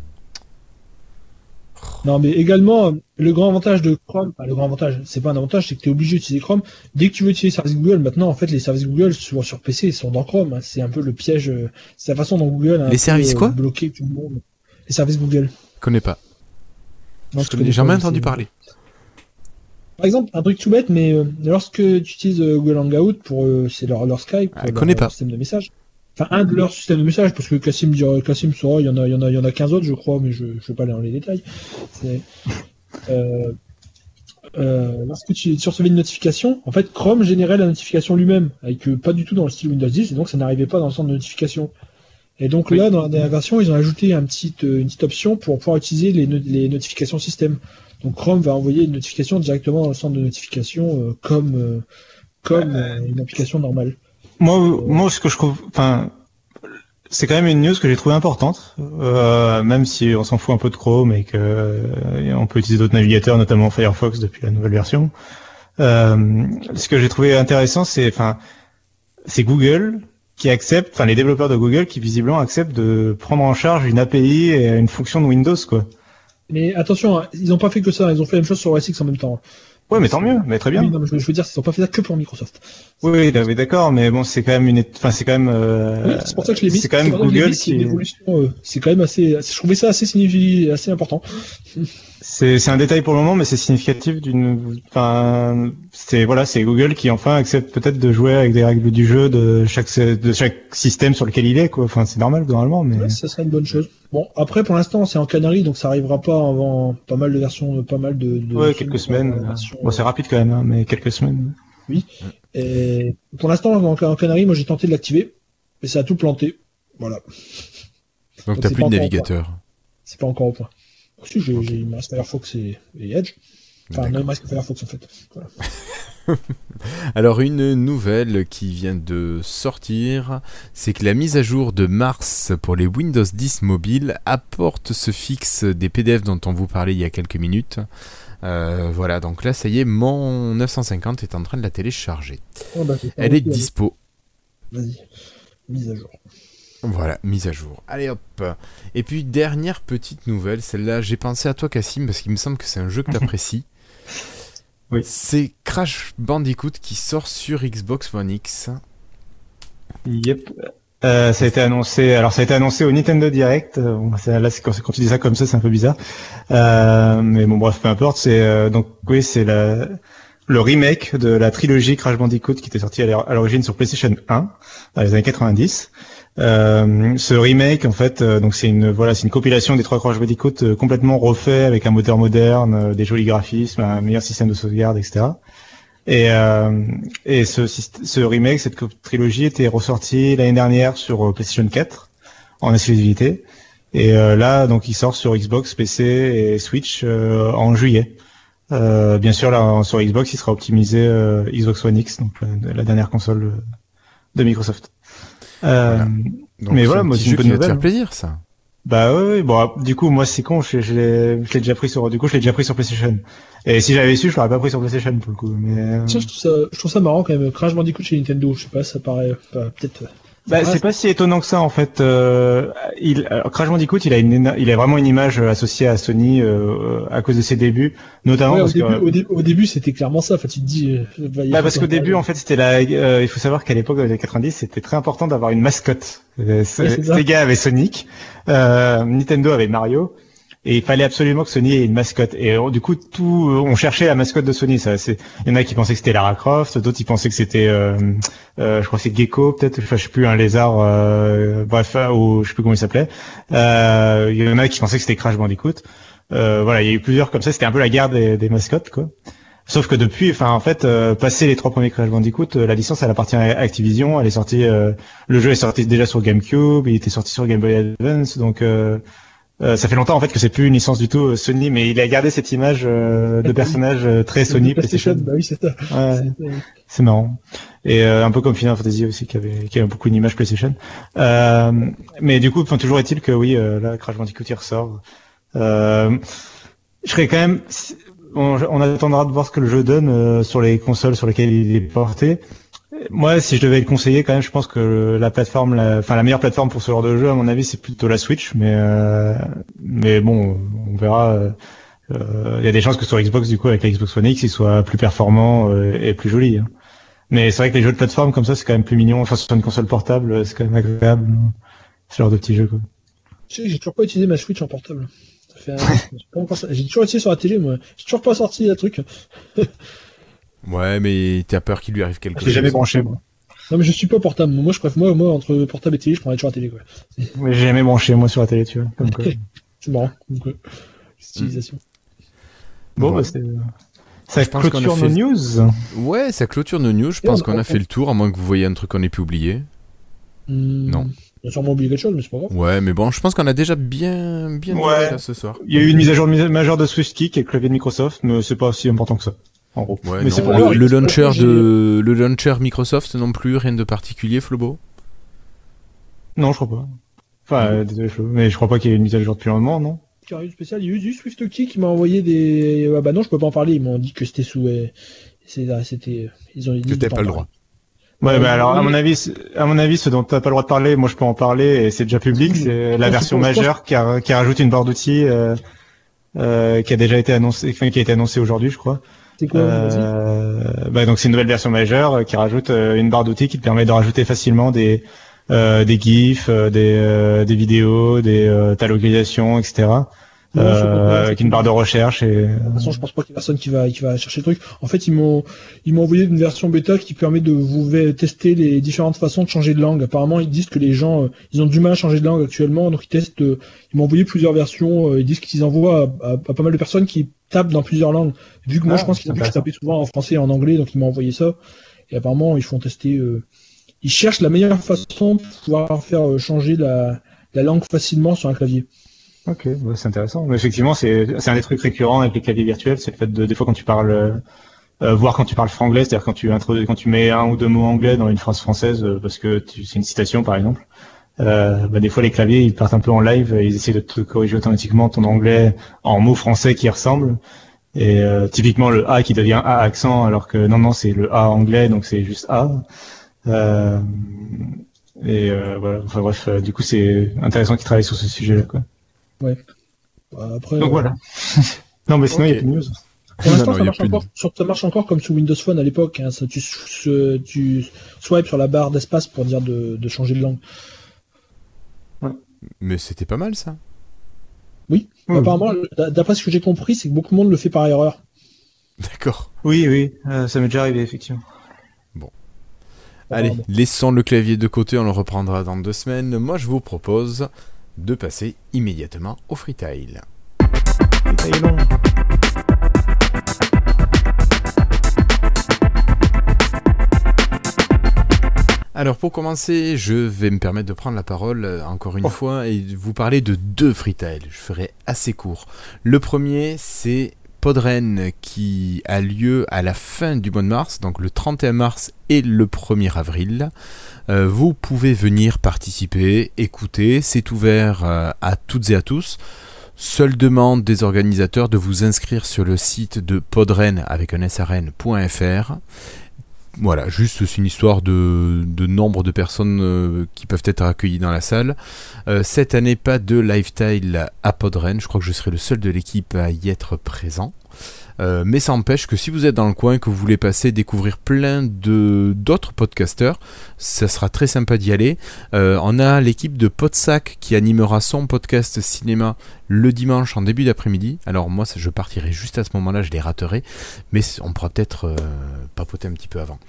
Non, mais également, le grand avantage de Chrome, enfin, le grand avantage, c'est pas un avantage, c'est que tu es obligé d'utiliser Chrome. Dès que tu veux utiliser les services Google, maintenant, en fait, les services Google, souvent sur PC, ils sont dans Chrome. hein. C'est un peu le piège, euh, c'est la façon dont Google a Les services euh, quoi bloqué tout le monde. Les services Google. Je connais pas. Non, Je n'ai connais jamais entendu parler. Par exemple, un truc tout bête, mais euh, lorsque tu utilises euh, Google Hangout pour, euh, c'est leur, leur Skype, Ah, connais leur pas. système de message. Enfin, un de leurs systèmes de message, parce que Cassim dira, Cassim saura, il y en a, il y en a, il y en a 15 autres, je crois, mais je, je vais pas aller dans les détails. Euh, euh, lorsque tu, tu recevais une notification, en fait, Chrome générait la notification lui-même, avec euh, pas du tout dans le style Windows 10, et donc ça n'arrivait pas dans le centre de notification. Et donc Oui. là, dans la dernière version, ils ont ajouté un petit, une petite option pour pouvoir utiliser les, no- les notifications système. Donc Chrome va envoyer une notification directement dans le centre de notification comme comme une application normale. Moi, moi, ce que je trouve, enfin, c'est quand même une news que j'ai trouvée importante, euh, même si on s'en fout un peu de Chrome et que euh, on peut utiliser d'autres navigateurs, notamment Firefox depuis la nouvelle version. Euh, ce que j'ai trouvé intéressant, c'est, enfin, c'est Google qui accepte, enfin, les développeurs de Google qui visiblement acceptent de prendre en charge une API et une fonction de Windows, quoi. Mais attention, hein, ils n'ont pas fait que ça, ils ont fait la même chose sur OS X en même temps. Ouais, mais tant mieux, mais très bien. Oui, non, mais je, veux dire, ils n'ont pas fait ça que pour Microsoft. Oui, d'accord, mais bon, c'est quand même une, enfin, c'est quand même. euh, Oui, c'est pour ça que je l'ai mis. C'est quand même Google une qui. évolution, euh, c'est quand même assez. Je trouvais ça assez significatif, assez important. C'est c'est un détail pour le moment, mais c'est significatif d'une. Enfin, c'est voilà, c'est Google qui enfin accepte peut-être de jouer avec des règles du jeu de chaque de chaque système sur lequel il est, quoi. Enfin, c'est normal normalement, mais. Ouais, ça serait une bonne chose. Bon, après, pour l'instant, c'est en Canary, donc ça arrivera pas avant pas mal de versions, pas mal de. de Ouais, quelques semaines. euh, versions, Bon, c'est rapide quand même, hein, mais quelques semaines. Et pour l'instant, en, Canary, moi j'ai tenté de l'activer, mais ça a tout planté. Voilà, Donc Donc t'as plus pas de navigateur. c'est pas encore au point. Si, j'ai j'ai- il me reste Firefox et, et Edge. Enfin, non, il me reste que Firefox en fait. Voilà. Alors une nouvelle qui vient de sortir, c'est que la mise à jour de mars pour les Windows 10 mobiles apporte ce fixe des PDF dont on vous parlait il y a quelques minutes. Euh, voilà, donc là ça y est, mon 950 est en train de la télécharger. Oh, bah, Elle est dispo. Vas-y, mise à jour. Voilà, mise à jour. Allez hop. Et puis dernière petite nouvelle, celle-là, j'ai pensé à toi Cassim parce qu'il me semble que c'est un jeu que t'apprécies. Oui. C'est Crash Bandicoot qui sort sur Xbox One X. Yep. Euh, ça a été annoncé. Alors ça a été annoncé au Nintendo Direct. Euh, bon, là, quand, quand tu dis ça comme ça, c'est un peu bizarre. Euh, mais bon, bref, peu importe. C'est euh, donc oui, c'est la le remake de la trilogie Crash Bandicoot qui était l'or- à l'origine sur PlayStation 1 dans les années 90. Euh, ce remake, en fait, euh, donc c'est une voilà, c'est une compilation des trois Crash Bandicoot euh, complètement refait avec un moteur moderne, euh, des jolis graphismes, un meilleur système de sauvegarde, etc. Et, euh, et ce, ce remake, cette trilogie était ressortie l'année dernière sur PlayStation 4 en exclusivité. Et là, donc, il sort sur Xbox, PC et Switch en juillet. Bien sûr, là, sur Xbox, il sera optimisé Xbox One X, donc la, dernière console de Microsoft. Euh, Voilà. Donc, Mais c'est voilà, un moi, c'est une bonne nouvelle, faire plaisir, ça. Bah ouais, ouais, bon, du coup, moi, c'est con, je, je l'ai je l'ai déjà pris sur, du coup, je l'ai déjà pris sur PlayStation. Et si j'avais su, je l'aurais pas pris sur PlayStation, pour le coup. Mais, euh, Tiens, je trouve ça, je trouve ça marrant quand même. Crash Bandicoot chez Nintendo, je sais pas, ça paraît pas- peut-être. Euh, Bah, c'est pas si étonnant que ça en fait. Euh, il, alors, Crash Bandicoot, il a une, il a vraiment une image euh, associée à Sony euh, à cause de ses débuts, notamment Ouais, au parce début, que. au, dé- au début, c'était clairement ça. Enfin, tu te dis. euh, bah, Bah, parce qu'au début, en fait, c'était la. euh, il faut savoir qu'à l'époque, dans les années 90, c'était très important d'avoir une mascotte. Euh. Sega avait Sonic, euh, Nintendo avait Mario, et il fallait absolument que Sony ait une mascotte. Et euh, du coup, tout, euh, on cherchait la mascotte de Sony. Ça, c'est. Il y en a qui pensaient que c'était Lara Croft, d'autres ils pensaient que c'était, euh, euh, je crois que c'est Gecko, peut-être. Enfin, je sais plus, un lézard. Euh, bref, ou je sais plus comment il s'appelait. Il y en a qui pensaient que c'était Crash Bandicoot. Voilà, il y a eu plusieurs comme ça. C'était un peu la guerre des, des mascottes, quoi. Sauf que depuis, enfin en fait, euh, passé les trois premiers Crash Bandicoot, la licence elle appartient à Activision. Elle est sortie, euh, le jeu est sorti déjà sur GameCube, il était sorti sur Game Boy Advance, donc euh, ça fait longtemps en fait que c'est plus une licence du tout euh, Sony, mais il a gardé cette image euh, de personnage euh, très Sony PlayStation. Bah oui, c'est ça. Ouais, C'est- marrant. Et euh, un peu comme Final Fantasy aussi, qui avait, qui avait beaucoup une image PlayStation. Euh, mais du coup, enfin toujours est-il que oui, euh, là Crash Bandicoot il ressort. Euh, je serais quand même on, on attendra de voir ce que le jeu donne euh, sur les consoles sur lesquelles il est porté. Moi, si je devais le conseiller, quand même, je pense que la plateforme, la, enfin la meilleure plateforme pour ce genre de jeu, à mon avis, c'est plutôt la Switch. Mais euh, mais bon, on verra. euh, Il y a des chances que sur Xbox, du coup, avec la Xbox One X, il soit plus performant euh, et plus joli. hein. Mais c'est vrai que les jeux de plateforme comme ça, c'est quand même plus mignon. Enfin, sur une console portable, c'est quand même agréable. Ce genre de petits jeux. Quoi. J'ai toujours pas utilisé ma Switch en portable. Un- j'ai toujours utilisé sur la télé, moi. J'ai toujours pas sorti le truc. Ouais, mais t'as peur qu'il lui arrive quelque chose. jamais branché, moi. Non, mais je suis pas portable. Moi, je préfère, moi, moi, entre portable et télé, je prendrais toujours la télé, quoi. Mais j'ai jamais branché, moi, sur la télé, tu vois. Comme quoi. C'est marrant. Donc, euh, utilisation. Bon, Bon. bah, c'est... Ça Je pense qu'on a clôture fait- nos news. Ouais, ça clôture nos news. Je Et pense on- qu'on on- a fait le tour, à moins que vous voyez un truc qu'on ait pu oublier. Hmm, Non. On a sûrement oublié quelque chose, mais c'est pas grave. Ouais, mais bon, je pense qu'on a déjà bien, bien Ouais. là ce soir. Il y a eu une mise à jour majeure de SwiftKey et le clavier de Microsoft, mais c'est pas si important que ça. En gros. Ouais, mais non, c'est pour le, launcher j'ai- de le launcher Microsoft non plus, rien de particulier, Flobo? Non, je crois pas. Enfin, euh, désolé, je- mais je crois pas qu'il y ait une mise à jour depuis un moment, non? Carré spécial, il y a eu du SwiftKey qui m'a envoyé des. Ah bah non, je peux pas en parler. Ils m'ont dit que c'était sous. euh, ah, C'était. Ils ont dit. Que t'as pas le droit. Ouais, Euh, bah alors à mon avis, à mon avis, ce dont t'as pas le droit de parler, moi je peux en parler et c'est déjà public. C'est la version majeure qui a, qui rajoute une barre d'outils euh, euh, qui a déjà été annoncée, enfin, qui a été annoncée aujourd'hui, je crois. C'est. Euh, bah, donc c'est une nouvelle version majeure euh, qui rajoute euh, une barre d'outils qui te permet de rajouter facilement des euh, des gifs, des des vidéos, des euh, ta localisation, etc. Non, Euh, avec une barre de recherche et De toute façon, je pense pas qu'il y ait personne qui va, qui va chercher le truc. En fait, ils m'ont, ils m'ont envoyé une version bêta qui permet de vous tester les différentes façons de changer de langue. Apparemment, ils disent que les gens, euh, ils ont du mal à changer de langue actuellement, donc ils testent. euh, ils m'ont envoyé plusieurs versions. euh, ils disent qu'ils envoient à, à- à pas mal de personnes qui tapent dans plusieurs langues. Vu que moi, Ah, je pense qu'ils ont souvent en français et en anglais, donc ils m'ont envoyé ça. Et apparemment, ils font tester. euh, ils cherchent la meilleure façon de pouvoir faire changer la, la langue facilement sur un clavier. Ok, ouais, c'est intéressant. Effectivement, c'est un des trucs récurrents avec les claviers virtuels, c'est le fait de des fois quand tu parles, euh, euh, voir quand tu parles franglais, c'est-à-dire quand tu introduis, quand tu mets un ou deux mots anglais dans une phrase française euh, parce que c'est une citation par exemple. Euh, bah, des fois les claviers ils partent un peu en live, ils essaient de te corriger automatiquement ton anglais en mots français qui ressemblent. Et typiquement le A qui devient A accent alors que non non c'est le A anglais donc c'est juste A. Et voilà. Enfin bref, du coup c'est intéressant qu'ils travaillent sur ce sujet-là quoi. Bah, après, Donc euh, voilà. non, mais sinon, il Ok. y a plus de news. Pour l'instant, ça, marche encore, ça marche encore comme sous Windows Phone à l'époque. Hein, tu, tu swipes sur la barre d'espace pour dire de, changer de langue. Mais c'était pas mal ça. Oui, apparemment, d'après ce que j'ai compris, c'est que beaucoup de monde le fait par erreur. D'accord. Oui, oui, euh, ça m'est déjà arrivé, effectivement. Bon. Allez, laissons le clavier de côté, on le reprendra dans deux semaines. Moi, je vous propose de passer immédiatement au freetail. Alors pour commencer, je vais me permettre de prendre la parole euh, encore une oh. fois et vous parler de deux freetiles. Je ferai assez court. Le premier, c'est Podren qui a lieu à la fin du mois de mars, donc le 31 mars et le 1er avril. Euh, vous pouvez venir participer, écouter, c'est ouvert euh, à toutes et à tous. Seule demande des organisateurs de vous inscrire sur le site de podren avec un srn.fr voilà, juste c'est une histoire de, nombre de personnes euh, qui peuvent être accueillies dans la salle. Euh, cette année, pas de lifestyle à Podren. Je crois que je serai le seul de l'équipe à y être présent. Euh, mais ça empêche que si vous êtes dans le coin, que vous voulez passer, découvrir plein de d'autres podcasteurs, ça sera très sympa d'y aller. Euh, on a l'équipe de Podsac qui animera son podcast cinéma le dimanche en début d'après-midi. Alors moi, je partirai juste à ce moment-là, je les raterai, mais on pourra peut-être euh, papoter un petit peu avant.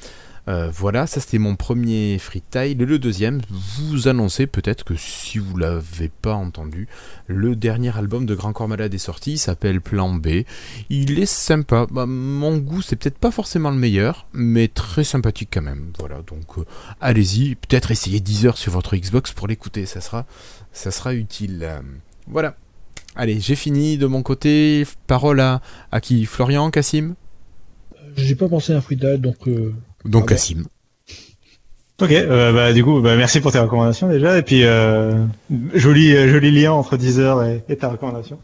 Euh, voilà, ça c'était mon premier freestyle. Le deuxième, vous annoncez peut-être que si vous l'avez pas entendu, le dernier album de Grand Corps Malade est sorti, il s'appelle Plan B. Il est sympa. Bah, mon goût, c'est peut-être pas forcément le meilleur, mais très sympathique quand même. Voilà, donc euh, allez-y, peut-être essayez 10 heures sur votre Xbox pour l'écouter, ça sera, ça sera utile. voilà. Allez, j'ai fini de mon côté. Parole à, à qui? Florian, Cassim J'ai pas pensé à un freestyle, donc. Donc Cassim. Ok, euh, bah, du coup, bah, merci pour tes recommandations déjà, et puis euh, joli, euh, joli lien entre Deezer et, et ta recommandation.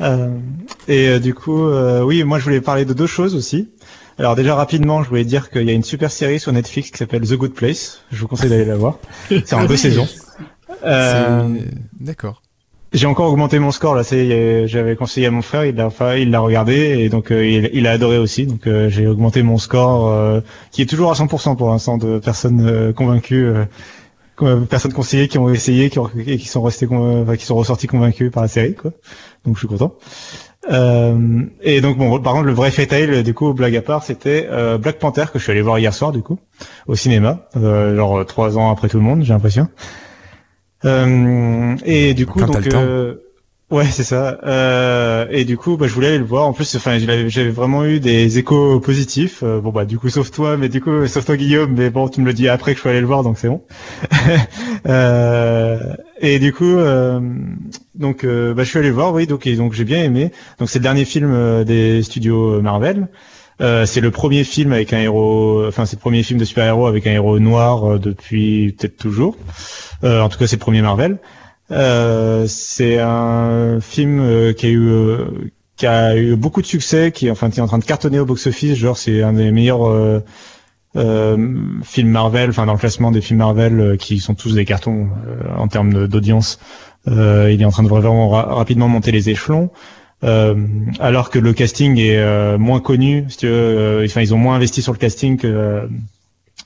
Euh, et euh, du coup, euh, oui, moi je voulais parler de deux choses aussi. Alors déjà rapidement, je voulais dire qu'il y a une super série sur Netflix qui s'appelle The Good Place. Je vous conseille d'aller la voir. C'est en deux saisons. D'accord. J'ai encore augmenté mon score là. C'est j'avais conseillé à mon frère, il l'a il l'a regardé et donc euh, il, a adoré aussi. Donc euh, j'ai augmenté mon score euh, qui est toujours à 100% pour l'instant de personnes convaincues, personnes conseillées qui ont essayé, qui et qui sont qui sont ressortis convaincus par la série quoi. Donc je suis content. et donc bon, par contre le vrai fatal du coup blague à part, c'était Black Panther que je suis allé voir hier soir du coup au cinéma, genre trois ans après tout le monde, j'ai l'impression. Euh, et du coup, donc, euh, ouais, c'est ça. Euh, et du coup, bah, je voulais aller le voir. En plus, enfin, j'avais vraiment eu des échos positifs. Euh, bon, bah, du coup, sauf toi, mais du coup, sauf toi, Guillaume. Mais bon, tu me le dis après que je faut aller le voir, donc c'est bon. euh, et du coup, euh, donc, bah, je suis allé le voir, oui. Donc, et donc, j'ai bien aimé. Donc, c'est le dernier film des studios Marvel. Euh, c'est le premier film avec un héros, enfin c'est le premier film de super-héros avec un héros noir euh, depuis peut-être toujours. Euh, en tout cas, c'est le premier Marvel. c'est un film qui a eu qui a eu beaucoup de succès, qui enfin qui est en train de cartonner au box-office. Genre, c'est un des meilleurs films Marvel, enfin dans le classement des films Marvel qui sont tous des cartons en termes d'audience. il est en train de vraiment rapidement monter les échelons. Euh, alors que le casting est euh, moins connu, si tu veux, euh, enfin ils ont moins investi sur le casting que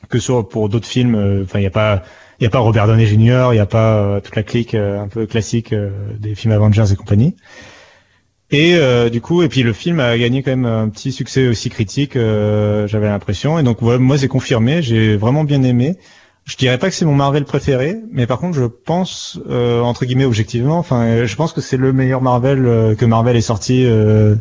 que sur pour d'autres films. Enfin il y a pas il y a pas Robert Downey Jr. Il y a pas toute la clique un peu classique des films Avengers et compagnie. Et du coup, et puis le film a gagné quand même un petit succès aussi critique, j'avais l'impression. Et donc moi c'est confirmé, j'ai vraiment bien aimé. Je dirais pas que c'est mon Marvel préféré, mais par contre, je pense euh, entre guillemets objectivement, enfin, je pense que c'est le meilleur Marvel euh, que Marvel est sorti euh,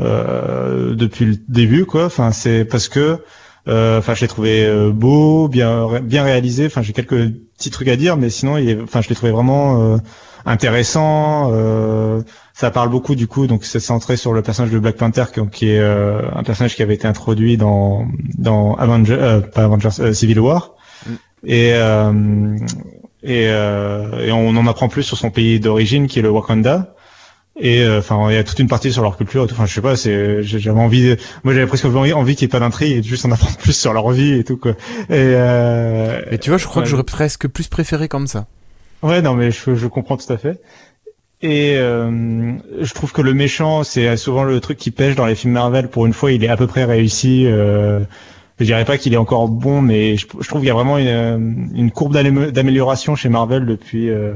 euh, depuis le début, quoi. Enfin, c'est parce que, euh, enfin, je l'ai trouvé beau, bien, bien réalisé. Enfin, j'ai quelques petits trucs à dire, mais sinon, il est, enfin, je l'ai trouvé vraiment intéressant. ça parle beaucoup du coup, donc c'est centré sur le personnage de Black Panther, qui, est un personnage qui avait été introduit dans dans Avengers, pas Avengers, Civil War. Et, euh, et, euh, et, on en apprend plus sur son pays d'origine qui est le Wakanda. Et euh, enfin, il y a toute une partie sur leur culture. Enfin, je sais pas, c'est j'avais envie. Moi, j'avais presque envie, envie qu'il n'y ait pas d'intrigue et juste en apprendre plus sur leur vie et tout quoi. Et, et tu vois, je crois que j'aurais presque plus préféré comme ça. Ouais, non, mais je, je comprends tout à fait. et euh, je trouve que le méchant, c'est souvent le truc qui pêche dans les films Marvel. Pour une fois, il est à peu près réussi. Euh, je dirais pas qu'il est encore bon, mais je, trouve qu'il y a vraiment une, une courbe d'amélioration chez Marvel depuis euh,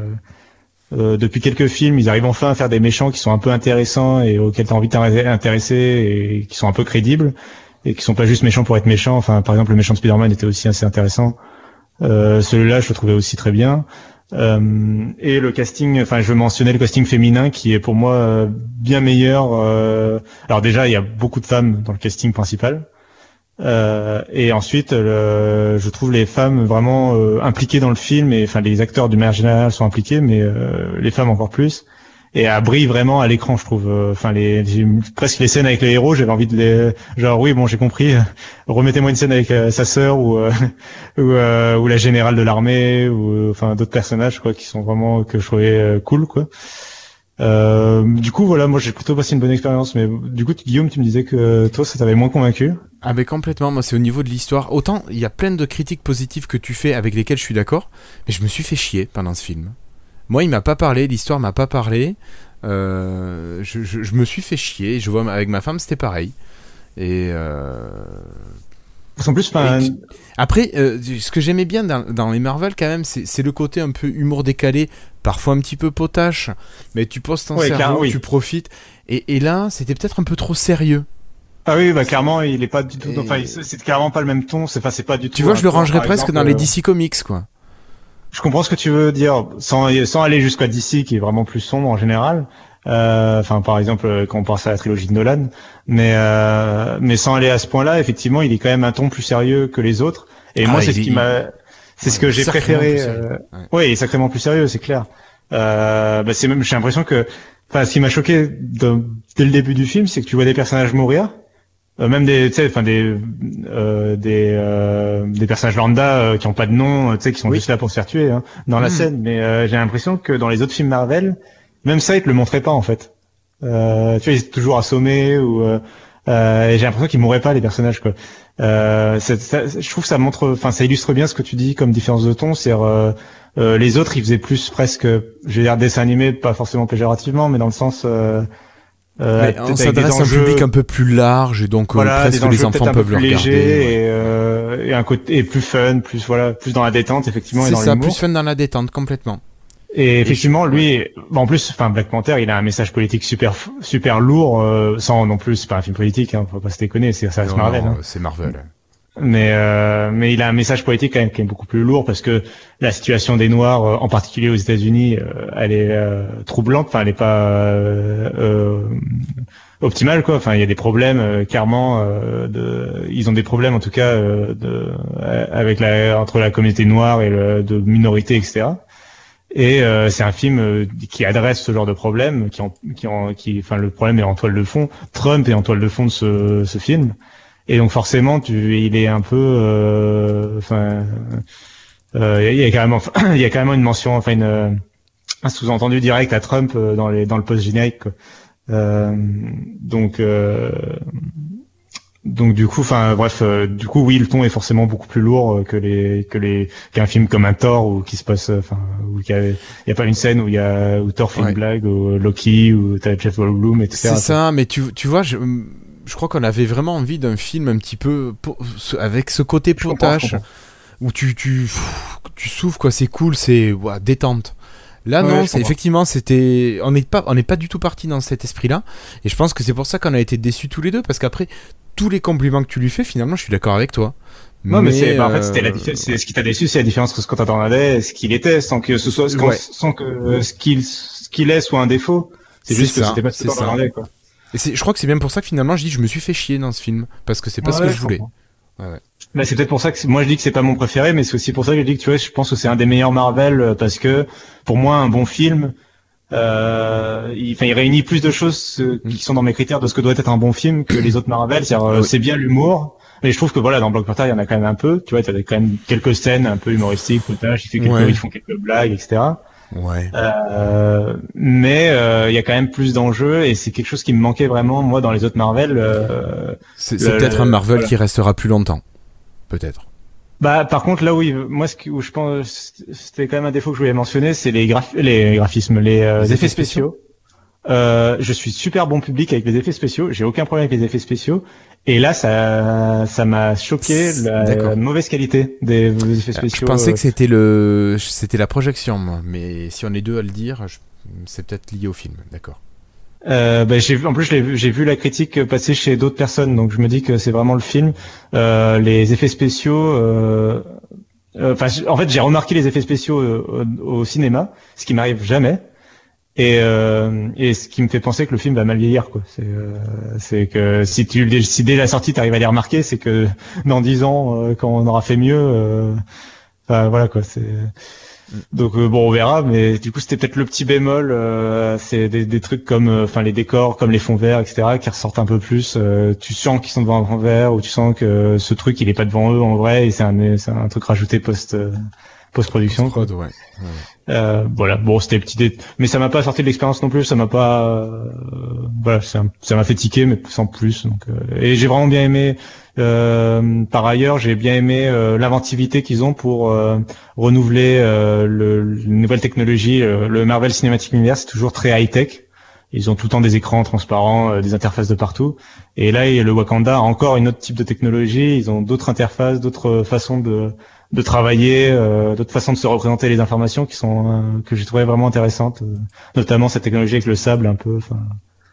euh, depuis quelques films. Ils arrivent enfin à faire des méchants qui sont un peu intéressants et auxquels tu as envie de t'intéresser et qui sont un peu crédibles et qui sont pas juste méchants pour être méchants. Enfin, par exemple, le méchant de Spider-Man était aussi assez intéressant. Euh, Celui-là, je le trouvais aussi très bien. Euh, et le casting, enfin je veux mentionner le casting féminin qui est pour moi euh, bien meilleur. Euh, alors déjà il y a beaucoup de femmes dans le casting principal. Euh, et ensuite, je trouve les femmes vraiment impliquées dans le film et enfin les acteurs du manière générale sont impliqués, mais les femmes encore plus et elle brille vraiment à l'écran, je trouve. Euh, enfin, les, presque les scènes avec les héros, j'avais envie de les, genre oui, bon, j'ai compris. Remettez-moi une scène avec euh, sa sœur ou euh, ou, ou, la générale de l'armée ou enfin d'autres personnages quoi qui sont vraiment que je trouvais cool quoi. Euh, du coup, voilà, moi j'ai plutôt passé une bonne expérience, mais du coup, Guillaume, tu me disais que toi, ça t'avait moins convaincu. Ah, mais complètement, moi c'est au niveau de l'histoire. Autant il y a plein de critiques positives que tu fais avec lesquelles je suis d'accord, mais je me suis fait chier pendant ce film. Moi, il m'a pas parlé, l'histoire m'a pas parlé. Euh, je, me suis fait chier. Je vois avec ma femme, c'était pareil. Et euh... En plus, après, euh, ce que j'aimais bien dans, les Marvel quand même, c'est le côté un peu humour décalé, parfois un petit peu potache, mais tu poses ton cerveau, tu profites. Et, là, c'était peut-être un peu trop sérieux. Ah oui, bah clairement, il est pas du tout. Enfin, c'est clairement pas le même ton. C'est, c'est pas du tout. Tu vois, je le rangerais presque dans les euh, DC Comics, quoi. Je comprends ce que tu veux dire, sans, sans aller jusqu'à DC qui est vraiment plus sombre en général. Euh, enfin, par exemple, quand on pense à la trilogie de Nolan, mais euh, mais sans aller à ce point-là, effectivement, il est quand même un ton plus sérieux que les autres. Et moi, ah, c'est ce qui m'a, c'est ce que j'ai préféré. Euh... Ouais. il est sacrément plus sérieux, c'est clair. Euh, bah, c'est même, j'ai l'impression que, enfin, ce qui m'a choqué dès le début du film, c'est que tu vois des personnages mourir euh, même des tu sais enfin des euh, des euh, des personnages lambda euh, qui ont pas de nom tu sais qui sont juste là pour se faire tuer hein, dans la hmm. scène mais j'ai l'impression que dans les autres films Marvel même ça ils te le montraient pas en fait tu vois ils étaient toujours assommés ou et j'ai l'impression qu'ils mourraient pas les personnages quoi je trouve que ça montre enfin ça illustre bien ce que tu dis comme différence de ton c'est les autres ils faisaient plus presque je vais dire dessin animé pas forcément péjorativement mais dans le sens euh, on s'adresse à un public un peu plus large et donc euh, presque les enfants peuvent le regarder. Et, euh, et, un côté et plus fun, plus voilà, plus dans la détente effectivement. C'est ça, plus fun dans la détente complètement. Et effectivement, lui, en plus, enfin Black Panther, il a un message politique super super lourd, euh, sans non plus, c'est pas un film politique, hein, faut pas se déconner, c'est ça Marvel. Hein. C'est Marvel mais euh, mais il a un message politique quand même qui est beaucoup plus lourd parce que la situation des Noirs, euh, en particulier aux États-Unis, euh, elle est euh, troublante. Enfin, elle est pas optimale quoi. Enfin, il y a des problèmes clairement. de, ils ont des problèmes en tout cas de, avec la entre la communauté noire et le, de minorité, etc. Et c'est un film qui adresse ce genre de problème, qui, en, qui, en, qui, enfin, le problème est en toile de fond. Trump est en toile de fond de ce, ce film. Et donc forcément, tu, il est un peu, euh, euh, il y a carrément, il y a carrément une mention, enfin une, un sous-entendu direct à Trump euh, dans les dans le post générique. donc donc du coup, enfin bref, du coup oui, le ton est forcément beaucoup plus lourd que les que les qu'un film comme un Thor ou qui se passe, enfin où il y, a, y a pas une scène où il y a où Thor fait une blague ou Loki ou t'as Jeff Goldblum etc. C'est ça, mais tu tu vois, je, je crois qu'on avait vraiment envie d'un film un petit peu avec ce côté potage où tu, tu, tu souffles, quoi. C'est cool, c'est détente. Là, non, c'est, effectivement, c'était. On n'est pas, on n'est pas du tout parti dans cet esprit-là. Et je pense que c'est pour ça qu'on a été déçus tous les deux, parce qu'après, tous les compliments que tu lui fais, finalement, je suis d'accord avec toi. Non, mais, c'est, bah, en fait, c'était la euh, ce qui t'a déçu, c'est la différence entre ce qu'on t'attendait et ce qu'il était, sans que ce soit, sans que ce qu'il, ce qu'il est soit un défaut. C'est, juste que c'était pas ce que t'attendais, quoi. Et je crois que c'est bien pour ça que finalement je dis je me suis fait chier dans ce film parce que c'est pas ce que je voulais. Ouais, ouais. c'est peut-être pour ça que moi je dis que c'est pas mon préféré, mais c'est aussi pour ça que je dis que tu vois, je pense que c'est un des meilleurs Marvel euh, parce que pour moi un bon film, euh, il, enfin, il réunit plus de choses qui sont dans mes critères de ce que doit être un bon film que les autres Marvel. C'est euh, c'est bien l'humour, mais je trouve que voilà dans Black Panther il y en a quand même un peu. Tu vois, tu as quand même quelques scènes un peu humoristiques, footage, il fait quelques, ils font quelques blagues, etc. Ouais. Euh, mais euh, il y a quand même plus d'enjeux et c'est quelque chose qui me manquait vraiment moi dans les autres Marvel. Euh, c'est peut-être un Marvel qui restera plus longtemps, peut-être. Bah, par contre, là oui, moi, ce où je pense, c'était quand même un défaut que je voulais mentionner, c'est les, les graphismes, les, euh, effets, spéciaux. Euh, je suis super bon public avec les effets spéciaux. J'ai aucun problème avec les effets spéciaux. Et là, ça, ça m'a choqué la mauvaise qualité des, effets euh, spéciaux. Je pensais que c'était le, c'était la projection, moi. Mais si on est deux à le dire, c'est peut-être lié au film. D'accord. Euh, bah, j'ai en plus j'ai vu la critique passer chez d'autres personnes, donc je me dis que c'est vraiment le film. Euh, les effets spéciaux, euh, euh enfin en fait j'ai remarqué les effets spéciaux euh, au, cinéma, ce qui m'arrive jamais, et, et ce qui me fait penser que le film va mal vieillir quoi. C'est que si tu si dès la sortie tu arrives à les remarquer, c'est que dans dix ans quand on aura fait mieux, voilà quoi. C'est donc euh, bon, on verra, mais du coup c'était peut-être le petit bémol. Euh, c'est des, trucs comme, euh, enfin les décors, comme les fonds verts, etc., qui ressortent un peu plus. tu sens qu'ils sont devant un fond vert, ou tu sens que ce truc il est pas devant eux en vrai, et c'est un, c'est un truc rajouté post post production. Post ouais. Euh, voilà, bon, c'était petit, mais ça m'a pas sorti de l'expérience non plus. Ça m'a pas, euh, voilà, ça m'a fait tiquer, mais sans plus. Donc, euh, et j'ai vraiment bien aimé. par ailleurs, j'ai bien aimé l'inventivité qu'ils ont pour renouveler le, une nouvelle technologie. le Marvel Cinematic Universe, c'est toujours très high tech. Ils ont tout le temps des écrans transparents, des interfaces de partout. Et là, le Wakanda a encore une autre type de technologie. Ils ont d'autres interfaces, d'autres façons de de travailler, euh, d'autres façons de se représenter les informations qui sont euh, que j'ai trouvé vraiment intéressantes, euh, notamment cette technologie avec le sable un peu. Enfin,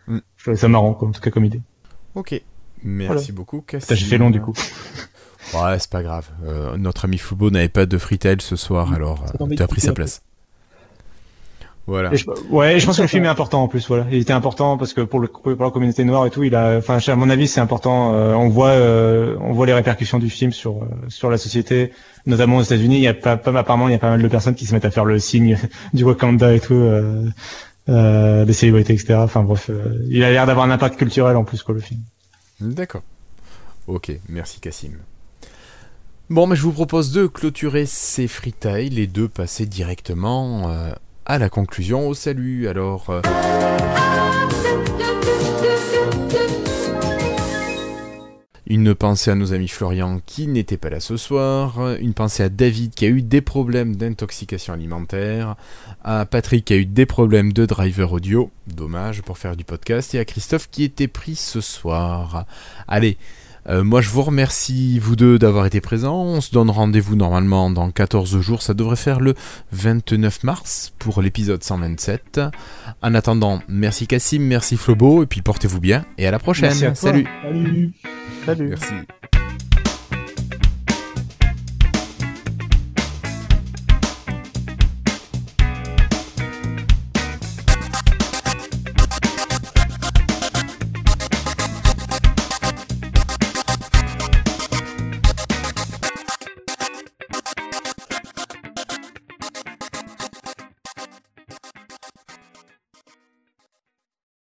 mm. je trouvais ça marrant, quoi, en tout cas comme idée. Ok, merci beaucoup. J'ai fait long du coup. ouais, c'est pas grave. notre ami Fubo n'avait pas de freetail ce soir, mm. alors tu as pris sa place. Voilà. ouais, je pense que le film est important en plus. Voilà, il était important parce que pour, le, pour la communauté noire et tout, il a, enfin, à mon avis, c'est important. on voit, on voit les répercussions du film sur sur la société notamment aux États-Unis, il y a pas, pas apparemment il y a pas mal de personnes qui se mettent à faire le signe du Wakanda et tout, euh, euh, des célébrités, etc. Enfin bref, euh, il a l'air d'avoir un impact culturel en plus quoi le film. D'accord. Ok, merci Cassim. Bon, mais je vous propose de clôturer ces freetiles et de passer directement euh, à la conclusion. Au salut. Alors. Une pensée à nos amis Florian qui n'était pas là ce soir, une pensée à David qui a eu des problèmes d'intoxication alimentaire, à Patrick qui a eu des problèmes de driver audio, dommage pour faire du podcast, et à Christophe qui était pris ce soir. Allez, euh, moi je vous remercie vous deux d'avoir été présents, on se donne rendez-vous normalement dans 14 jours, ça devrait faire le 29 mars pour l'épisode 127. En attendant, merci Cassim, merci Flobo, et puis portez-vous bien, et à la prochaine. Salut. Salut. Merci.